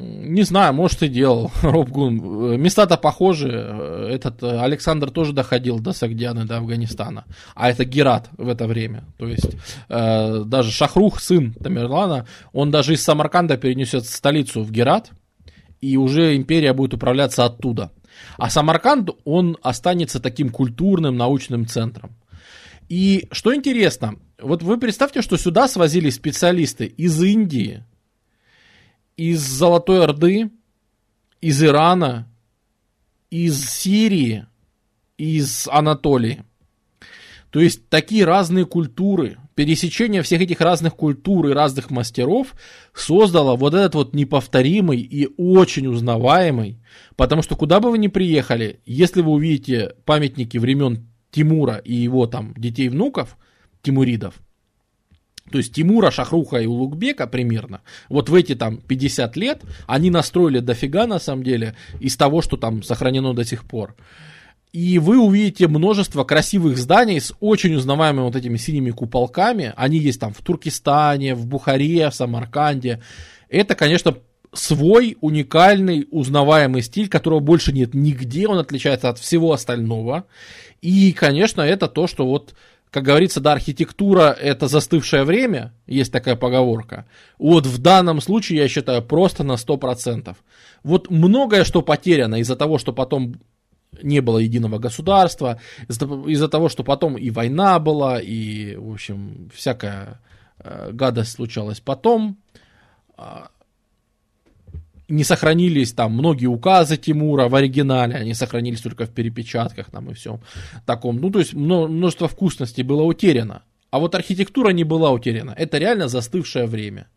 не знаю, может и делал *laughs* Роб Гун. Места-то похожи. Этот э, Александр тоже доходил до Сагдианы, до Афганистана. А это Герат в это время. То есть э, даже Шахрух, сын Тамерлана, он даже из Самарканда перенесет столицу в Герат, и уже империя будет управляться оттуда. А Самарканд, он останется таким культурным, научным центром. И что интересно, вот вы представьте, что сюда свозили специалисты из Индии, из Золотой Орды, из Ирана, из Сирии, из Анатолии. То есть такие разные культуры пересечение всех этих разных культур и разных мастеров создало вот этот вот неповторимый и очень узнаваемый, потому что куда бы вы ни приехали, если вы увидите памятники времен Тимура и его там детей-внуков, Тимуридов, то есть Тимура, Шахруха и Улугбека примерно, вот в эти там 50 лет, они настроили дофига на самом деле из того, что там сохранено до сих пор. И вы увидите множество красивых зданий с очень узнаваемыми вот этими синими куполками. Они есть там в Туркестане, в Бухаре, в Самарканде. Это, конечно, свой уникальный узнаваемый стиль, которого больше нет нигде, он отличается от всего остального. И, конечно, это то, что вот, как говорится, да, архитектура это застывшее время, есть такая поговорка. Вот в данном случае, я считаю, просто на 100%. Вот многое, что потеряно из-за того, что потом не было единого государства, из-за, из того, что потом и война была, и, в общем, всякая э, гадость случалась потом. Не сохранились там многие указы Тимура в оригинале, они сохранились только в перепечатках там и всем таком. Ну, то есть множество вкусностей было утеряно. А вот архитектура не была утеряна. Это реально застывшее время.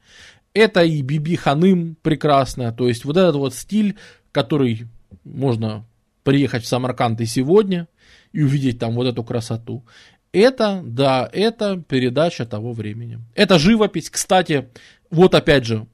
Это и Биби Ханым прекрасная. То есть вот этот вот стиль, который можно приехать в Самарканд и сегодня и увидеть там вот эту красоту. Это, да, это передача того времени. Это живопись, кстати, вот опять же,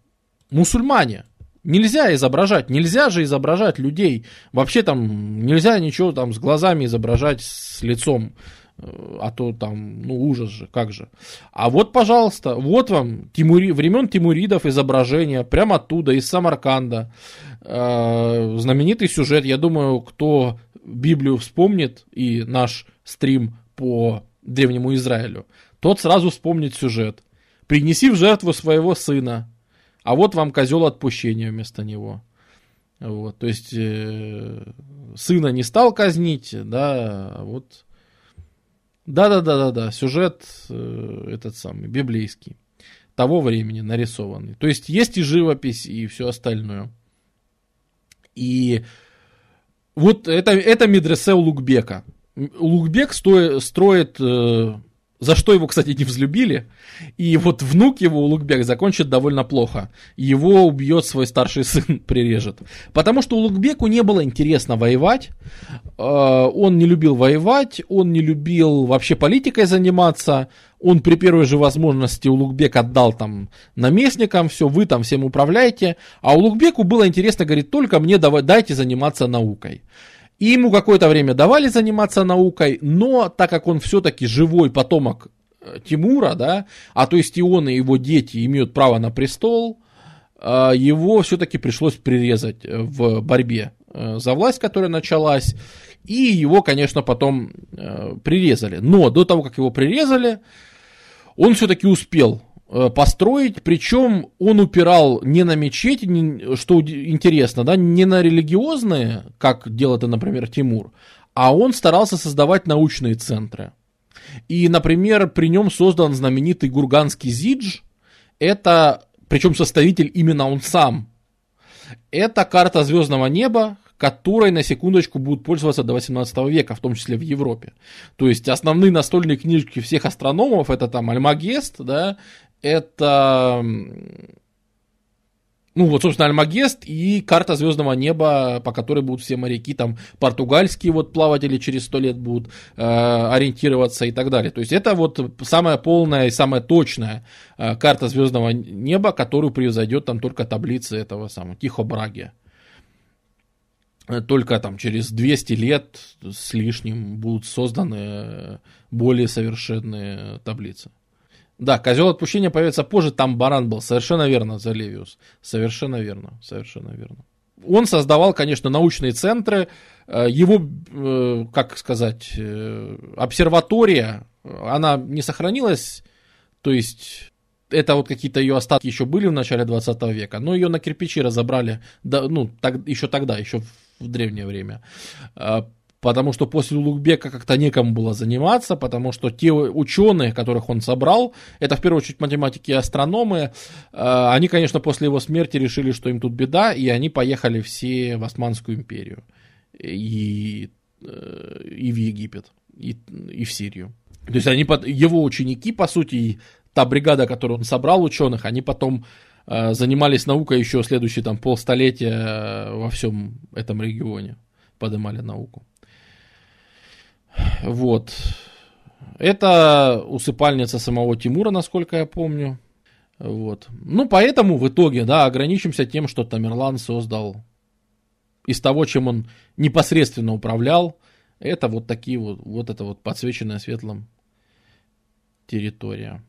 мусульмане. Нельзя изображать, нельзя же изображать людей. Вообще там нельзя ничего там с глазами изображать, с лицом. Э, а то там, ну ужас же, как же. А вот, пожалуйста, вот вам Тимури, времен Тимуридов изображение, прямо оттуда, из Самарканда. Э, знаменитый сюжет, я думаю, кто Библию вспомнит и наш стрим по древнему Израилю, тот сразу вспомнит сюжет. Принеси в жертву своего сына, а вот вам козел отпущения вместо него. Вот, то есть э, сына не стал казнить, да, а вот да-да-да-да-да, сюжет э, этот самый, библейский, того времени нарисованный. То есть есть и живопись, и все остальное. И вот это, это медресе Улугбека. Улугбек стоит, строит э, за что его, кстати, не взлюбили. И вот внук его, Улугбек, закончит довольно плохо. Его убьет свой старший сын, *laughs* прирежет. Потому что Улугбеку не было интересно воевать. Э, он не любил воевать, он не любил вообще политикой заниматься. Он при первой же возможности Улугбек отдал там наместникам, все, вы там всем управляете. А Улугбеку было интересно, говорит, только мне давай, дайте заниматься наукой. И ему какое-то время давали заниматься наукой, но так как он все-таки живой потомок э, Тимура, да, а то есть и он, и его дети имеют право на престол, э, его все-таки пришлось прирезать э, в борьбе за власть, которая началась, и его, конечно, потом прирезали. Но до того, как его прирезали, он все-таки успел построить, причем он упирал не на мечети, не, что интересно, да, не на религиозные, как делает, например, Тимур, а он старался создавать научные центры. И, например, при нем создан знаменитый Гурганский Зидж, это, причем составитель именно он сам. Это карта звездного неба, которой на секундочку будут пользоваться до 18 века, в том числе в Европе. То есть основные настольные книжки всех астрономов, это там Альмагест, да, это ну вот, собственно, Альмагест и карта звездного неба, по которой будут все моряки, там, португальские вот плаватели через сто лет будут э, ориентироваться и так далее. То есть это вот самая полная и самая точная э, карта звездного неба, которую превзойдет там только таблица этого самого Тихо Браги. Только там через 200 лет с лишним будут созданы более совершенные таблицы. Да, козел отпущения появится позже, там баран был. Совершенно верно, Залевиус. Совершенно верно, совершенно верно. Он создавал, конечно, научные центры. Э, его, э, как сказать, э, обсерватория, она не сохранилась. То есть это вот какие-то ее остатки еще были в начале 20 века, но ее на кирпичи разобрали, да, ну, так, еще тогда, еще в древнее время потому что после Улугбека как-то некому было заниматься, потому что те ученые, которых он собрал, это в первую очередь математики и астрономы, э, они, конечно, после его смерти решили, что им тут беда, и они поехали все в Османскую империю и, э, и в Египет, и, и в Сирию. То есть они, его ученики, по сути, та бригада, которую он собрал ученых, они потом э, занимались наукой еще следующие там полстолетия во всем этом регионе, поднимали науку. Вот. Это усыпальница самого Тимура, насколько я помню. Вот. Ну, поэтому в итоге, да, ограничимся тем, что Тамерлан создал из того, чем он непосредственно управлял, это вот такие вот, вот это вот подсвеченная светлым территория.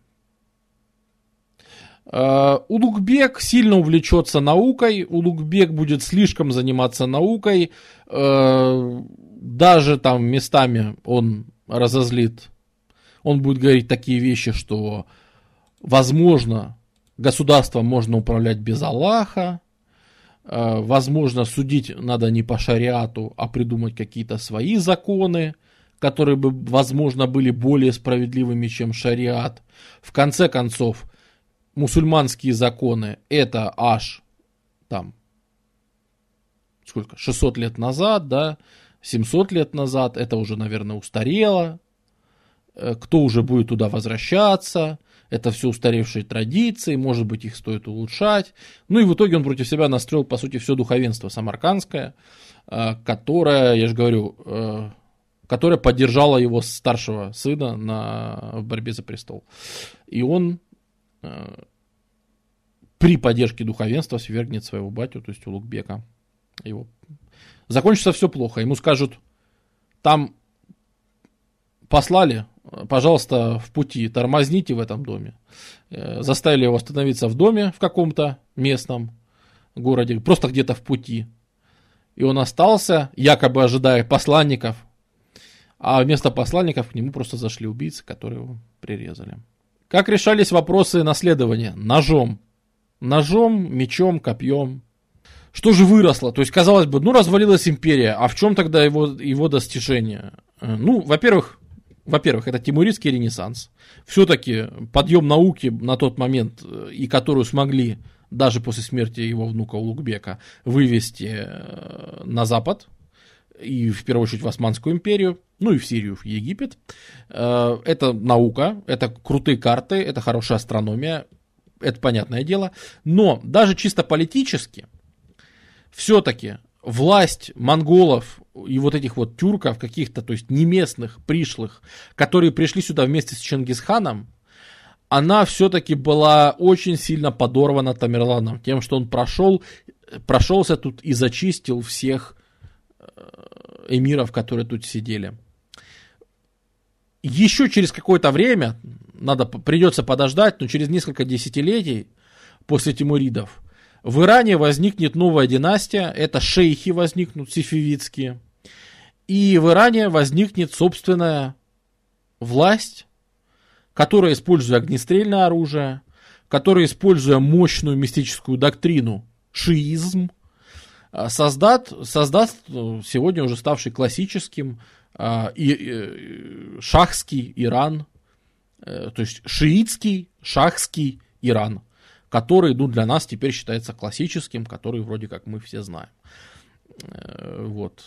Uh, Улугбек сильно увлечется наукой, Улугбек будет слишком заниматься наукой, uh, даже там местами он разозлит, он будет говорить такие вещи, что возможно государством можно управлять без Аллаха, uh, возможно судить надо не по шариату, а придумать какие-то свои законы, которые бы, возможно, были более справедливыми, чем шариат. В конце концов, мусульманские законы это аж там сколько, 600 лет назад, да, 700 лет назад, это уже, наверное, устарело. Э, кто уже будет туда возвращаться? Это все устаревшие традиции, может быть, их стоит улучшать. Ну и в итоге он против себя настроил, по сути, все духовенство самаркандское, э, которое, я же говорю, э, которая поддержала его старшего сына на, борьбе за престол. И он при поддержке духовенства свергнет своего батю, то есть Улугбека. Его. Закончится все плохо. Ему скажут, там послали, пожалуйста, в пути, тормозните в этом доме. Э, заставили его остановиться в доме в каком-то местном городе, просто где-то в пути. И он остался, якобы ожидая посланников, а вместо посланников к нему просто зашли убийцы, которые его прирезали. Как решались вопросы наследования? Ножом. Ножом, мечом, копьем. Что же выросло? То есть, казалось бы, ну, развалилась империя, а в чем тогда его, его достижение? Э, ну, во-первых, во-первых, это Тимуридский ренессанс. Все-таки подъем науки на тот момент, э, и которую смогли даже после смерти его внука Улугбека вывести э, на Запад, и в первую очередь в Османскую империю, ну и в Сирию, в Египет. Э, это наука, это крутые карты, это хорошая астрономия, это понятное дело. Но даже чисто политически, все-таки власть монголов и вот этих вот тюрков каких-то, то есть не местных, пришлых, которые пришли сюда вместе с Чингисханом, она все-таки была очень сильно подорвана Тамерланом тем, что он прошел, прошелся тут и зачистил всех эмиров, которые тут сидели. Еще через какое-то время, надо, придется подождать, но через несколько десятилетий после Тимуридов, в Иране возникнет новая династия, это шейхи возникнут, сифивидские, и в Иране возникнет собственная власть, которая, используя огнестрельное оружие, которая, используя мощную мистическую доктрину, шиизм, а, создат, создаст э, сегодня уже ставший классическим а, и, и, шахский Иран, э, то есть шиитский шахский Иран, который ну, для нас теперь считается классическим, который вроде как мы все знаем. Э, вот.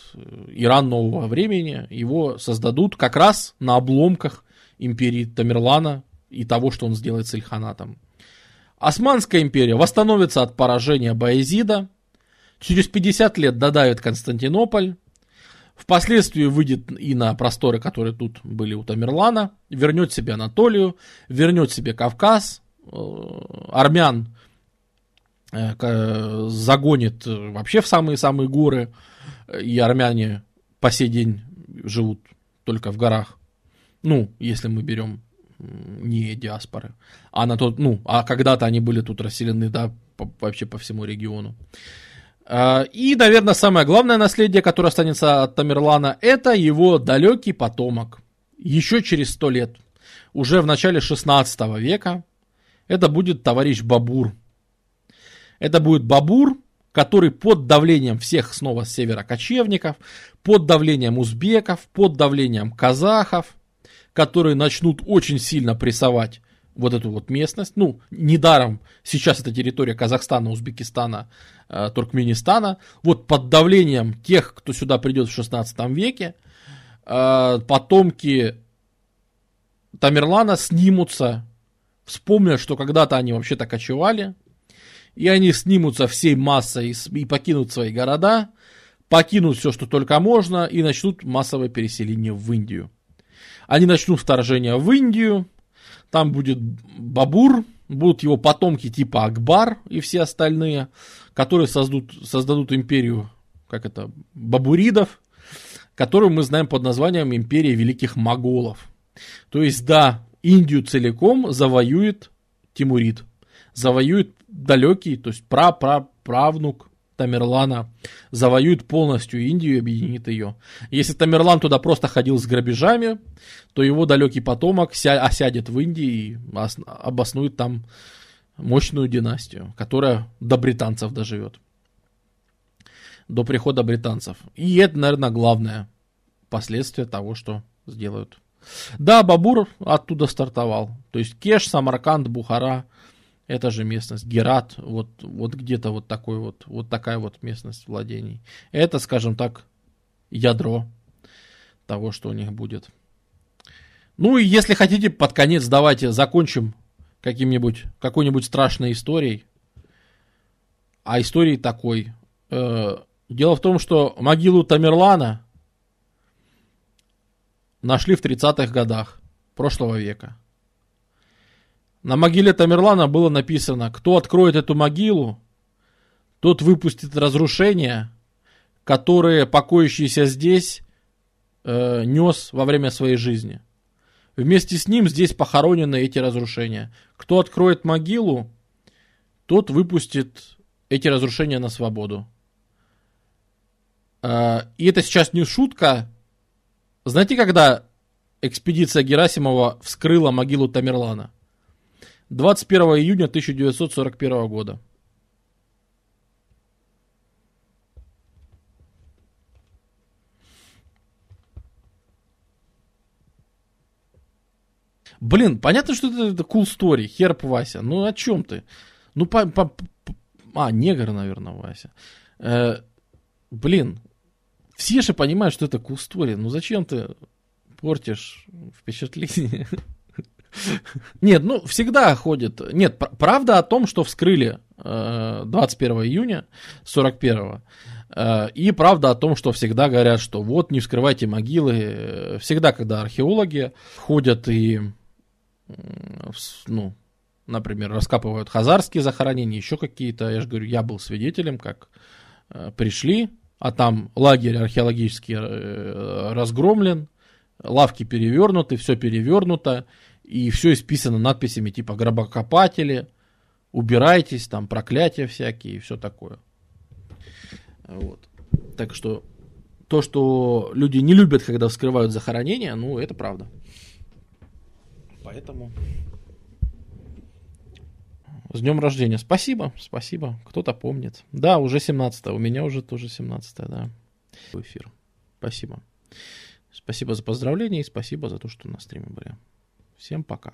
Иран нового времени, его создадут как раз на обломках империи Тамерлана и того, что он сделает с Ильханатом. Османская империя восстановится от поражения Баязида, Через 50 лет додавит Константинополь. Впоследствии выйдет и на просторы, которые тут были у Тамерлана. Вернет себе Анатолию, вернет себе Кавказ. Э, армян э, загонит вообще в самые-самые горы. И армяне по сей день живут только в горах. Ну, если мы берем не диаспоры. А на тот, ну, а когда-то они были тут расселены, да, по, вообще по всему региону. А, и, наверное, самое главное наследие, которое останется от Тамерлана, это его далекий потомок. Еще через сто лет, уже в начале 16 века, это будет товарищ Бабур. Это будет Бабур, который под давлением всех снова с севера кочевников, под давлением узбеков, под давлением казахов, которые начнут очень сильно прессовать вот эту вот местность. Ну, недаром сейчас это территория Казахстана, Узбекистана, э, Туркменистана. Вот под давлением тех, кто сюда придет в 16 веке, э, потомки Тамерлана снимутся, вспомнят, что когда-то они вообще-то кочевали, и они снимутся всей массой и, и покинут свои города, покинут все, что только можно, и начнут массовое переселение в Индию. Они начнут вторжение в Индию, там будет Бабур, будут его потомки типа Акбар и все остальные, которые создадут, создадут империю, как это, Бабуридов, которую мы знаем под названием Империя Великих Моголов. То есть, да, Индию целиком завоюет Тимурид. Завоюет далекий, то есть пра-пра-правнук Тамерлана, завоюет полностью Индию и объединит ее. Если Тамерлан туда просто ходил с грабежами, то его далекий потомок ся- осядет в Индии и обоснует там мощную династию, которая до британцев доживет. До прихода британцев. И это, наверное, главное последствие того, что сделают. Да, Бабур оттуда стартовал. То есть Кеш, Самарканд, Бухара, это же местность. Герат, вот, вот где-то вот такой вот, вот такая вот местность владений. Это, скажем так, ядро того, что у них будет. Ну и если хотите, под конец давайте закончим каким-нибудь, какой-нибудь страшной историей. А историей такой. Э, дело в том, что могилу Тамерлана нашли в 30-х годах прошлого века. На могиле Тамерлана было написано, кто откроет эту могилу, тот выпустит разрушения, которые покоящийся здесь э, нес во время своей жизни. Вместе с ним здесь похоронены эти разрушения. Кто откроет могилу, тот выпустит эти разрушения на свободу. Э, и это сейчас не шутка. Знаете, когда экспедиция Герасимова вскрыла могилу Тамерлана? 21 июня 1941 года. Блин, понятно, что это, это cool story, херп Вася. Ну о чем ты? Ну, по, по, по, а, негр, наверное, Вася. Э, блин, все же понимают, что это cool story. Ну зачем ты портишь впечатление? *laughs* Нет, ну, всегда ходит. Нет, правда о том, что вскрыли 21 э, июня 41 э, и правда о том, что всегда говорят, что вот не вскрывайте могилы. Всегда, когда археологи ходят и, ну, например, раскапывают хазарские захоронения, еще какие-то, я же говорю, я был свидетелем, как э, пришли, а там лагерь археологический разгромлен, лавки перевернуты, все перевернуто, и все исписано надписями типа гробокопатели, убирайтесь, там проклятия всякие и все такое. Вот. Так что то, что люди не любят, когда вскрывают захоронения, ну, это правда. Поэтому с днем рождения. Спасибо, спасибо. Кто-то помнит. Да, уже 17 У меня уже тоже 17 да. Эфир. Спасибо. Спасибо за поздравления и спасибо за то, что на стриме были. Всем пока.